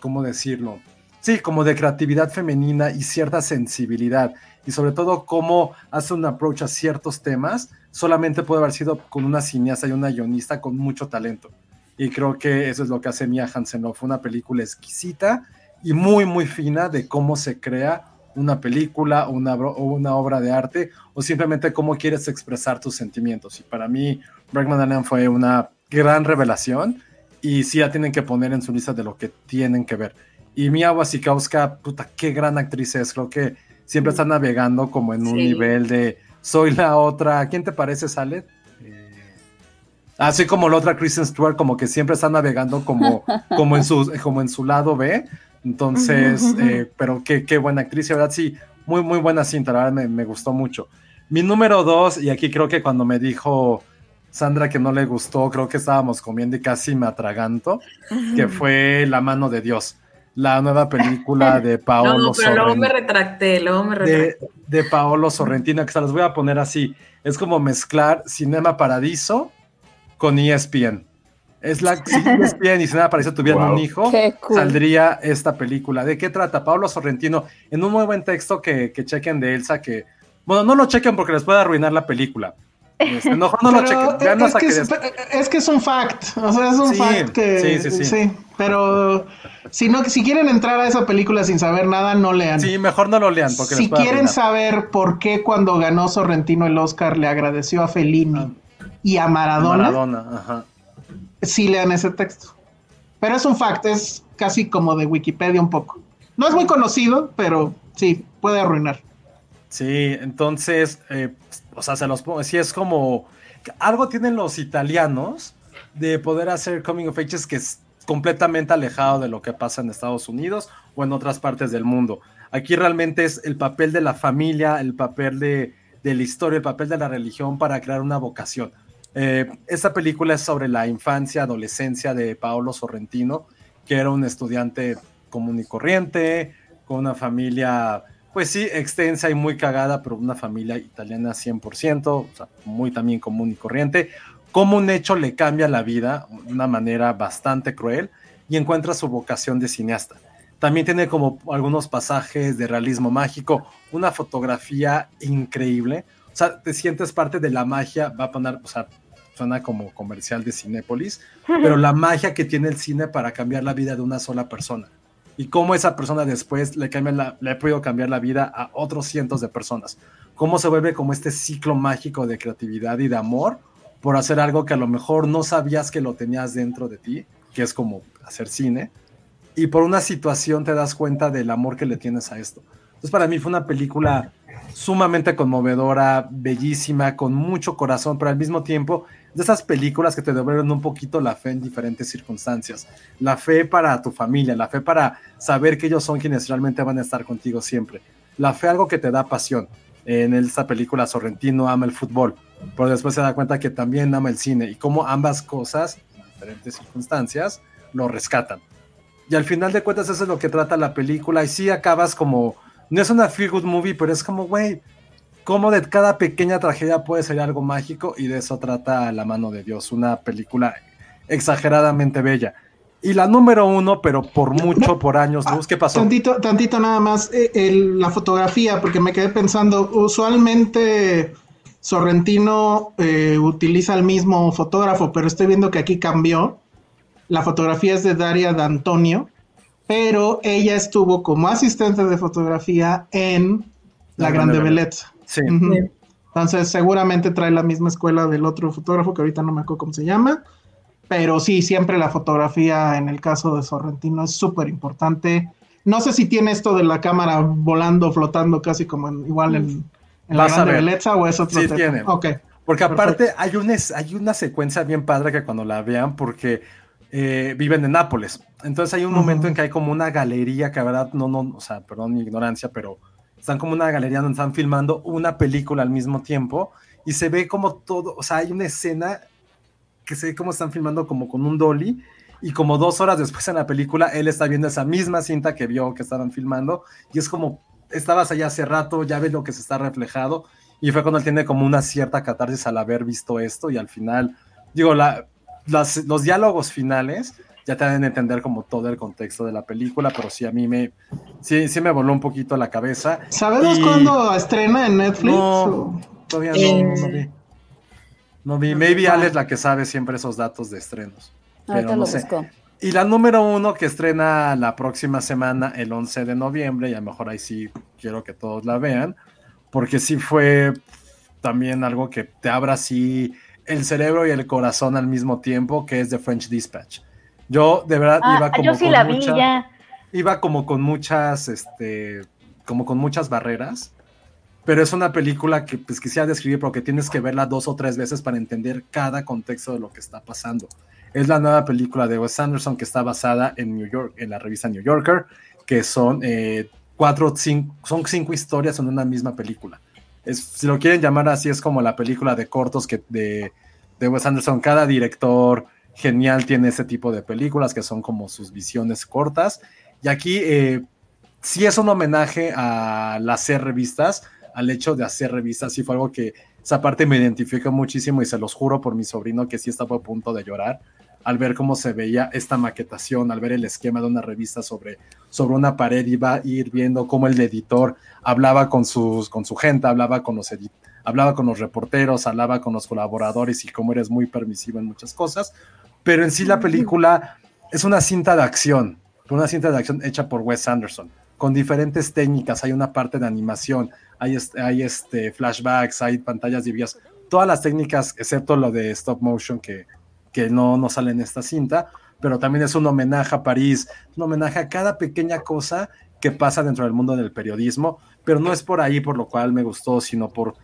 ¿cómo decirlo? Sí, como de creatividad femenina y cierta sensibilidad. Y sobre todo cómo hace un approach a ciertos temas, solamente puede haber sido con una cineasta y una guionista con mucho talento. Y creo que eso es lo que hace Mia Hansen. Fue una película exquisita y muy, muy fina de cómo se crea una película o una, o una obra de arte o simplemente cómo quieres expresar tus sentimientos. Y para mí, Bergman Allen fue una gran revelación y sí la tienen que poner en su lista de lo que tienen que ver. Y Mia Wasikowska, puta, qué gran actriz es. Creo que siempre está navegando como en un nivel de soy la otra. ¿Quién te parece, Sale? Eh, así como la otra Kristen Stewart, como que siempre está navegando como, como, en, su, como en su lado B. Entonces, eh, pero qué, qué buena actriz. Y verdad, sí, muy, muy buena cinta. La verdad, me, me gustó mucho. Mi número dos, y aquí creo que cuando me dijo Sandra que no le gustó, creo que estábamos comiendo y casi me atraganto, que fue La mano de Dios, la nueva película [laughs] de Paolo no, pero luego me retracté, luego me retracté. De, Paolo Sorrentino, que se las voy a poner así, es como mezclar Cinema Paradiso con ESPN. Es la si ESPN y Cinema Paradiso tuvieran un hijo, saldría esta película. ¿De qué trata? Paolo Sorrentino, en un muy buen texto que, que chequen de Elsa, que, bueno, no lo chequen porque les puede arruinar la película este, no, no lo chequen. Es, que es, es, que es, un fact. O sea, es un fact que. Sí, sí, sí. pero si, no, si quieren entrar a esa película sin saber nada, no lean. Sí, mejor no lo lean. Porque si quieren saber por qué cuando ganó Sorrentino el Oscar le agradeció a Fellini ah. y a Maradona, Maradona ajá. Sí lean ese texto. Pero es un fact, es casi como de Wikipedia un poco. No es muy conocido, pero sí, puede arruinar. Sí, entonces, eh, o sea, se los pongo, sí es como, algo tienen los italianos de poder hacer coming of ages que es completamente alejado de lo que pasa en Estados Unidos o en otras partes del mundo. Aquí realmente es el papel de la familia, el papel de, la historia, el papel de la religión para crear una vocación. Eh, esta película es sobre la infancia, adolescencia de Paolo Sorrentino, que era un estudiante común y corriente, con una familia pues sí, extensa y muy cagada, pero una familia italiana 100%, o sea, muy también común y corriente. Como un hecho le cambia la vida de una manera bastante cruel y encuentra su vocación de cineasta. También tiene como algunos pasajes de realismo mágico, una fotografía increíble. O sea, te sientes parte de la magia, va a poner, o sea, suena como comercial de Cinépolis, pero la magia que tiene el cine para cambiar la vida de una sola persona y cómo esa persona después le, cambia la, le ha podido cambiar la vida a otros cientos de personas. Cómo se vuelve como este ciclo mágico de creatividad y de amor por hacer algo que a lo mejor no sabías que lo tenías dentro de ti, que es como hacer cine, y por una situación te das cuenta del amor que le tienes a esto. Entonces para mí fue una película sumamente conmovedora, bellísima, con mucho corazón, pero al mismo tiempo de esas películas que te devuelven un poquito la fe en diferentes circunstancias. La fe para tu familia, la fe para saber que ellos son quienes realmente van a estar contigo siempre. La fe algo que te da pasión. En esta película Sorrentino ama el fútbol, pero después se da cuenta que también ama el cine y cómo ambas cosas, en diferentes circunstancias, lo rescatan. Y al final de cuentas eso es lo que trata la película y sí acabas como no es una feel good movie, pero es como, güey, cómo de cada pequeña tragedia puede ser algo mágico y de eso trata La mano de Dios, una película exageradamente bella. Y la número uno, pero por mucho, por años luz, ¿qué pasó? Tantito, tantito nada más, eh, el- la fotografía, porque me quedé pensando, usualmente Sorrentino eh, utiliza el mismo fotógrafo, pero estoy viendo que aquí cambió. La fotografía es de Daria D'Antonio, pero ella estuvo como asistente de fotografía en La, Grande Belleza. Sí. Entonces, seguramente trae la misma escuela del otro fotógrafo, que ahorita no me acuerdo cómo se llama. Pero sí, siempre la fotografía en el caso de Sorrentino es súper importante. No sé si tiene esto de la cámara volando, flotando, casi como en- igual en, en la grande belleza o es otro Sí tema? tiene. Ok. Porque aparte Perfecto. hay una, hay una secuencia bien padre que cuando la vean, porque eh, viven en Nápoles. Entonces hay un Ujú. momento en que hay como una galería que, la verdad, no, no, o sea, perdón mi ignorancia, pero están como una galería donde están filmando una película al mismo tiempo y se ve como todo, o sea, hay una escena que se ve como están filmando como con un dolly y como dos horas después en la película él está viendo esa misma cinta que vio que estaban filmando y es como estabas allá hace rato, ya ves lo que se está reflejado y fue cuando él tiene como una cierta catarsis al haber visto esto y al final, digo, la, las- los diálogos finales ya te a entender como todo el contexto de la película, pero sí a mí me, sí, sí me voló un poquito la cabeza. ¿Sabemos Y- cuándo estrena en Netflix? No, O- todavía no, Eh, no vi. No vi, maybe Ale es la que sabe siempre esos datos de estrenos. Ahorita Pero no lo sé. busco. Y la número uno que estrena la próxima semana, el 11 de noviembre, y a lo mejor ahí sí quiero que todos la vean, porque sí fue también algo que te abra así el cerebro y el corazón al mismo tiempo, que es The French Dispatch. Yo de verdad Ah, iba como yo sí con la vi mucha- ya. iba como con muchas, este, como con muchas barreras, pero es una película que pues quisiera describir porque tienes que verla dos o tres veces para entender cada contexto de lo que está pasando. Es la nueva película de Wes Anderson que está basada en New York, en la revista New Yorker, que son eh, cuatro, cinco, son cinco historias en una misma película. Es, si lo quieren llamar así, es como la película de cortos que de, de Wes Anderson. Cada director genial tiene ese tipo de películas que son como sus visiones cortas. Y aquí eh, sí es un homenaje al hacer revistas, al hecho de hacer revistas. Sí fue algo que esa parte me identifica muchísimo y se los juro por mi sobrino que sí estaba a punto de llorar al ver cómo se veía esta maquetación, al ver el esquema de una revista sobre, sobre una pared, iba a ir viendo cómo el editor hablaba con, sus, con su gente, hablaba con, los edit hablaba con los reporteros, hablaba con los colaboradores y cómo eres muy permisivo en muchas cosas. Pero en sí la película es una cinta de acción, una cinta de acción hecha por Wes Anderson, con diferentes técnicas. Hay una parte de animación, hay, este, hay este, flashbacks, hay pantallas divididas, todas las técnicas, excepto lo de stop motion que, que no, no sale en esta cinta, pero también es un homenaje a París, un homenaje a cada pequeña cosa que pasa dentro del mundo del periodismo, pero no es por ahí por lo cual me gustó, sino por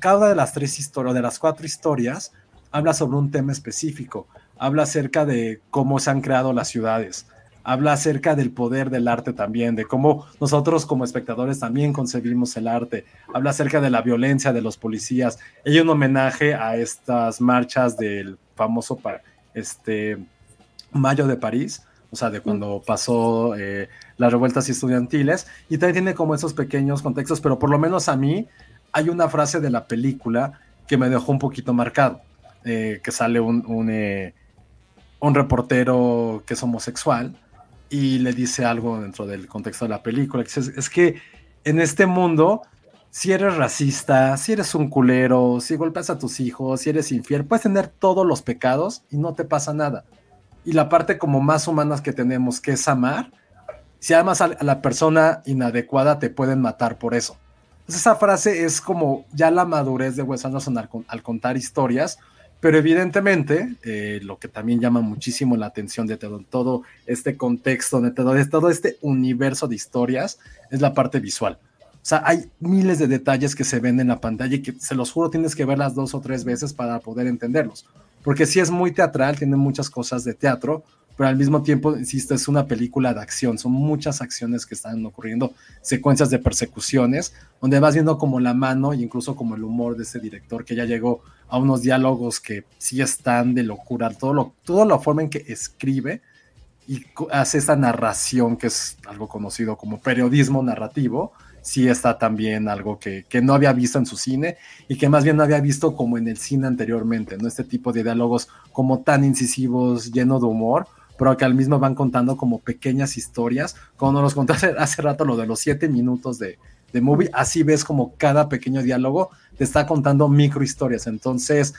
cada una de las tres historias, de las cuatro historias, habla sobre un tema específico, habla acerca de cómo se han creado las ciudades, habla acerca del poder del arte también, de cómo nosotros como espectadores también concebimos el arte, habla acerca de la violencia de los policías, hay un homenaje a estas marchas del famoso este, Mayo de París, o sea, de cuando pasó eh, las revueltas estudiantiles, y también tiene como esos pequeños contextos, pero por lo menos a mí hay una frase de la película que me dejó un poquito marcado, eh, que sale un, un, eh, reportero que es homosexual y le dice algo dentro del contexto de la película, es, que en este mundo, si eres racista, si eres un culero, si golpeas a tus hijos, si eres infiel, puedes tener todos los pecados y no te pasa nada. Y la parte como más humana que tenemos, que es amar, si amas a la persona inadecuada, te pueden matar por eso. Entonces, esa frase es como ya la madurez de Wes Anderson al, contar historias, pero evidentemente eh, lo que también llama muchísimo la atención de todo, todo este contexto, de todo, de todo este universo de historias, es la parte visual. O sea, hay miles de detalles que se ven en la pantalla y que se los juro tienes que verlas dos o tres veces para poder entenderlos. Porque sí es muy teatral, tiene muchas cosas de teatro, pero al mismo tiempo, insisto, es una película de acción. Son muchas acciones que están ocurriendo, secuencias de persecuciones, donde vas viendo como la mano e incluso como el humor de ese director que ya llegó a unos diálogos que sí están de locura. Todo lo, toda la forma en que escribe y hace esta narración que es algo conocido como periodismo narrativo, sí está también algo que, que, no había visto en su cine y que más bien no había visto como en el cine anteriormente, ¿no? Este tipo de diálogos como tan incisivos, lleno de humor, pero que al mismo van contando como pequeñas historias. Como nos contaste hace rato lo de los siete minutos de, de movie, así ves como cada pequeño diálogo te está contando micro historias. Entonces,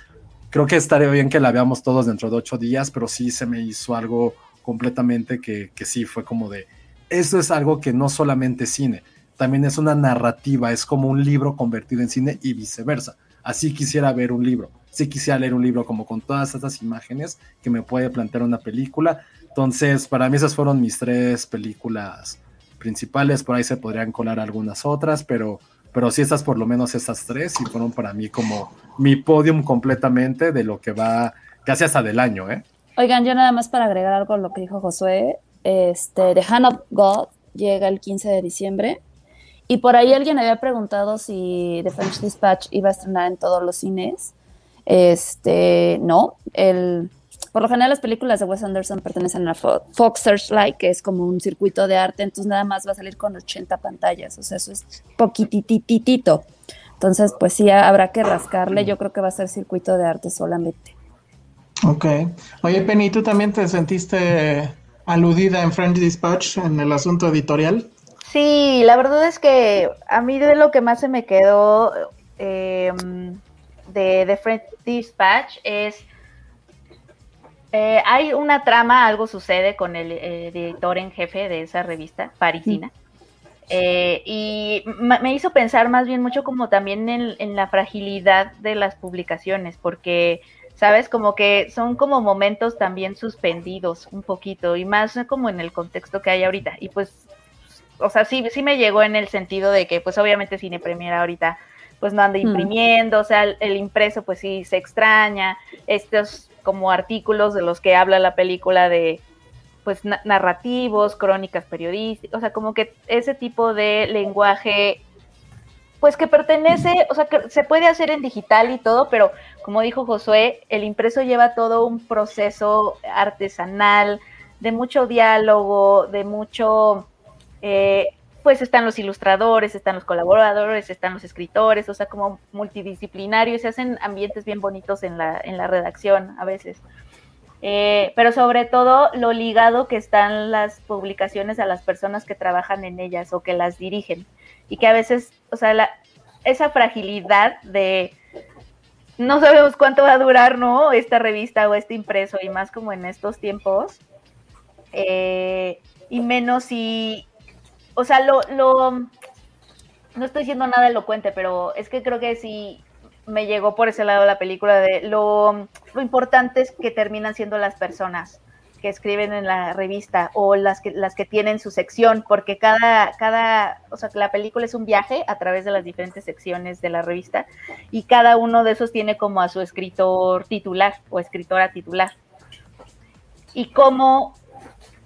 creo que estaría bien que la veamos todos dentro de ocho días, pero sí se me hizo algo completamente que, que sí fue como de, esto es algo que no solamente cine, también es una narrativa, es como un libro convertido en cine y viceversa. Así quisiera ver un libro, sí quisiera leer un libro como con todas estas imágenes que me puede plantear una película. Entonces, para mí esas fueron mis tres películas principales, por ahí se podrían colar algunas otras, pero, pero sí estas por lo menos estas tres y fueron para mí como mi podium completamente de lo que va casi hasta del año, ¿eh? Oigan, yo nada más para agregar algo a lo que dijo Josué, este, The Hand of God llega el 15 de diciembre y por ahí alguien había preguntado si The French Dispatch iba a estrenar en todos los cines. Este, no, el, por lo general las películas de Wes Anderson pertenecen a Fox Searchlight, que es como un circuito de arte, entonces nada más va a salir con 80 pantallas, o sea, eso es poquitititito. Entonces, pues sí, habrá que rascarle, yo creo que va a ser circuito de arte solamente. Ok. Oye, Penny, ¿tú también te sentiste aludida en French Dispatch en el asunto editorial? Sí, la verdad es que a mí de lo que más se me quedó eh, de, de French Dispatch es eh, hay una trama, algo sucede con el eh, editor en jefe de esa revista parisina. Y me hizo pensar más bien mucho como también en, la fragilidad de las publicaciones, porque, ¿sabes? Como que son como momentos también suspendidos un poquito, y más como en el contexto que hay ahorita. Y pues, o sea, sí, sí me llegó en el sentido de que, pues obviamente Cine Premiera ahorita pues no anda imprimiendo, o sea, el, impreso pues sí se extraña, estos como artículos de los que habla la película de pues narrativos, crónicas periodísticas, o sea, como que ese tipo de lenguaje pues que pertenece, o sea, que se puede hacer en digital y todo, pero como dijo Josué, el impreso lleva todo un proceso artesanal, de mucho diálogo, de mucho eh, pues están los ilustradores, están los colaboradores, están los escritores, o sea, como multidisciplinario, se hacen ambientes bien bonitos en la, en la redacción a veces. Eh, pero sobre todo lo ligado que están las publicaciones a las personas que trabajan en ellas o que las dirigen. Y que a veces, o sea, esa fragilidad de no sabemos cuánto va a durar, ¿no? Esta revista o este impreso, y más como en estos tiempos. Eh, y menos si o sea, lo, lo, no estoy diciendo nada elocuente, pero es que creo que sí me llegó por ese lado la película de lo, lo importante es que terminan siendo las personas que escriben en la revista o las que, las que tienen su sección, porque cada, cada, o sea, la película es un viaje a través de las diferentes secciones de la revista y cada uno de esos tiene como a su escritor titular o escritora titular. Y cómo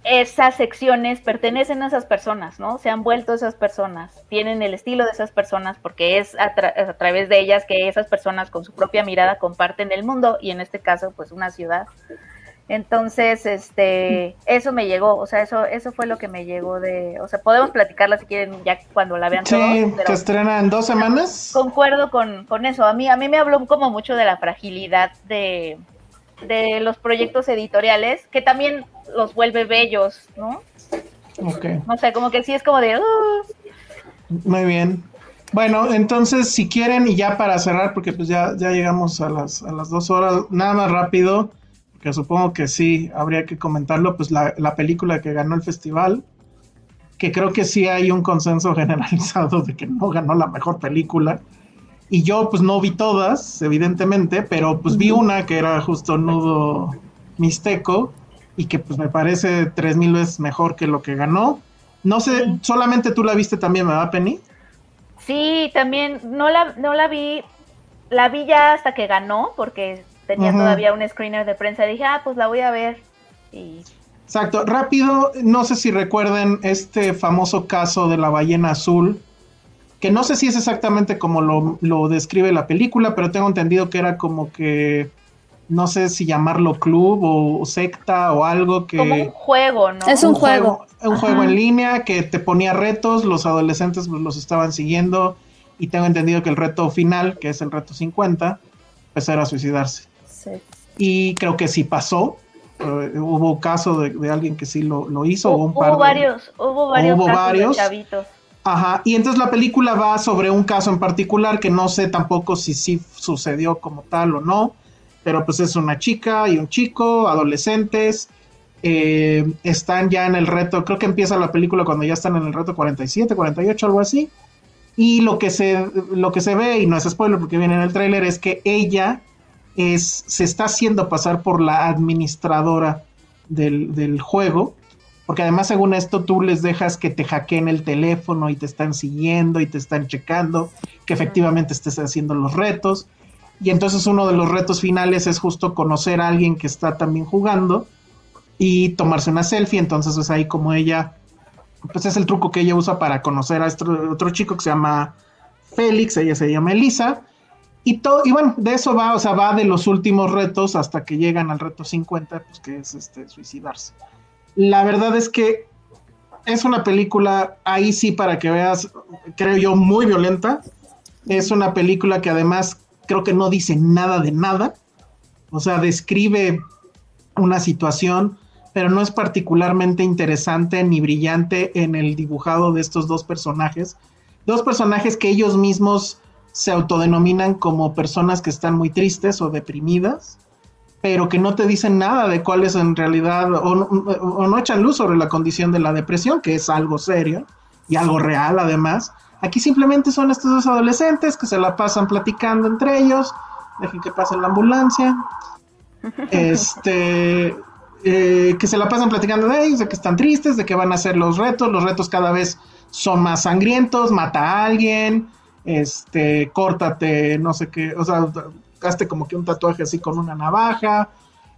esas secciones pertenecen a esas personas, ¿no? Se han vuelto esas personas, tienen el estilo de esas personas porque es a, través de ellas que esas personas con su propia mirada comparten el mundo y en este caso pues una ciudad. Entonces, este, eso me llegó, o sea, eso, eso fue lo que me llegó de, o sea, podemos platicarla si quieren ya cuando la vean. Sí, que estrena en dos semanas. Concuerdo con, con eso. A mí, a mí me habló como mucho de la fragilidad de, de los proyectos editoriales, que también los vuelve bellos, ¿no? Ok. O sea, como que sí es como de... Muy bien. Bueno, entonces, si quieren, y ya para cerrar, porque pues ya, ya llegamos a las, a las dos horas, nada más rápido, que supongo que sí, habría que comentarlo, pues la, la película que ganó el festival, que creo que sí hay un consenso [laughs] generalizado de que no ganó la mejor película. Y yo pues no vi todas, evidentemente, pero pues vi una que era justo Nudo Mixteco y que pues me parece tres mil veces mejor que lo que ganó. No sé, solamente tú la viste también, ¿verdad, Penny? Sí, también no la, no la vi, la vi ya hasta que ganó, porque tenía todavía un screener de prensa dije, ah, pues la voy a ver. Y... Exacto, rápido, no sé si recuerden este famoso caso de la ballena azul que no sé si es exactamente como lo, describe la película, pero tengo entendido que era como que, no sé si llamarlo club o, secta o algo que... Como un juego, ¿no? Es un, juego. Un juego en línea que te ponía retos, los adolescentes pues, los estaban siguiendo y tengo entendido que el reto final, que es el reto 50, pues era suicidarse. Sí. Y creo que sí pasó, eh, hubo caso de, alguien que sí lo, hizo. Hubo, un par varios, hubo varios, hubo varios. Ajá, y entonces la película va sobre un caso en particular que no sé tampoco si sí sucedió como tal o no, pero pues es una chica y un chico, adolescentes, eh, están ya en el reto, creo que empieza la película cuando ya están en el reto 47, 48, algo así, y lo que se, lo que se ve, y no es spoiler porque viene en el tráiler, es que ella es, se está haciendo pasar por la administradora del, del juego, porque además según esto tú les dejas que te hackeen el teléfono y te están siguiendo y te están checando que efectivamente estés haciendo los retos. Y entonces uno de los retos finales es justo conocer a alguien que está también jugando y tomarse una selfie. Entonces es ahí como ella, pues es el truco que ella usa para conocer a este otro chico que se llama Félix, ella se llama Elisa. Y, todo, y bueno, de eso va, o sea, va de los últimos retos hasta que llegan al reto 50, pues que es este suicidarse. La verdad es que es una película, ahí sí para que veas, creo yo, muy violenta. Es una película que además creo que no dice nada de nada. O sea, describe una situación, pero no es particularmente interesante ni brillante en el dibujado de estos dos personajes. Dos personajes que ellos mismos se autodenominan como personas que están muy tristes o deprimidas pero que no te dicen nada de cuál es en realidad, o, no echan luz sobre la condición de la depresión, que es algo serio y algo real además. Aquí simplemente son estos dos adolescentes que se la pasan platicando entre ellos, dejen que pase la ambulancia, [laughs] este, eh, que se la pasan platicando de ellos, de que están tristes, de que van a hacer los retos, los retos cada vez son más sangrientos, mata a alguien, este, córtate, no sé qué, o sea, hazte como que un tatuaje así con una navaja,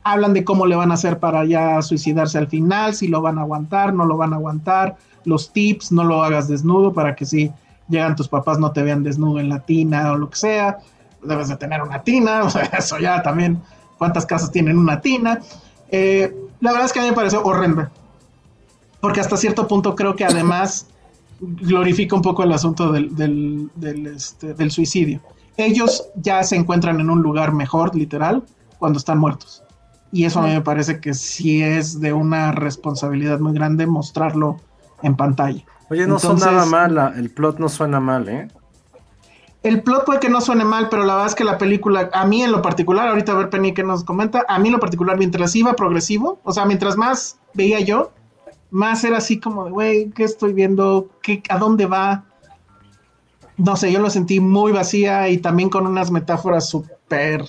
hablan de cómo le van a hacer para ya suicidarse al final, si lo van a aguantar, no lo van a aguantar, los tips, no lo hagas desnudo para que si llegan tus papás no te vean desnudo en la tina o lo que sea, debes de tener una tina, [laughs] o sea, eso ya también, cuántas casas tienen una tina. Eh, la verdad es que a mí me pareció horrenda, porque hasta cierto punto creo que además [laughs] glorifica un poco el asunto del, del, del, este, del suicidio ellos ya se encuentran en un lugar mejor, literal, cuando están muertos. Y eso a mí me parece que sí es de una responsabilidad muy grande mostrarlo en pantalla. Oye, no suena nada mal, el plot no suena mal, ¿eh? El plot puede que no suene mal, pero la verdad es que la película, a mí en lo particular, ahorita a ver Penny que nos comenta, a mí en lo particular, mientras iba progresivo, o sea, mientras más veía yo, más era así como de, güey, ¿qué estoy viendo? ¿Qué, ¿A dónde va? No sé, yo lo sentí muy vacía y también con unas metáforas súper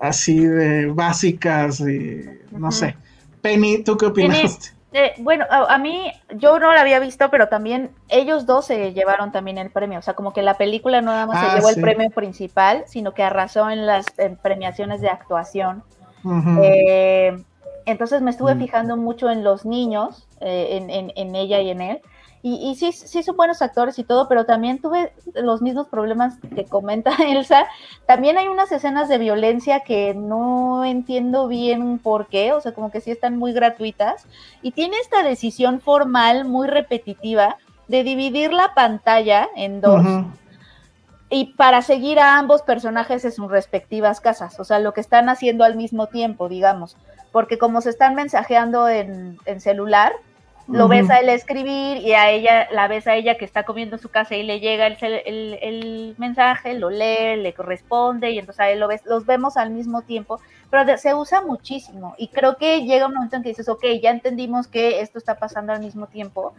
así de básicas y no sé. Penny, ¿tú qué opinas? Eh, bueno, a, mí yo no la había visto, pero también ellos dos se llevaron también el premio, o sea, como que la película no nada más se ah, llevó el premio principal, sino que arrasó en las premiaciones de actuación. Eh, entonces me estuve mm. fijando mucho en los niños, eh, en, ella y en él, y, sí, sí son buenos actores y todo, pero también tuve los mismos problemas que comenta [laughs] Elsa. También hay unas escenas de violencia que no entiendo bien por qué, o sea, como que sí están muy gratuitas. Y tiene esta decisión formal muy repetitiva de dividir la pantalla en dos. Y para seguir a ambos personajes en sus respectivas casas, o sea, lo que están haciendo al mismo tiempo, digamos, porque como se están mensajeando en, en celular, lo ves a él escribir y a ella, la ves a ella que está comiendo en su casa y le llega el, el, mensaje, lo lee, le corresponde y entonces a él lo ves, los vemos al mismo tiempo, pero se usa muchísimo y creo que llega un momento en que dices, ok, ya entendimos que esto está pasando al mismo tiempo,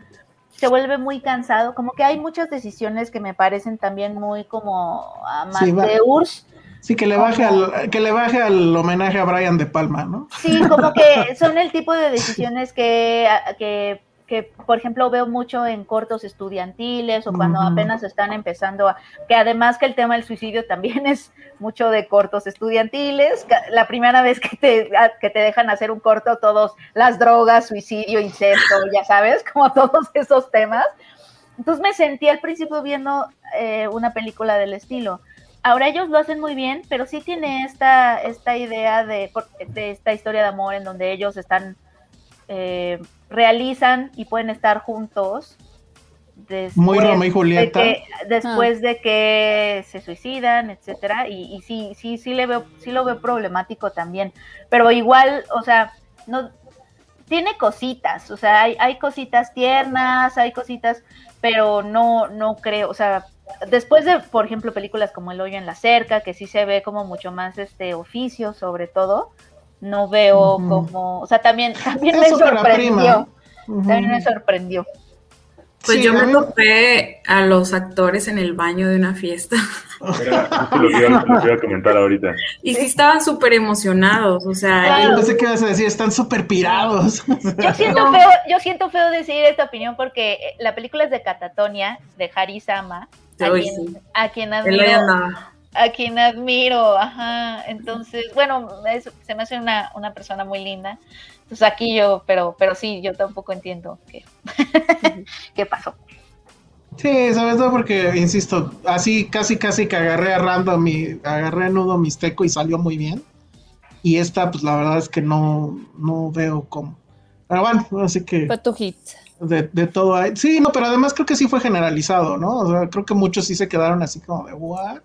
se vuelve muy cansado, como que hay muchas decisiones que me parecen también muy como amateurs. Sí, que le baje al, que le baje al homenaje a Brian de Palma, ¿no? Sí, como que son el tipo de decisiones que, que, que por ejemplo, veo mucho en cortos estudiantiles o cuando apenas están empezando a, que además que el tema del suicidio también [laughs] es mucho de cortos estudiantiles. La primera vez que te, que te dejan hacer un corto, todos las drogas, suicidio, incesto, ya sabes, [laughs] como todos esos temas. Entonces me sentí al principio viendo eh, una película del estilo Ahora ellos lo hacen muy bien, pero sí tiene esta, esta idea de, de esta historia de amor en donde ellos están, eh, realizan y pueden estar juntos. Después muy Romeo y Julieta. De que, después ah. de que se suicidan, etcétera, y, y, sí, sí, sí le veo, sí lo veo problemático también. Pero igual, o sea, no, tiene cositas, o sea, hay, hay cositas tiernas, hay cositas, pero no, no creo, o sea, después de, por ejemplo, películas como El hoyo en la cerca, que sí se ve como mucho más este oficio sobre todo, no veo como, o sea, también, [laughs] también me sorprendió, también me sorprendió. Pues yo me topé a los actores en el baño de una fiesta. Era lo que, iba, lo que iba a comentar ahorita. [laughs] Y sí estaban súper emocionados, o sea... No sé qué vas a decir, están súper pirados. Yo siento, [laughs] feo, yo siento feo decir esta opinión porque la película es de Catatonia, de A quien, a quien admiro. A quien admiro, ajá. Entonces, bueno, se me hace una, una persona muy linda. Entonces aquí yo, pero, pero sí, yo tampoco entiendo qué, [laughs] qué pasó. Sí, sobre todo porque, insisto, así casi casi que agarré a random y agarré a nudo mixteco y salió muy bien. Y esta, pues la verdad es que no, no veo cómo. Pero bueno, así que... Fue tu hit. De, de todo hay. Sí, no, pero además creo que sí fue generalizado, ¿no? O sea, creo que muchos sí se quedaron así como de, ¿what?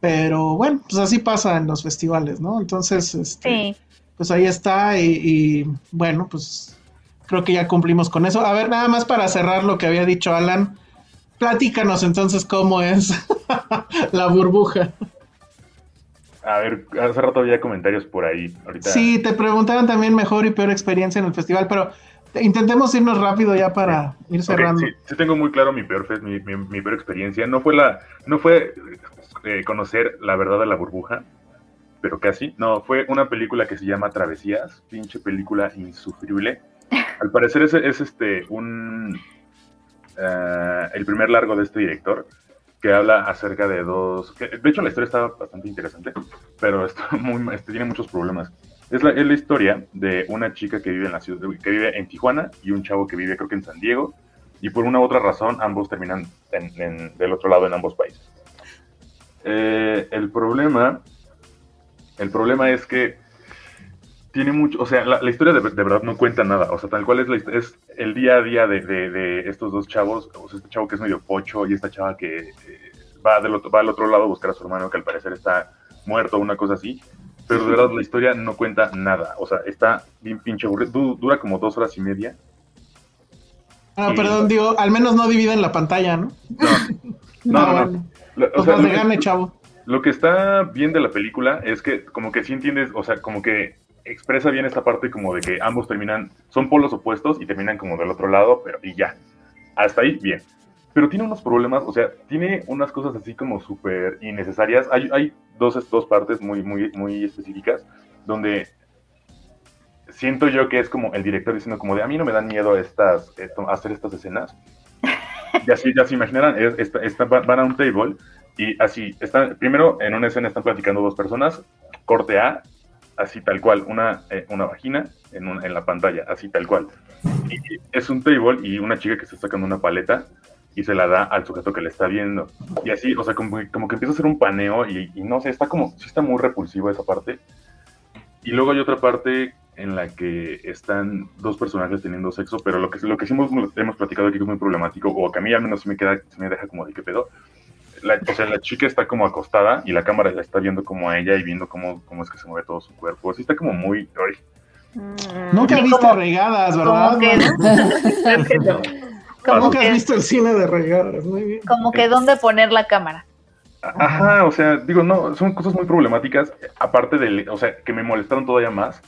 Pero bueno, pues así pasa en los festivales, ¿no? Entonces, este, sí pues ahí está y, bueno, pues creo que ya cumplimos con eso. A ver, nada más para cerrar lo que había dicho Alan, platícanos entonces cómo es [laughs] la burbuja. A ver, hace rato había comentarios por ahí. Ahorita... Sí, te preguntaban también mejor y peor experiencia en el festival, pero intentemos irnos rápido ya para ir cerrando. sí, sí, tengo muy claro mi peor, mi, mi, peor experiencia. No fue la, no fue eh, conocer la verdad de la burbuja, pero casi. No, fue una película que se llama Travesías, pinche película insufrible. Al parecer es, es este un eh, el primer largo de este director que habla acerca de dos. de hecho, la historia está bastante interesante, pero está muy, este, tiene muchos problemas. Es la, es la, historia de una chica que vive en la ciudad, que vive en Tijuana y un chavo que vive, creo que en San Diego, y por una u otra razón ambos terminan del otro lado en ambos países. Eh, el problema el problema es que tiene mucho, o sea, la, historia de, verdad no cuenta nada, o sea, tal cual es, es el día a día de, estos dos chavos, o sea, este chavo que es medio pocho y esta chava que eh, va, del otro, va al otro lado a buscar a su hermano que al parecer está muerto una cosa así, pero de verdad la historia no cuenta nada, o sea, está bien pinche aburrido, dura como dos horas y media. Ah, perdón, digo, al menos no dividen la pantalla, ¿no? No, [laughs] no, no. O sea, gane, chavo. Lo que está bien de la película es que como que sí entiendes, o sea, como que expresa bien esta parte como de que ambos terminan, son polos opuestos y terminan como del otro lado, pero y ya. Hasta ahí, bien. Pero tiene unos problemas, o sea, tiene unas cosas así como súper innecesarias. Hay, hay dos, dos partes muy, muy, muy específicas donde siento yo que es como el director diciendo como de a mí no me dan miedo estas, hacer estas escenas. Y así ya se imaginarán, van a un table y así, están, primero en una escena están platicando dos personas, corte A, así tal cual, una, eh, una vagina en, en la pantalla, así tal cual. Y es un table y una chica que está sacando una paleta y se la da al sujeto que le está viendo. Y así, o sea, como, como que empieza a hacer un paneo y, no sé, está como, sí está muy repulsivo esa parte. Y luego hay otra parte en la que están dos personajes teniendo sexo, pero lo que, lo que sí hemos, hemos platicado aquí es muy problemático, o que a mí al menos me queda, se me deja como de qué pedo, la, o sea, la chica está como acostada y la cámara la está viendo como a ella y viendo cómo, cómo es que se mueve todo su cuerpo. Así está como muy... Mm, Nunca has visto regadas, ¿verdad? [laughs] [laughs] Nunca has visto el cine de regadas, muy bien. Como que dónde poner la cámara. Ajá, o sea, digo, no, son cosas muy problemáticas, aparte de, o sea, que me molestaron todavía más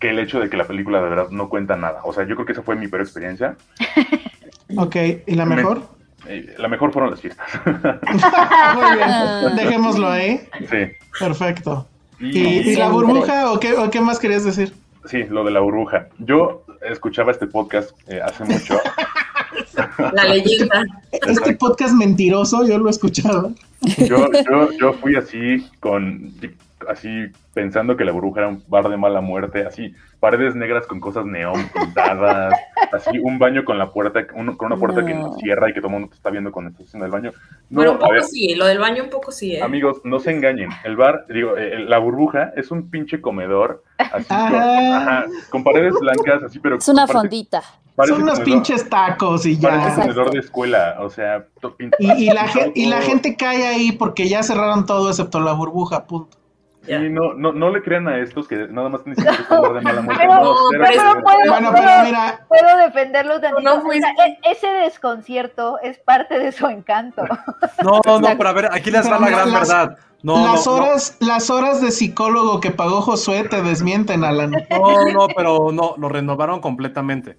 que el hecho de que la película de verdad no cuenta nada. O sea, yo creo que esa fue mi peor experiencia. [laughs] ok, ¿y la mejor? Eh, la mejor fueron las fiestas. [laughs] Muy bien, dejémoslo ahí. Sí. Perfecto. ¿Y, la burbuja o qué, o qué, más querías decir? Sí, lo de la burbuja. Yo escuchaba este podcast eh, hace mucho. [laughs] La leyenda. Este, podcast mentiroso, yo lo escuchaba. Yo, yo, yo fui así con así pensando que la burbuja era un bar de mala muerte, así paredes negras con cosas neón pintadas, así un baño con la puerta, con una puerta que no cierra y que todo el mundo te está viendo cuando estás en el baño. No, bueno, un poco sí, lo del baño un poco sí. ¿eh? Amigos, no se engañen, el bar, digo, eh, la burbuja es un pinche comedor, así [laughs] con, paredes blancas, así, pero... Es una fondita. Son unos pinches tacos y ya. Parece comedor de escuela, o sea... Y, y, la, y la gente cae ahí porque ya cerraron todo excepto la burbuja, punto. Y no, no, no le crean a estos que nada más tienen que de mala muerte. Pero, No, pero puedo, Bueno, pero mira, puedo defenderlo tantito. No O sea, fuiste. e- ese desconcierto es parte de su encanto. [laughs] No, no, pero a ver, aquí les va la gran Las- verdad. No, las no, no. horas, las horas de psicólogo que pagó Josué te desmienten, Alan. No, no, pero no, lo renovaron completamente.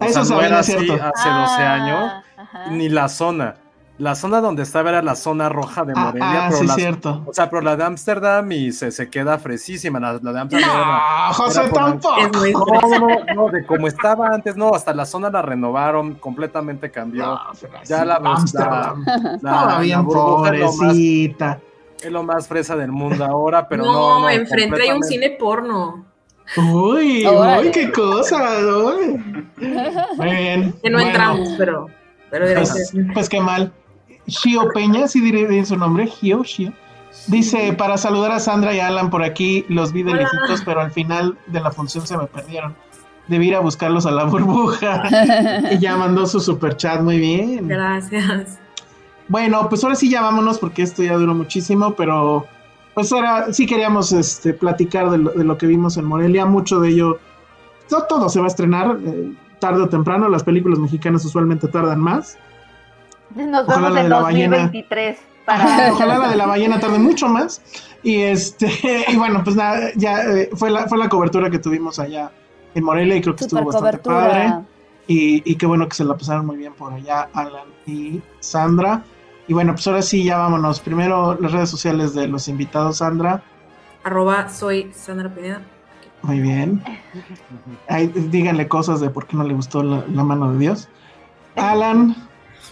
O Eso sea, no era así cierto. hace 12 Ah, años, ajá. ni la zona. La zona donde estaba era la zona roja de Ah, Morelia, ah, pero sí, las- cierto. o sea, pero la de Ámsterdam y se, se queda fresísima. La, la de Ámsterdam era- No, José era tampoco. No, no, no, de como estaba antes, no, hasta la zona la renovaron, completamente cambió. No, ya la, Ámsterdam. la, la bien burbuja es lo, más, pobrecita. es lo más fresa del mundo ahora, pero no. no, no, enfrente hay un cine porno. Uy, uy, qué cosa. uy. Muy bien. Que no Bueno, entramos, pero, pero Pues, pues qué mal. Gio Peña, sí diré bien su nombre, Gio, Gio. Dice, para saludar a Sandra y Alan por aquí, los vi de Hola. lejitos, pero al final de la función se me perdieron. Debí ir a buscarlos a la burbuja. [laughs] y ya mandó su super chat, muy bien. Gracias. Bueno, pues ahora sí ya vámonos porque esto ya duró muchísimo, pero pues ahora sí queríamos este, platicar de lo, de lo que vimos en Morelia. Mucho de ello, no todo se va a estrenar eh, tarde o temprano. Las películas mexicanas usualmente tardan más. Nos Ojalá vemos la de en la ballena. 2023 para [laughs] Ojalá la de la ballena tarde mucho más. Y este, [laughs] y bueno, pues nada, ya eh, fue la, fue la cobertura que tuvimos allá en Morelia y creo que Super estuvo bastante padre. Y, y qué bueno que se la pasaron muy bien por allá, Alan y Sandra. Y bueno, pues ahora sí, ya vámonos. Primero las redes sociales de los invitados, Sandra. Arroba soy Sandra Pineda. Muy bien. Ahí, díganle cosas de por qué no le gustó la, la mano de Dios. Alan,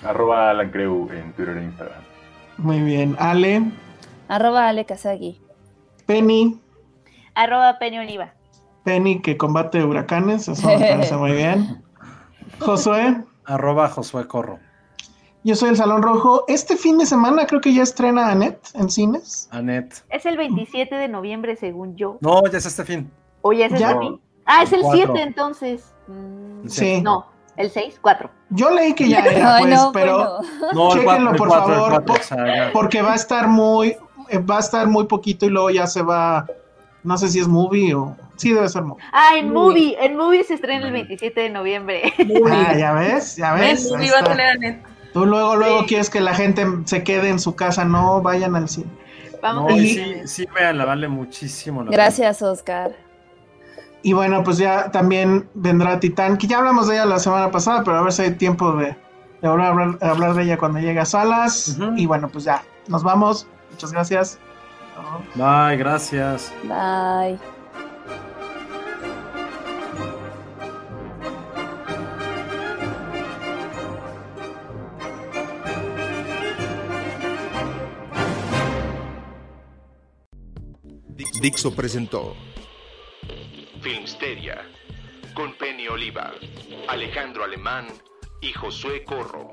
Arroba Alan Creu en Twitter e Instagram. muy bien. Ale, Arroba Ale Kazagi. Penny, arroba Peña Oliva. Penny que combate huracanes, eso me parece muy [laughs] bien. Josué, Arroba Josué Corro. Yo soy el Salón Rojo. Este fin de semana creo que ya estrena Annette en cines. Anet. Es el 27 de noviembre, según yo. No, ya es este fin. Oye, ¿es el Ya. fin? Ah, es el Cuatro. 7 entonces. Mm, Sí. No, el 6, 4. Yo leí que ya [laughs] era, Ay, pues, no, pero bueno. No, el Chéquenlo, 4, el por 4, el favor, 4. por- O sea, ya. porque va a estar muy, eh, va a estar muy poquito y luego ya se va, no sé si es movie o, sí debe ser movie. Ah, en Movie. En Movie se estrena el 27 de noviembre. Ah, ya ves, ya ves. Ven, ahí iba a tener a. Tú luego, luego Sí. quieres que la gente se quede en su casa, no vayan al cine. Vamos No, a sí, sí, véanla, vale muchísimo. la Gracias, Oscar. Y bueno, pues ya también vendrá Titán, que ya hablamos de ella la semana pasada, pero a ver si hay tiempo de, de ahora hablar, hablar de ella cuando llegue a salas. Y bueno, pues ya, nos vamos. Muchas gracias. Bye, gracias. Bye. Dixo presentó Filmsteria con Penny Oliva, Alejandro Alemán y Josué Corro.